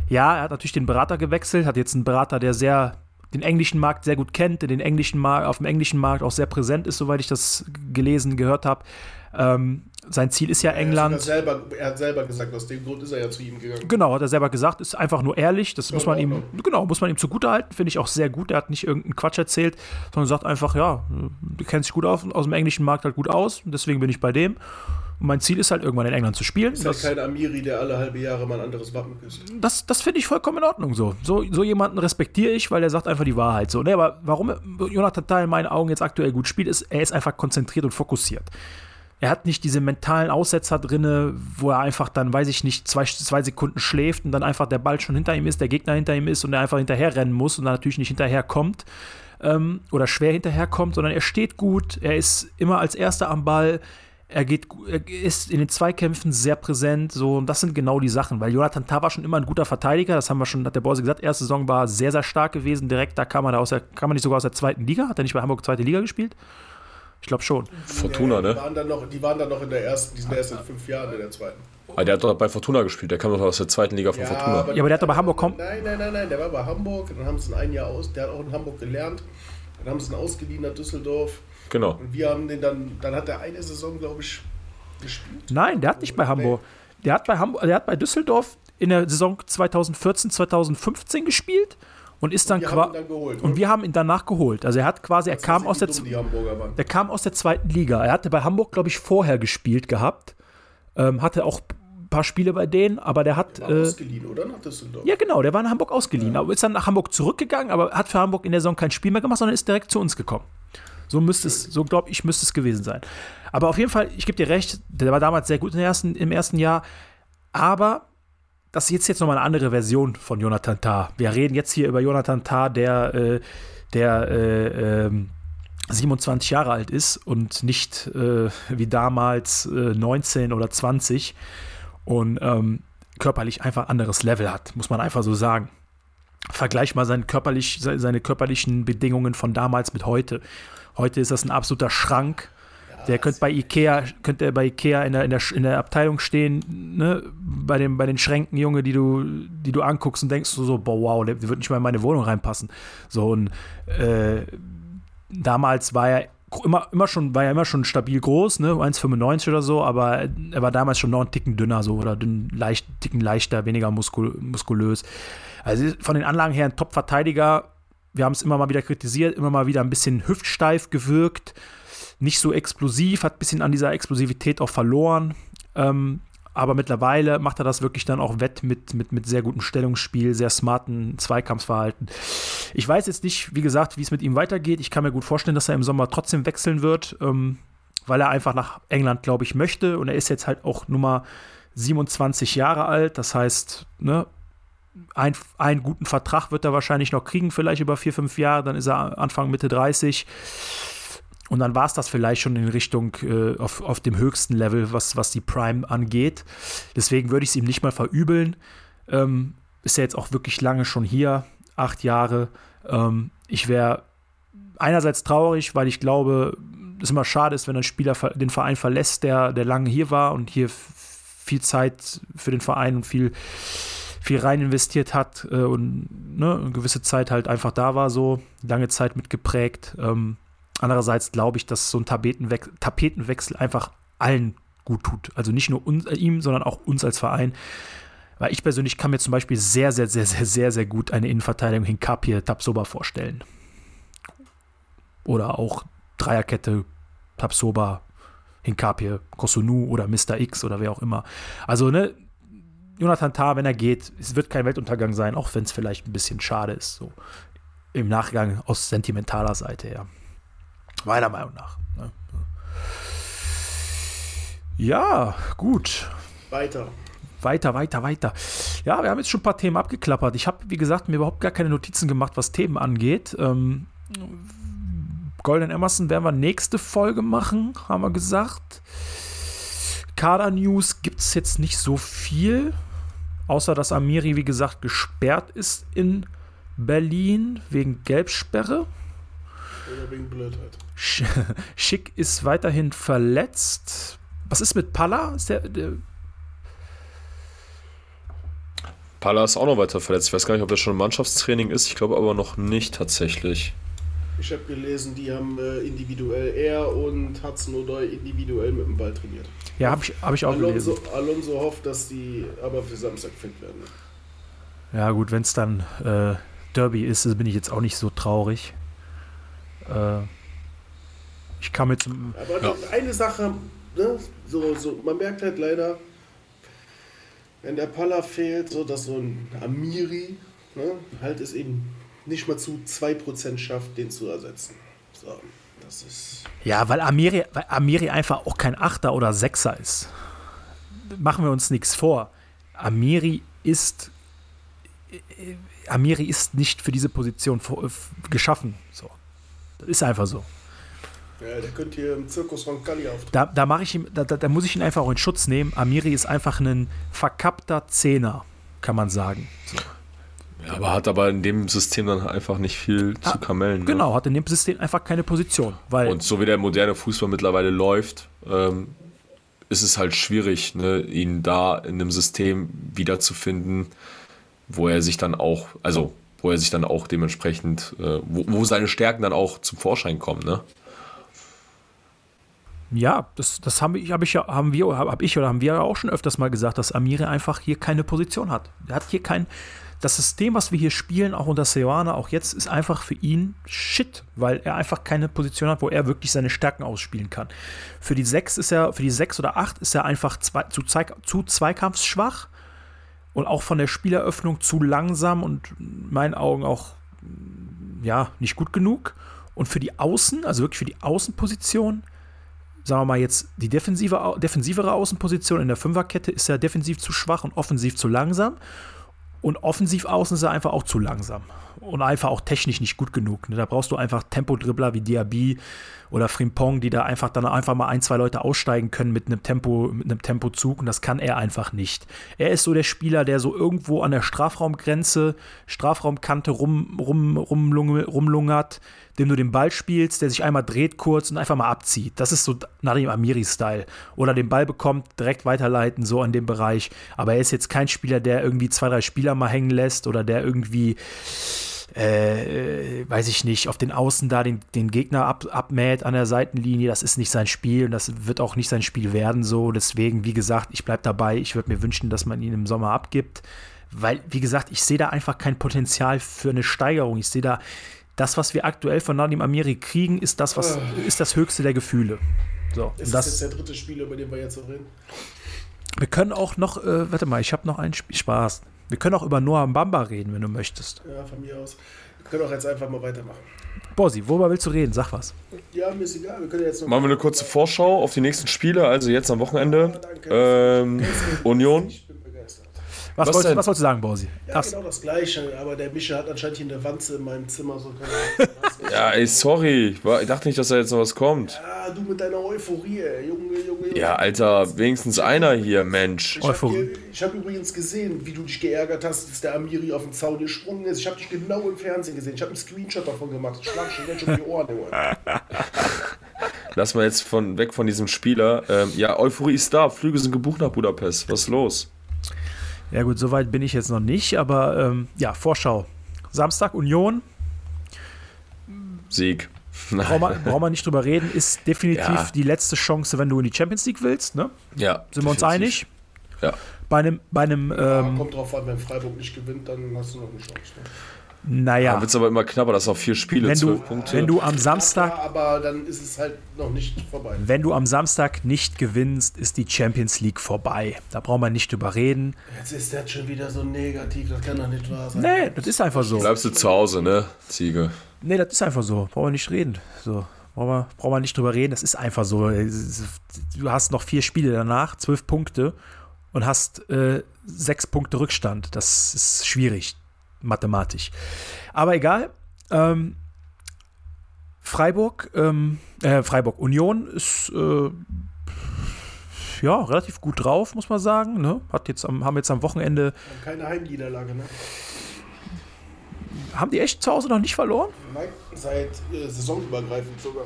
ja, er hat natürlich den Berater gewechselt, hat jetzt einen Berater, der sehr den englischen Markt sehr gut kennt, der den englischen Markt, auf dem englischen Markt auch sehr präsent ist, soweit ich das gelesen, gehört habe. Ähm, sein Ziel ist ja England. Er, selber, er, hat selber gesagt, aus dem Grund ist er ja zu ihm gegangen. Genau, hat er selber gesagt, ist einfach nur ehrlich. Das ja, muss man ihm, noch. genau, muss man ihm zugutehalten, finde ich auch sehr gut. Er hat nicht irgendeinen Quatsch erzählt, sondern sagt einfach, ja, du kennst dich gut auf, aus dem englischen Markt halt gut aus, deswegen bin ich bei dem. Und mein Ziel ist halt irgendwann in England zu spielen. Ist halt kein Amiri, der alle halbe Jahre mal ein anderes Wappen küsst. Das, das finde ich vollkommen in Ordnung so. so. So jemanden respektiere ich, weil er sagt einfach die Wahrheit so. Ne, aber warum Jonathan Tah in meinen Augen jetzt aktuell gut spielt, ist, er ist einfach konzentriert und fokussiert. Er hat nicht diese mentalen Aussetzer drinne, wo er einfach dann, weiß ich nicht, zwei, zwei Sekunden schläft und dann einfach der Ball schon hinter ihm ist, der Gegner hinter ihm ist und er einfach hinterher rennen muss und dann natürlich nicht hinterherkommt ähm, oder schwer hinterherkommt, sondern er steht gut, er ist immer als Erster am Ball, er, geht, er ist in den Zweikämpfen sehr präsent, so und das sind genau die Sachen, weil Jonathan Tah war schon immer ein guter Verteidiger, das haben wir schon, hat der Borse gesagt, erste Saison war sehr, sehr stark gewesen, direkt, da kam er, da aus der, kam er nicht sogar aus der zweiten Liga, hat er nicht bei Hamburg zweite Liga gespielt? Ich glaube schon. Fortuna, ja, ne? Die waren, dann noch, die waren dann noch in der ersten, die sind erst in fünf Jahren in der zweiten. Aber der hat doch bei Fortuna gespielt, der kam doch aus der zweiten Liga von ja, Fortuna. Aber ja, aber der hat doch bei Hamburg kommen. Nein, nein, nein, nein, der war bei Hamburg, dann haben sie ihn ein Jahr aus, der hat auch in Hamburg gelernt. Dann haben sie ihn ausgeliehen nach Düsseldorf. Genau. Und wir haben den dann, dann hat er eine Saison, glaube ich, gespielt. Nein, der hat nicht bei Hamburg. Der hat bei Hamburg, der hat bei Düsseldorf in der Saison 2014, 2015 gespielt und ist dann quasi und ne? wir haben ihn danach geholt. Also er hat quasi, er kam aus der der kam aus der zweiten Liga. Er hatte bei Hamburg, glaube ich, vorher gespielt gehabt. Ähm, hatte auch ein paar Spiele bei denen, aber der hat. War Äh, ausgeliehen, oder? Nach Düsseldorf. ja, genau, der war in Hamburg ausgeliehen. Aber ist dann nach Hamburg zurückgegangen, aber hat für Hamburg in der Saison kein Spiel mehr gemacht, sondern ist direkt zu uns gekommen. So müsste es, so glaube ich, müsste es gewesen sein. Aber auf jeden Fall, ich gebe dir recht, der war damals sehr gut im ersten, im ersten Jahr. Aber das ist jetzt, nochmal eine andere Version von Jonathan Tah. Wir reden jetzt hier über Jonathan Tah, der, äh, der äh, ähm, 27 Jahre alt ist und nicht äh, wie damals äh, 19 oder 20 und ähm, körperlich einfach anderes Level hat, muss man einfach so sagen. Vergleich mal seine, körperlich, se- seine körperlichen Bedingungen von damals mit heute. Heute ist das ein absoluter Schrank. Der könnte bei Ikea, könnte er bei Ikea in der, in der, in der Abteilung stehen, ne, bei, dem, bei den Schränken, Junge, die du, die du anguckst und denkst so, boah, wow, der wird nicht mal in meine Wohnung reinpassen. So und äh, damals war er immer, immer schon, war er immer schon stabil groß, ne, 1,95 oder so, aber er war damals schon noch einen Ticken dünner so oder dünn, leicht, Ticken leichter, weniger muskul muskulös. Also von den Anlagen her ein Top-Verteidiger. Wir haben es immer mal wieder kritisiert, immer mal wieder ein bisschen hüftsteif gewirkt, nicht so explosiv, hat ein bisschen an dieser Explosivität auch verloren. Ähm, aber mittlerweile macht er das wirklich dann auch wett mit, mit, mit sehr gutem Stellungsspiel, sehr smarten Zweikampfverhalten. Ich weiß jetzt nicht, wie gesagt, wie es mit ihm weitergeht. Ich kann mir gut vorstellen, dass er im Sommer trotzdem wechseln wird, ähm, weil er einfach nach England, glaube ich, möchte. Und er ist jetzt halt auch Nummer 27 Jahre alt. Das heißt, ne, ein, einen guten Vertrag wird er wahrscheinlich noch kriegen, vielleicht über vier, fünf Jahre. Dann ist er Anfang, Mitte 30. Und dann war es das vielleicht schon in Richtung äh, auf, auf dem höchsten Level, was, was die Prime angeht. Deswegen würde ich es ihm nicht mal verübeln. Ähm, ist er jetzt auch wirklich lange schon hier, acht Jahre. Ähm, ich wäre einerseits traurig, weil ich glaube, es immer schade ist, wenn ein Spieler den Verein verlässt, der, der lange hier war und hier viel Zeit für den Verein und viel, viel rein investiert hat äh, und ne, eine gewisse Zeit halt einfach da war, so lange Zeit mitgeprägt. Ähm, andererseits glaube ich, dass so ein Tapetenwechsel, Tapetenwechsel einfach allen gut tut. Also nicht nur uns, äh, ihm, sondern auch uns als Verein. Weil ich persönlich kann mir zum Beispiel sehr, sehr, sehr, sehr, sehr, sehr gut eine Innenverteidigung Hinkapie Tapsoba vorstellen. Oder auch Dreierkette Tapsoba, Hinkapie, Kosunu oder Mr. X oder wer auch immer. Also, ne, Jonathan Tah, wenn er geht, es wird kein Weltuntergang sein, auch wenn es vielleicht ein bisschen schade ist, so im Nachgang aus sentimentaler Seite her. Meiner Meinung nach. Ne? Ja, gut. Weiter. Weiter, weiter, weiter. Ja, wir haben jetzt schon ein paar Themen abgeklappert. Ich habe, wie gesagt, mir überhaupt gar keine Notizen gemacht, was Themen angeht. Ähm, Golden Emerson werden wir nächste Folge machen, haben wir gesagt. Kader-News gibt es jetzt nicht so viel, außer dass Amiri, wie gesagt, gesperrt ist in Berlin wegen Gelbsperre. Oder wegen Blödheit. Sch- Schick ist weiterhin verletzt. Was ist mit Palla? Ist der, der, Palla ist auch noch weiter verletzt. Ich weiß gar nicht, ob das schon im Mannschaftstraining ist. Ich glaube aber noch nicht tatsächlich. Ich habe gelesen, die haben äh, individuell, er und Hudson O'Doy individuell mit dem Ball trainiert. ja, habe ich, hab ich auch Alonso, gelesen. Alonso hofft, dass die aber für Samstag fit werden. Ja, gut, wenn es dann äh, Derby ist, bin ich jetzt auch nicht so traurig. Äh, ich kam jetzt. Aber Ja. eine Sache, ne, so, so, man merkt halt leider, wenn der Palla fehlt, so dass so ein Amiri ne, halt es eben nicht mal zu 2% schafft, den zu ersetzen. So, das ist. Ja, weil Amiri, weil Amiri einfach auch kein Achter oder Sechser ist. Machen wir uns nichts vor. Amiri ist. äh, Amiri ist nicht für diese Position f- geschaffen. So. Das ist einfach so. Ja, der könnte hier im Zirkus Roncalli auftreten. Da, da, ich ihm, da, da, da muss ich ihn einfach auch in Schutz nehmen. Amiri ist einfach ein verkappter Zehner, kann man sagen. So. Ja, aber hat aber in dem System dann einfach nicht viel zu kamellen. Ne? Genau, hat in dem System einfach keine Position. Weil Und so wie der moderne Fußball mittlerweile läuft, ähm, ist es halt schwierig, ne, ihn da in einem System wiederzufinden, wo er sich dann auch, also wo er sich dann auch dementsprechend, äh, wo, wo seine Stärken dann auch zum Vorschein kommen, ne? Ja, das, das haben, wir- hab ich ja, haben wir, habe hab ich oder haben wir ja auch schon öfters mal gesagt, dass Amiri einfach hier keine Position hat. Der hat hier kein, das System, was wir hier spielen, auch unter Seoane, auch jetzt, ist einfach für ihn Shit, weil er einfach keine Position hat, wo er wirklich seine Stärken ausspielen kann. Für die 6 ist er, für die 6 oder 8 ist er einfach zwei, zu, zu zweikampfsschwach und auch von der Spieleröffnung zu langsam und in meinen Augen auch ja, nicht gut genug. Und für die Außen, also wirklich für die Außenposition, sagen wir mal jetzt die defensive, defensivere Außenposition in der Fünferkette ist er defensiv zu schwach und offensiv zu langsam. Und offensiv außen ist er einfach auch zu langsam. Und einfach auch technisch nicht gut genug. Ne? Da brauchst du einfach Tempodribbler wie Diaby oder Frimpong, die da einfach dann einfach mal ein, zwei Leute aussteigen können mit einem Tempo, mit einem Tempozug. Und das kann er einfach nicht. Er ist so der Spieler, der so irgendwo an der Strafraumgrenze, Strafraumkante rum, rum, rum, rumlungert, dem du den Ball spielst, der sich einmal dreht kurz und einfach mal abzieht. Das ist so Nadim Amiri-Style. Oder den Ball bekommt, direkt weiterleiten, so an dem Bereich. Aber er ist jetzt kein Spieler, der irgendwie zwei, drei Spieler mal hängen lässt oder der irgendwie äh, weiß ich nicht, auf den Außen da den, den Gegner ab, abmäht an der Seitenlinie. Das ist nicht sein Spiel und das wird auch nicht sein Spiel werden so. Deswegen, wie gesagt, ich bleibe dabei. Ich würde mir wünschen, dass man ihn im Sommer abgibt. Weil, wie gesagt, ich sehe da einfach kein Potenzial für eine Steigerung. Ich sehe da, das, was wir aktuell von Nadim Amiri kriegen, ist das, was ist das höchste der Gefühle. So, ist das, das jetzt der dritte Spieler, über den wir jetzt reden? Wir können auch noch, äh, warte mal, ich habe noch einen Spiel, Spaß. Wir können auch über Noah Mbamba reden, wenn du möchtest. Ja, von mir aus. Wir können auch jetzt einfach mal weitermachen. Bosi, worüber willst du reden? Sag was. Ja, mir ist egal. Wir können jetzt noch Machen wir eine kurze Vorschau auf die nächsten Spiele, also jetzt am Wochenende. Ja, ähm, Union. Was, was, wolltest, was wolltest du sagen, Borsi? Ja, Darfst. genau das Gleiche, aber der Mischer hat anscheinend hier eine Wanze in meinem Zimmer. So ja, ey, sorry. Ich dachte nicht, dass da jetzt noch was kommt. Ja, du mit deiner Euphorie, Junge, Junge, Junge. Ja, Alter, wenigstens einer hier, Mensch. Ich habe hab übrigens gesehen, wie du dich geärgert hast, dass der Amiri auf den Zaun gesprungen ist. Ich habe dich genau im Fernsehen gesehen. Ich habe einen Screenshot davon gemacht. Ich schlag schon jetzt schon die Ohren, Junge. Lass mal jetzt von, weg von diesem Spieler. Ähm, ja, Euphorie ist da. Flüge sind gebucht nach Budapest. Was ist los? Ja gut, soweit bin ich jetzt noch nicht, aber ähm, ja, Vorschau. Samstag Union. Sieg. Brauchen wir, brauchen wir nicht drüber reden, ist definitiv ja. die letzte Chance, wenn du in die Champions League willst. Ne? Ja. Sind wir uns einig? Ja. Bei einem, bei einem ja, ähm, kommt drauf an, wenn Freiburg nicht gewinnt, dann hast du noch eine Chance. Ne? Naja. Dann wird es aber immer knapper, das ist auf vier Spiele, wenn du, Punkte. Wenn du am Samstag. Aber dann ist es halt noch nicht vorbei. Wenn du am Samstag nicht gewinnst, ist die Champions League vorbei. Da brauchen wir nicht drüber reden. Jetzt ist das schon wieder so negativ, das kann doch nicht wahr sein. Nee, das ist einfach so. Bleibst du zu Hause, ne, Ziege? Nee, das ist einfach so. Brauchen wir nicht reden. So. Brauchen wir, brauchen wir nicht drüber reden, das ist einfach so. Du hast noch vier Spiele danach, zwölf Punkte und hast äh, sechs Punkte Rückstand. Das ist schwierig mathematisch. Aber egal. Ähm, Freiburg, ähm, äh, Freiburg Union ist äh, ja relativ gut drauf, muss man sagen. Ne? Hat jetzt am, haben jetzt am Wochenende. Keine Heimniederlage, ne? Haben die echt zu Hause noch nicht verloren? Nein, seit äh, saisonübergreifend sogar.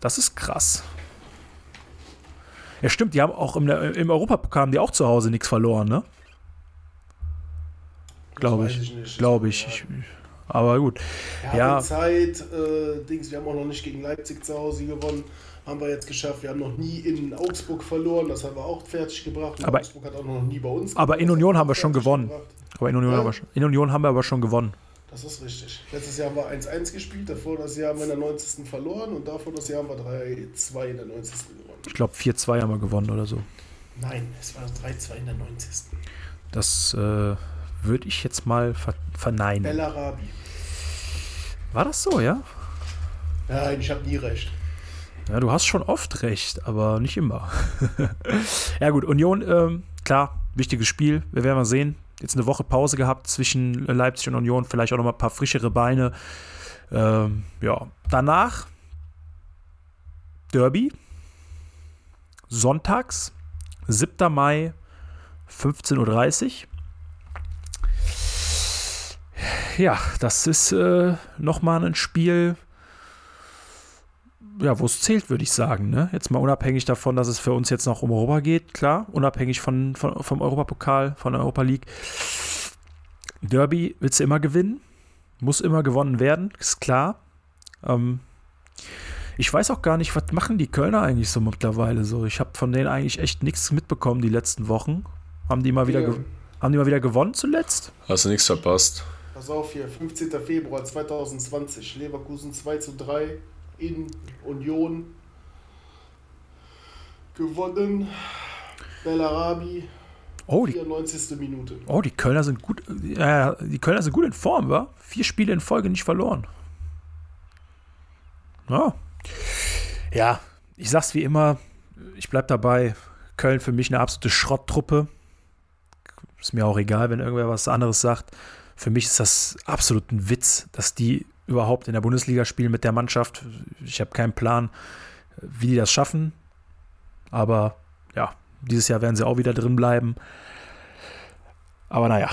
Das ist krass. Ja, stimmt, die haben auch im, im Europapokal haben die auch zu Hause nichts verloren, ne? Glaube ich. ich Glaube ich. ich. Aber gut. Ja, ja. Zeit, äh, Dings, wir haben auch noch nicht gegen Leipzig zu Hause gewonnen. Haben wir jetzt geschafft. Wir haben noch nie in Augsburg verloren. Das haben wir auch fertig gebracht. aber, Augsburg hat auch noch nie bei uns Aber in Union haben wir schon gewonnen. Gebracht. Aber in Union, ja? haben wir, in Union haben wir aber schon gewonnen. Das ist richtig. Letztes Jahr haben wir 1-1 gespielt, davor das Jahr haben wir in der 90. verloren und davor das Jahr haben wir 3-2 in der 90. gewonnen. Ich glaube 4-2 haben wir gewonnen oder so. Nein, es war 3-2 in der 90. Das äh, würde ich jetzt mal ver verneinen. Bellarabi. War das so, ja? Nein, ich habe nie recht. Ja, du hast schon oft recht, aber nicht immer. ja, gut, Union, ähm, klar, wichtiges Spiel. Wir werden mal sehen. Jetzt eine Woche Pause gehabt zwischen Leipzig und Union, vielleicht auch noch mal ein paar frischere Beine. Ähm, ja, danach Derby. Sonntags, 7. Mai, 15.30 Uhr ja, das ist äh, nochmal ein Spiel, ja, wo es zählt, würde ich sagen. Ne? Jetzt mal unabhängig davon, dass es für uns jetzt noch um Europa geht, klar, unabhängig von, von vom Europapokal, von der Europa League. Derby willst du immer gewinnen, muss immer gewonnen werden, ist klar. Ähm, ich weiß auch gar nicht, was machen die Kölner eigentlich so mittlerweile so. Ich habe von denen eigentlich echt nichts mitbekommen die letzten Wochen. Haben die mal wieder, Haben die mal wieder gewonnen zuletzt? Hast du nichts verpasst? Pass auf hier, 15. Februar 2020, Leverkusen 2 zu 3 in Union gewonnen. Bellarabi, Oh, die, 94. Minute. oh, die Kölner sind gut. Äh, die Kölner sind gut in Form, wa? Vier Spiele in Folge nicht verloren. Ja. Ja, ich sag's wie immer, ich bleib dabei. Köln für mich eine absolute Schrotttruppe. Ist mir auch egal, wenn irgendwer was anderes sagt. Für mich ist das absolut ein Witz, dass die überhaupt in der Bundesliga spielen mit der Mannschaft. Ich habe keinen Plan, wie die das schaffen. Aber ja, dieses Jahr werden sie auch wieder drin bleiben. Aber naja,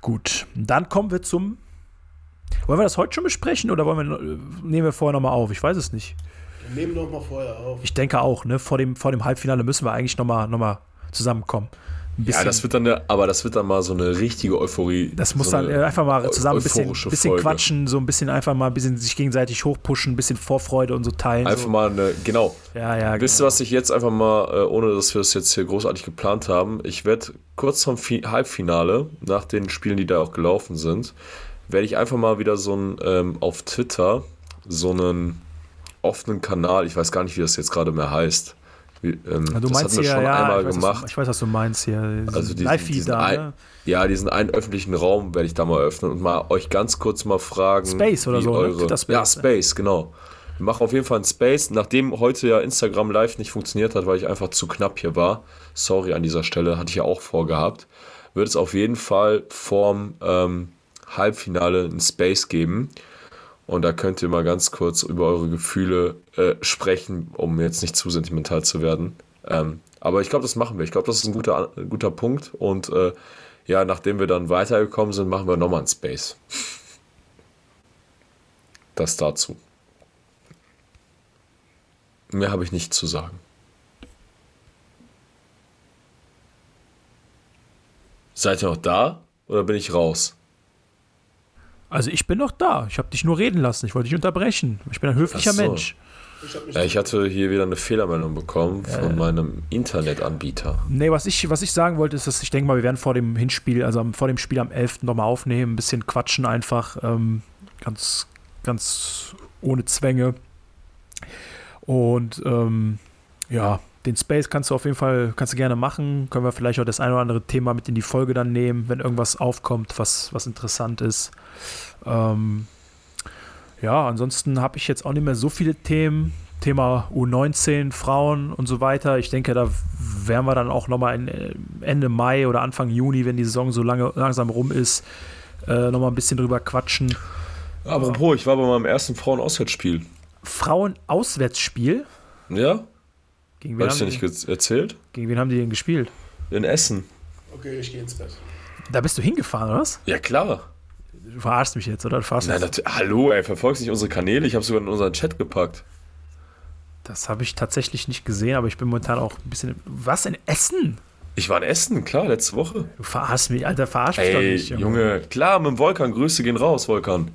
gut. Dann kommen wir zum. Wollen wir das heute schon besprechen oder wollen wir, nehmen wir vorher nochmal auf? Ich weiß es nicht. Wir nehmen noch mal vorher auf. Ich denke auch, ne? Vor dem, vor dem Halbfinale müssen wir eigentlich nochmal noch mal zusammenkommen. Ein Ja, bisschen- das wird dann eine, aber das wird dann mal so eine richtige Euphorie. Das muss so dann äh, einfach mal zusammen ein bisschen, bisschen quatschen, so ein bisschen einfach mal ein bisschen sich gegenseitig hochpushen, ein bisschen Vorfreude und so teilen. Einfach so. mal eine, genau. Ja, ja, Wisst ihr, was ich jetzt einfach mal, äh, ohne dass wir es jetzt hier großartig geplant haben, ich werde kurz zum Fi Halbfinale, nach den Spielen, die da auch gelaufen sind, werde ich einfach mal wieder so ein, ähm, auf Twitter, so einen offenen Kanal, ich weiß gar nicht, wie das jetzt gerade mehr heißt. Ähm, Ja, du das meinst hatten wir hier, schon ja, einmal ich weiß, gemacht. Was, ich weiß, was du meinst hier. Also diesen, diesen da, ein, ne? Ja, diesen einen öffentlichen Raum werde ich da mal öffnen und mal euch ganz kurz mal fragen. Space oder so, ne? Eure, Twitter Space, ja, ne? Space, genau. Wir machen auf jeden Fall einen Space. Nachdem heute ja Instagram Live nicht funktioniert hat, weil ich einfach zu knapp hier war, sorry an dieser Stelle, hatte ich ja auch vorgehabt, wird es auf jeden Fall vorm ähm, Halbfinale einen Space geben. Und da könnt ihr mal ganz kurz über eure Gefühle äh, sprechen, um jetzt nicht zu sentimental zu werden. Ähm, aber ich glaube, das machen wir. Ich glaube, das ist ein guter, ein guter Punkt. Und äh, ja, nachdem wir dann weitergekommen sind, machen wir nochmal einen Space. Das dazu. Mehr habe ich nicht zu sagen. Seid ihr noch da oder bin ich raus? Also ich bin noch da. Ich habe dich nur reden lassen. Ich wollte dich unterbrechen. Ich bin ein höflicher so. Mensch. Ich Ja, ich hatte hier wieder eine Fehlermeldung bekommen von meinem Internetanbieter. Nee, was ich, was ich sagen wollte, ist, dass ich denke mal, wir werden vor dem Hinspiel, also vor dem Spiel am 11. nochmal aufnehmen, ein bisschen quatschen einfach, ähm, ganz, ganz ohne Zwänge. Und ähm, ja, den Space kannst du auf jeden Fall, kannst du gerne machen. Können wir vielleicht auch das ein oder andere Thema mit in die Folge dann nehmen, wenn irgendwas aufkommt, was, was interessant ist. Ähm, ja, ansonsten habe ich jetzt auch nicht mehr so viele Themen. Thema U19, Frauen und so weiter. Ich denke, da werden wir dann auch nochmal Ende Mai oder Anfang Juni, wenn die Saison so lange, langsam rum ist, äh, nochmal ein bisschen drüber quatschen. Apropos, ich war bei meinem ersten Frauen-Auswärtsspiel. Frauen-Auswärtsspiel. Ja? Gegen wen, Hast du haben nicht die, erzählt? gegen wen haben die denn gespielt? In Essen. Okay, ich gehe ins Bett. Da bist du hingefahren, oder was? Ja, klar. Du verarschst mich jetzt, oder? Du verarschst Nein, nat- Hallo, ey, verfolgst nicht unsere Kanäle? Ich habe sogar in unseren Chat gepackt. Das habe ich tatsächlich nicht gesehen, aber ich bin momentan auch ein bisschen. Was in Essen? Ich war in Essen, klar, letzte Woche. Du verarschst mich, Alter, verarsch mich doch Ey, nicht. Junge, klar, mit dem Volkan. Grüße gehen raus, Volkan.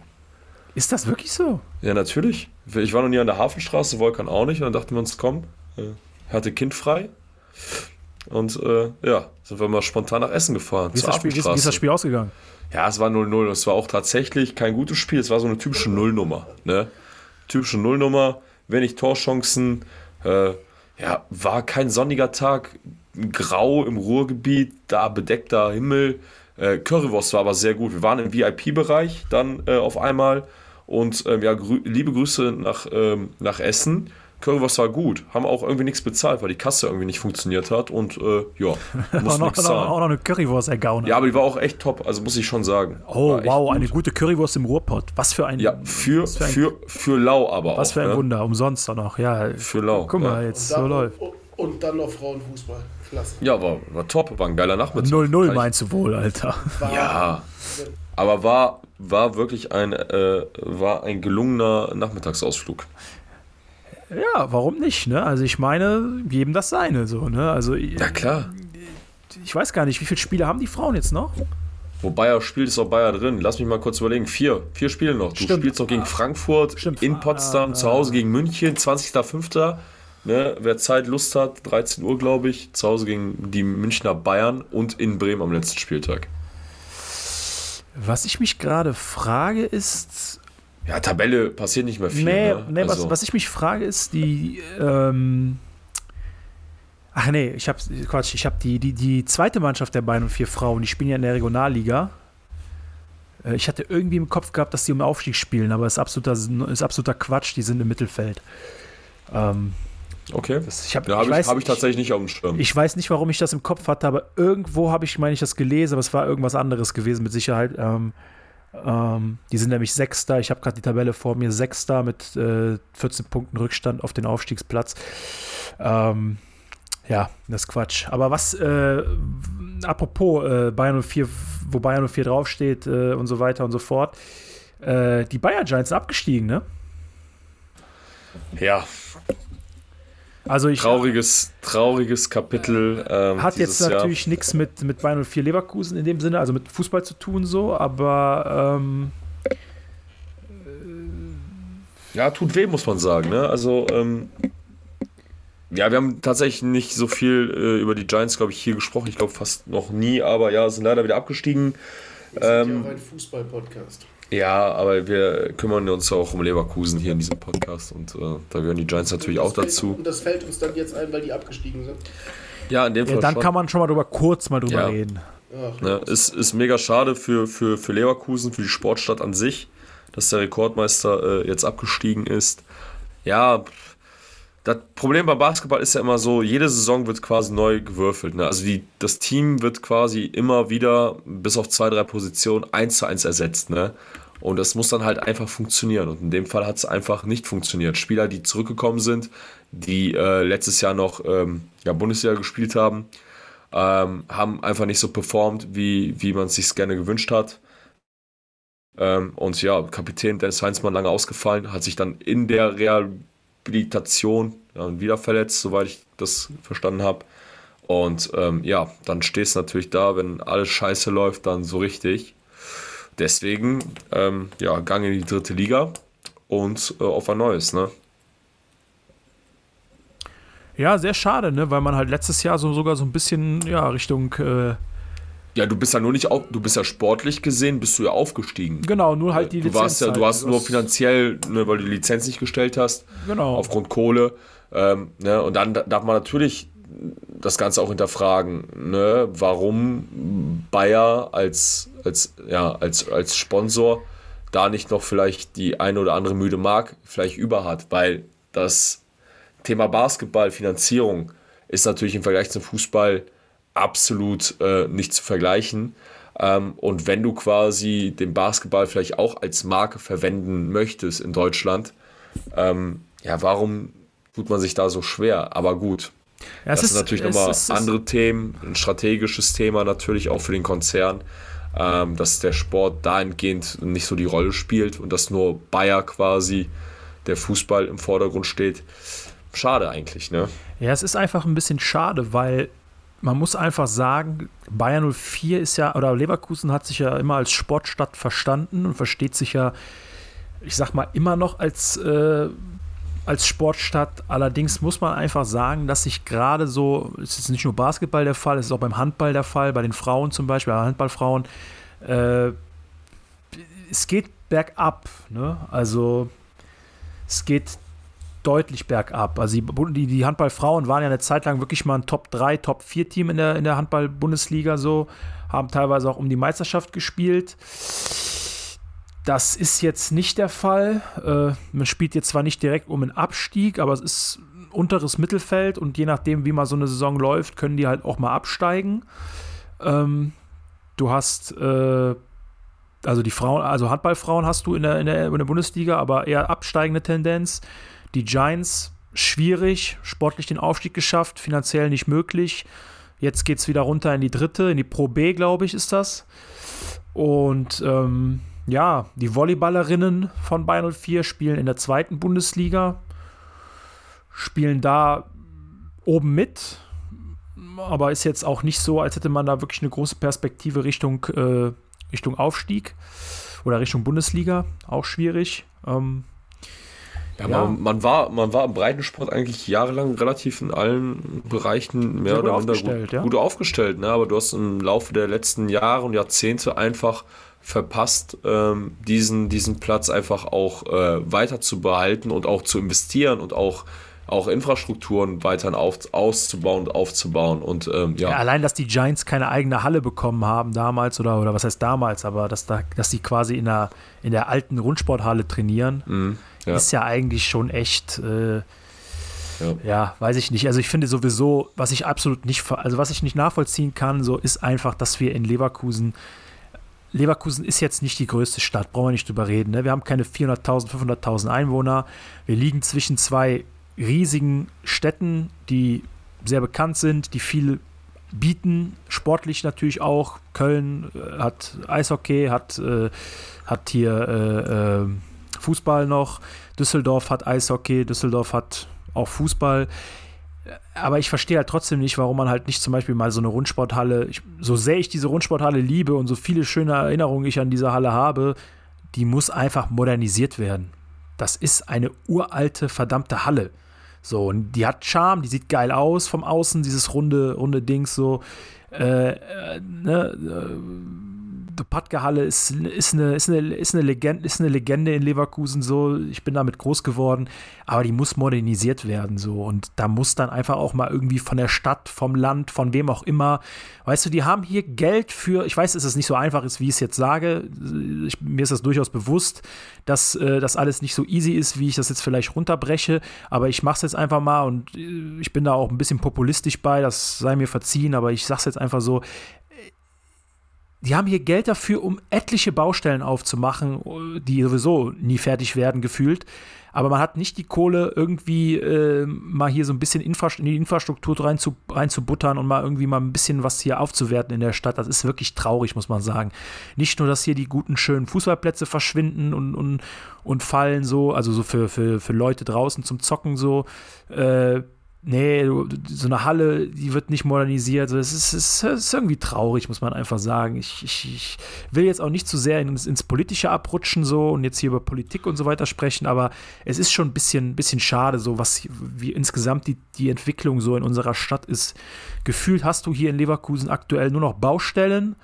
Ist das wirklich so? Ja, natürlich. Ich war noch nie an der Hafenstraße, Volkan auch nicht. Und dann dachten wir uns, komm, äh, hatte Kind frei. Und äh, ja, sind wir mal spontan nach Essen gefahren. Wie ist, das Spiel, wie, ist das Spiel ausgegangen? Ja, es war 0-0. Es war auch tatsächlich kein gutes Spiel. Es war so eine typische Nullnummer. Ne? Typische Nullnummer, wenig Torchancen. Äh, ja, war kein sonniger Tag. Grau im Ruhrgebiet, da bedeckter Himmel. Äh, Currywurst war aber sehr gut. Wir waren im VIP-Bereich dann äh, auf einmal. Und ähm, ja, grü liebe Grüße nach, ähm, nach Essen. Currywurst war gut. Haben auch irgendwie nichts bezahlt, weil die Kasse irgendwie nicht funktioniert hat. Und äh, ja, Auch muss noch, nichts auch zahlen. noch eine Currywurst ergaunert. Ja, aber die war auch echt top, also muss ich schon sagen. oh, wow, gut. eine gute Currywurst im Ruhrpott. Was für ein, Ja, für, für ein, für, für lau aber was auch. für ein ne? Wunder. Umsonst auch noch. Ja, Für lau. guck mal, ja. jetzt Und so dann, läuft. und, und dann noch Frauenfußball. Klasse. ja, war, war top, war ein geiler Nachmittag. 0-0 Kann ich- meinst du wohl, Alter. War, Ja, aber war, war wirklich ein, äh, war ein gelungener Nachmittagsausflug. Ja, warum nicht, ne? Also ich meine, jedem das seine, so, ne? Also Ja, klar. ich weiß gar nicht, wie viele Spiele haben die Frauen jetzt noch? Wo Bayer spielt, ist auch Bayer drin. Lass mich mal kurz überlegen. Vier. Vier Spiele noch. Du Stimmt. spielst noch gegen Frankfurt, Stimmt. in Potsdam, Ah, zu Hause gegen München, 20.05. ne, wer Zeit, Lust hat, 13 Uhr, glaube ich, zu Hause gegen die Münchner Bayern und in Bremen am letzten Spieltag. Was ich mich gerade frage, ist. Ja, Tabelle passiert nicht mehr viel. Nee, ne? nee also, was, was ich mich frage, ist die. Ähm, ach nee, ich habe Quatsch, ich habe die, die, die zweite Mannschaft der Bayern und vier Frauen, die spielen ja in der Regionalliga. Äh, Ich hatte irgendwie im Kopf gehabt, dass die um den Aufstieg spielen, aber ist absoluter, ist absoluter Quatsch, die sind im Mittelfeld. Ähm, okay. das, ich habe Ja, habe ich, weiß, hab ich tatsächlich nicht auf dem Schirm. Ich weiß nicht, warum ich das im Kopf hatte, aber irgendwo habe ich, meine ich, das gelesen, aber es war irgendwas anderes gewesen, mit Sicherheit. Ähm, ähm, die sind nämlich Sechster. Ich habe gerade die Tabelle vor mir. Sechster mit äh, 14 Punkten Rückstand auf den Aufstiegsplatz. Ähm, ja, das ist Quatsch. Aber was, äh, apropos äh, Bayern 04, wo Bayern 04 draufsteht äh, und so weiter und so fort. Äh, die Bayern Giants abgestiegen, ne? ja, Also ich, trauriges, trauriges Kapitel. Ähm, Hat jetzt natürlich nichts mit, mit Bayern 04 Leverkusen in dem Sinne, also mit Fußball zu tun, so, aber ähm, Ja, tut weh, muss man sagen. Ne? Also, ähm, ja, wir haben tatsächlich nicht so viel äh, über die Giants, glaube ich, hier gesprochen. Ich glaube fast noch nie, aber ja, sind leider wieder abgestiegen. Wir sind Ähm, ja auch ein Fußball-Podcast. Ja, aber wir kümmern uns auch um Leverkusen hier in diesem Podcast und äh, da gehören die Giants natürlich auch fällt- dazu. Und das fällt uns dann jetzt ein, weil die abgestiegen sind. Ja, in dem ja, Fall dann schon. kann man schon mal drüber kurz mal drüber Ja. reden. Ach, Ne, ist, ist mega schade für, für, für Leverkusen, für die Sportstadt an sich, dass der Rekordmeister äh, jetzt abgestiegen ist. Ja, das Problem beim Basketball ist ja immer so, jede Saison wird quasi neu gewürfelt. Ne? Also die, das Team wird quasi immer wieder, bis auf zwei, drei Positionen, eins zu eins ersetzt. Ne? Und das muss dann halt einfach funktionieren. Und in dem Fall hat es einfach nicht funktioniert. Spieler, die zurückgekommen sind, die äh, letztes Jahr noch ähm, ja, Bundesliga gespielt haben, ähm, haben einfach nicht so performt, wie, wie man es sich gerne gewünscht hat. Ähm, und ja, Kapitän Dennis Heinzmann lange ausgefallen, hat sich dann in der Rehabilitation ja, wieder verletzt, soweit ich das verstanden habe. Und ähm, ja, dann stehst du natürlich da, wenn alles scheiße läuft, dann so richtig. Deswegen, ähm, ja, Gang in die dritte Liga und äh, auf ein neues, ne? Ja, sehr schade, ne? weil man halt letztes Jahr so sogar so ein bisschen ja, Richtung, äh, Ja, du bist ja nur nicht auf, du bist ja sportlich gesehen, bist du ja aufgestiegen. genau, nur halt die du warst ja, halt. du hast nur hast- finanziell, ne, weil du die Lizenz nicht gestellt hast, Genau. aufgrund Kohle. Ähm, ne, und dann darf man natürlich das Ganze auch hinterfragen, ne, warum Bayer als, als, ja, als, als Sponsor da nicht noch vielleicht die eine oder andere müde Mark vielleicht über hat, weil das Thema Basketball, Finanzierung ist natürlich im Vergleich zum Fußball absolut äh, nicht zu vergleichen. Ähm, und wenn du quasi den Basketball vielleicht auch als Marke verwenden möchtest in Deutschland, ähm, ja, warum tut man sich da so schwer? Aber gut, Ja, das sind natürlich nochmal ist- andere Themen, ein strategisches Thema natürlich auch für den Konzern, ähm, dass der Sport dahingehend nicht so die Rolle spielt und dass nur Bayer quasi der Fußball im Vordergrund steht. Schade eigentlich, ne? Ja, es ist einfach ein bisschen schade, weil man muss einfach sagen, Bayern 04 ist ja, oder Leverkusen hat sich ja immer als Sportstadt verstanden und versteht sich ja, ich sag mal, immer noch als, äh, als Sportstadt. Allerdings muss man einfach sagen, dass sich gerade so, es ist nicht nur Basketball der Fall, es ist auch beim Handball der Fall, bei den Frauen zum Beispiel, bei Handballfrauen, äh, es geht bergab. Ne? Also es geht deutlich bergab. Also die, die, die Handballfrauen waren ja eine Zeit lang wirklich mal ein Top 3, Top 4 Team in der, in der Handball-Bundesliga so, haben teilweise auch um die Meisterschaft gespielt. Das ist jetzt nicht der Fall. Äh, man spielt jetzt zwar nicht direkt um einen Abstieg, aber es ist ein unteres Mittelfeld und je nachdem, wie mal so eine Saison läuft, können die halt auch mal absteigen. Ähm, du hast äh, also die Frauen, also Handballfrauen hast du in der, in der, in der Bundesliga, aber eher absteigende Tendenz. Die Giants schwierig, sportlich den Aufstieg geschafft, finanziell nicht möglich. Jetzt geht es wieder runter in die dritte, in die Pro B, glaube ich, ist das. Und ähm, ja, die Volleyballerinnen von Bayern 04 spielen in der zweiten Bundesliga, spielen da oben mit, aber ist jetzt auch nicht so, als hätte man da wirklich eine große Perspektive Richtung, äh, Richtung Aufstieg oder Richtung Bundesliga. Auch schwierig. Ähm, Ja, Ja. Man, man, war, man war im Breitensport eigentlich jahrelang relativ in allen Bereichen mehr gut oder minder aufgestellt, gut, ja. gut aufgestellt. Ne? Aber du hast im Laufe der letzten Jahre und Jahrzehnte einfach verpasst, ähm, diesen, diesen Platz einfach auch äh, weiter zu behalten und auch zu investieren und auch, auch Infrastrukturen weiterhin auf, auszubauen und aufzubauen. Und ähm, ja, Ja, allein, dass die Giants keine eigene Halle bekommen haben damals oder, oder was heißt damals, aber dass, da, dass die quasi in der, in der alten Rundsporthalle trainieren, Mhm. ja. ist ja eigentlich schon echt, äh, Ja. ja. weiß ich nicht. Also ich finde sowieso, was ich absolut nicht, also was ich nicht nachvollziehen kann, so ist einfach, dass wir in Leverkusen, Leverkusen ist jetzt nicht die größte Stadt, brauchen wir nicht drüber reden. Ne? Wir haben keine 400.000, 500.000 Einwohner. Wir liegen zwischen zwei riesigen Städten, die sehr bekannt sind, die viel bieten, sportlich natürlich auch. Köln äh, hat Eishockey, hat, äh, hat hier äh, äh, Fußball noch. Düsseldorf hat Eishockey, Düsseldorf hat auch Fußball. Aber ich verstehe halt trotzdem nicht, warum man halt nicht zum Beispiel mal so eine Rundsporthalle, ich, so sehr ich diese Rundsporthalle liebe und so viele schöne Erinnerungen ich an diese Halle habe, die muss einfach modernisiert werden. Das ist eine uralte, verdammte Halle. So, und die hat Charme, die sieht geil aus vom Außen, dieses runde, runde Dings so. Äh, äh, ne, äh, die Patka-Halle ist, ist, eine, ist, eine, ist, eine Legende, ist eine Legende in Leverkusen so. Ich bin damit groß geworden, aber die muss modernisiert werden so. Und da muss dann einfach auch mal irgendwie von der Stadt, vom Land, von wem auch immer. Weißt du, die haben hier Geld für, ich weiß, dass es nicht so einfach ist, wie ich es jetzt sage. Ich, mir ist das durchaus bewusst, dass äh, das alles nicht so easy ist, wie ich das jetzt vielleicht runterbreche. Aber ich mache es jetzt einfach mal und äh, ich bin da auch ein bisschen populistisch bei, das sei mir verziehen, aber ich sage es jetzt einfach so die haben hier Geld dafür, um etliche Baustellen aufzumachen, die sowieso nie fertig werden, gefühlt. Aber man hat nicht die Kohle, irgendwie äh, mal hier so ein bisschen Infra in die Infrastruktur rein zu, reinzubuttern und mal irgendwie mal ein bisschen was hier aufzuwerten in der Stadt. Das ist wirklich traurig, muss man sagen. Nicht nur, dass hier die guten, schönen Fußballplätze verschwinden und, und, und fallen so, also so für, für, für Leute draußen zum Zocken so. Äh, nee, so eine Halle, die wird nicht modernisiert. Es ist, es ist irgendwie traurig, muss man einfach sagen. Ich, ich, ich will jetzt auch nicht zu sehr ins, ins, Politische abrutschen so und jetzt hier über Politik und so weiter sprechen, aber es ist schon ein bisschen, bisschen schade, so was wie insgesamt die, die Entwicklung so in unserer Stadt ist. Gefühlt hast du hier in Leverkusen aktuell nur noch Baustellen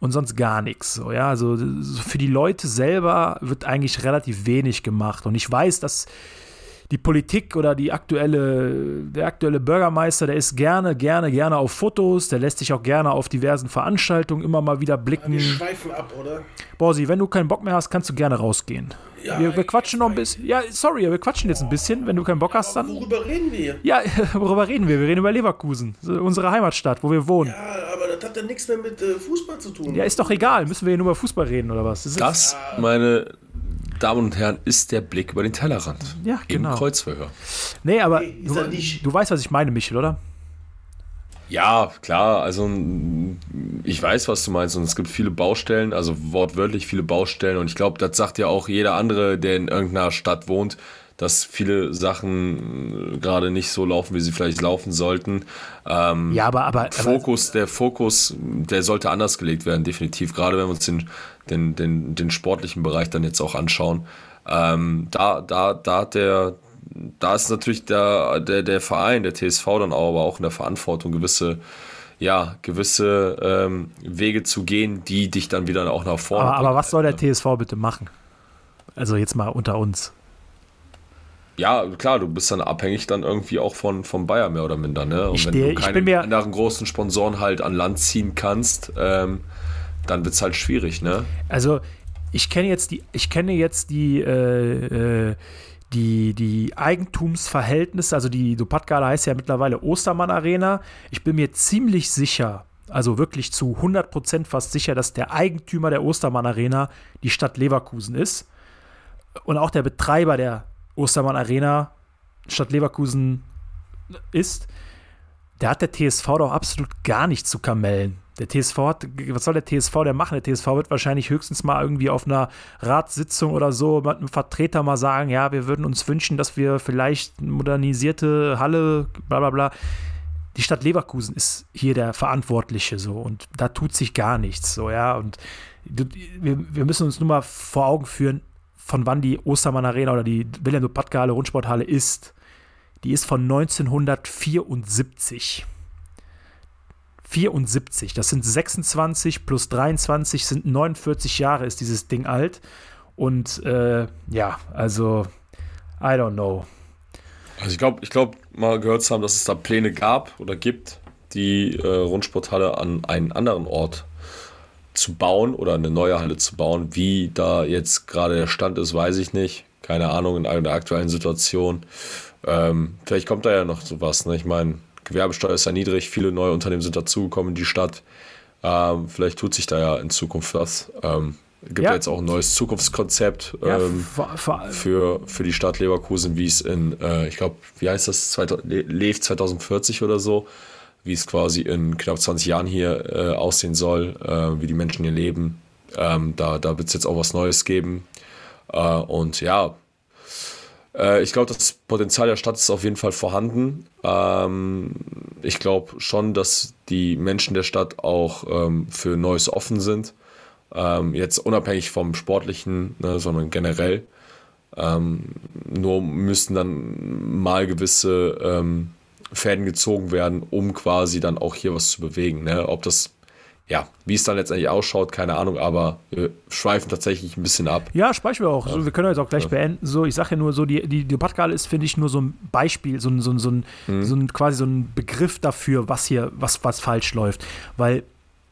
und sonst gar nichts. So, ja, also für die Leute selber wird eigentlich relativ wenig gemacht. Und ich weiß, dass die Politik oder die aktuelle, der aktuelle Bürgermeister, der ist gerne, gerne, gerne auf Fotos, der lässt sich auch gerne auf diversen Veranstaltungen immer mal wieder blicken. Wir schweifen ab, oder? Borsi, wenn du keinen Bock mehr hast, kannst du gerne rausgehen. Ja, wir, wir quatschen noch ein bisschen. Ja, sorry, wir quatschen jetzt ein bisschen. Wenn du keinen Bock hast, dann. Worüber reden wir? Ja, worüber reden wir? Wir reden über Leverkusen, unsere Heimatstadt, wo wir wohnen. Ja, aber das hat ja nichts mehr mit äh, Fußball zu tun. Ja, ist doch egal. Müssen wir hier nur über Fußball reden oder was? Das, das meine Damen und Herren, ist der Blick über den Tellerrand. Ja, genau. Im Kreuzverhör. Nee, aber Nee, ist du, nicht. du weißt, was ich meine, Michel, oder? Ja, klar, also ich weiß, was du meinst und es gibt viele Baustellen, also wortwörtlich viele Baustellen und ich glaube, das sagt ja auch jeder andere, der in irgendeiner Stadt wohnt, dass viele Sachen gerade nicht so laufen, wie sie vielleicht laufen sollten. Ähm, ja, aber, aber, Fokus, der Fokus, der sollte anders gelegt werden, definitiv. Gerade wenn wir uns den, den, den, den sportlichen Bereich dann jetzt auch anschauen. Ähm, da, da, da hat der, da ist natürlich der, der, der Verein, der TSV dann auch, aber auch in der Verantwortung gewisse, ja, gewisse ähm, Wege zu gehen, die dich dann wieder auch nach vorne aber, aber was soll der TSV bitte machen? Also jetzt mal unter uns. Ja, klar, du bist dann abhängig dann irgendwie auch von, von Bayer mehr oder minder, ne? Und ich wenn stehe, du mir, anderen großen Sponsoren halt an Land ziehen kannst, ähm, dann wird es halt schwierig, ne? Also ich kenne jetzt die, ich kenne jetzt die, äh, äh, die, die Eigentumsverhältnisse, also die Dupatkala heißt ja mittlerweile Ostermann Arena. Ich bin mir ziemlich sicher, also wirklich zu 100% fast sicher, dass der Eigentümer der Ostermann Arena die Stadt Leverkusen ist. Und auch der Betreiber der Ostermann Arena Stadt Leverkusen ist. Da hat der TSV doch absolut gar nichts zu kamellen. Der TSV hat, was soll der TSV denn machen? Der TSV wird wahrscheinlich höchstens mal irgendwie auf einer Ratssitzung oder so mit einem Vertreter mal sagen, ja, wir würden uns wünschen, dass wir vielleicht eine modernisierte Halle, bla bla bla. Die Stadt Leverkusen ist hier der Verantwortliche so und da tut sich gar nichts so, ja. Und wir, wir müssen uns nur mal vor Augen führen, von wann die Ostermann Arena oder die Wilhelm Lopatka Halle Rundsporthalle ist. Die ist von 1974. 74, das sind 26 plus 23 sind 49 Jahre ist dieses Ding alt. Und äh, ja, also, I don't know. Also ich glaube, ich glaube, mal gehört zu haben, dass es da Pläne gab oder gibt, die äh, Rundsporthalle an einen anderen Ort zu bauen oder eine neue Halle zu bauen. Wie da jetzt gerade der Stand ist, weiß ich nicht. Keine Ahnung in der aktuellen Situation. Ähm, vielleicht kommt da ja noch sowas. Ne? Ich meine, Gewerbesteuer ist ja niedrig, viele neue Unternehmen sind dazugekommen in die Stadt. Ähm, vielleicht tut sich da ja in Zukunft was. Ähm, gibt ja. jetzt auch ein neues Zukunftskonzept ja, ähm, für, für die Stadt Leverkusen, wie es in, äh, ich glaube, wie heißt das, 2000, LEV 2040 oder so, wie es quasi in knapp 20 Jahren hier äh, aussehen soll, äh, wie die Menschen hier leben. Ähm, da da wird es jetzt auch was Neues geben. Äh, und ja, äh, ich glaube, das Potenzial der Stadt ist auf jeden Fall vorhanden. Ähm, ich glaube schon, dass die Menschen der Stadt auch ähm, für Neues offen sind. Ähm, jetzt unabhängig vom Sportlichen, ne, sondern generell. Ähm, nur müssten dann mal gewisse ähm, Fäden gezogen werden, um quasi dann auch hier was zu bewegen. Ne? Ob das ja, wie es dann letztendlich ausschaut, keine Ahnung, aber wir schweifen tatsächlich ein bisschen ab. Ja, speichern wir auch. Ja. So, wir können jetzt auch gleich ja. beenden. So, ich sage ja nur so, die, die, die Badgale ist, finde ich, nur so ein Beispiel, so ein, so ein, so ein, mhm. so ein quasi so ein Begriff dafür, was hier, was, was falsch läuft. Weil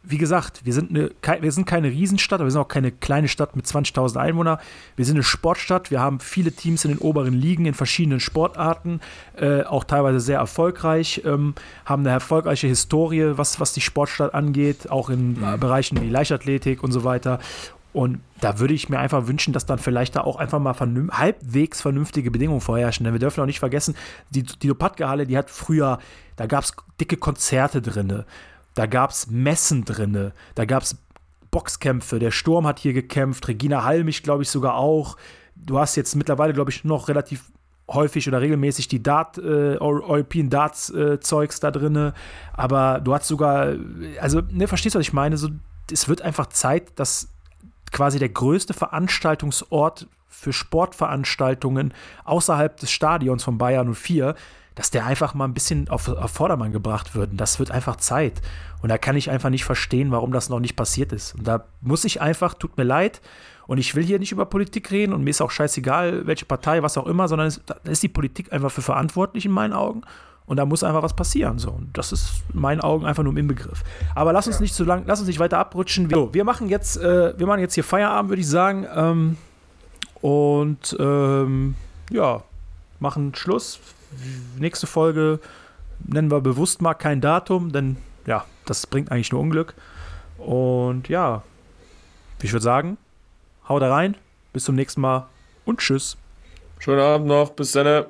wie gesagt, wir sind, eine, wir sind keine Riesenstadt, aber wir sind auch keine kleine Stadt mit 20.000 Einwohnern. Wir sind eine Sportstadt. Wir haben viele Teams in den oberen Ligen in verschiedenen Sportarten, äh, auch teilweise sehr erfolgreich, ähm, haben eine erfolgreiche Historie, was, was die Sportstadt angeht, auch in mhm. Bereichen wie Leichtathletik und so weiter. Und da würde ich mir einfach wünschen, dass dann vielleicht da auch einfach mal vernünf halbwegs vernünftige Bedingungen vorherrschen. Denn wir dürfen auch nicht vergessen, die, die Lopatka-Halle, die hat früher, da gab es dicke Konzerte drin da gab es Messen drinne, da gab es Boxkämpfe. Der Sturm hat hier gekämpft, Regina Halmich, glaube ich, sogar auch. Du hast jetzt mittlerweile, glaube ich, noch relativ häufig oder regelmäßig die Dart, äh, European Darts äh, Zeugs da drinne. Aber du hast sogar, also, ne, verstehst du, was ich meine? So, es wird einfach Zeit, dass quasi der größte Veranstaltungsort für Sportveranstaltungen außerhalb des Stadions von Bayern 04 dass der einfach mal ein bisschen auf, auf Vordermann gebracht wird. Und das wird einfach Zeit. Und da kann ich einfach nicht verstehen, warum das noch nicht passiert ist. Und da muss ich einfach, tut mir leid, und ich will hier nicht über Politik reden und mir ist auch scheißegal, welche Partei, was auch immer, sondern es, da ist die Politik einfach für verantwortlich in meinen Augen. Und da muss einfach was passieren. So. Und das ist in meinen Augen einfach nur im Inbegriff. Aber lass uns ja. nicht zu lang, lass uns nicht weiter abrutschen. So, wir machen jetzt, äh, wir machen jetzt hier Feierabend, würde ich sagen. Ähm, und ähm, ja, machen Schluss nächste Folge nennen wir bewusst mal kein Datum, denn ja, das bringt eigentlich nur Unglück. Und ja, ich würde sagen, haut da rein, bis zum nächsten Mal und tschüss. Schönen Abend noch, bis dann.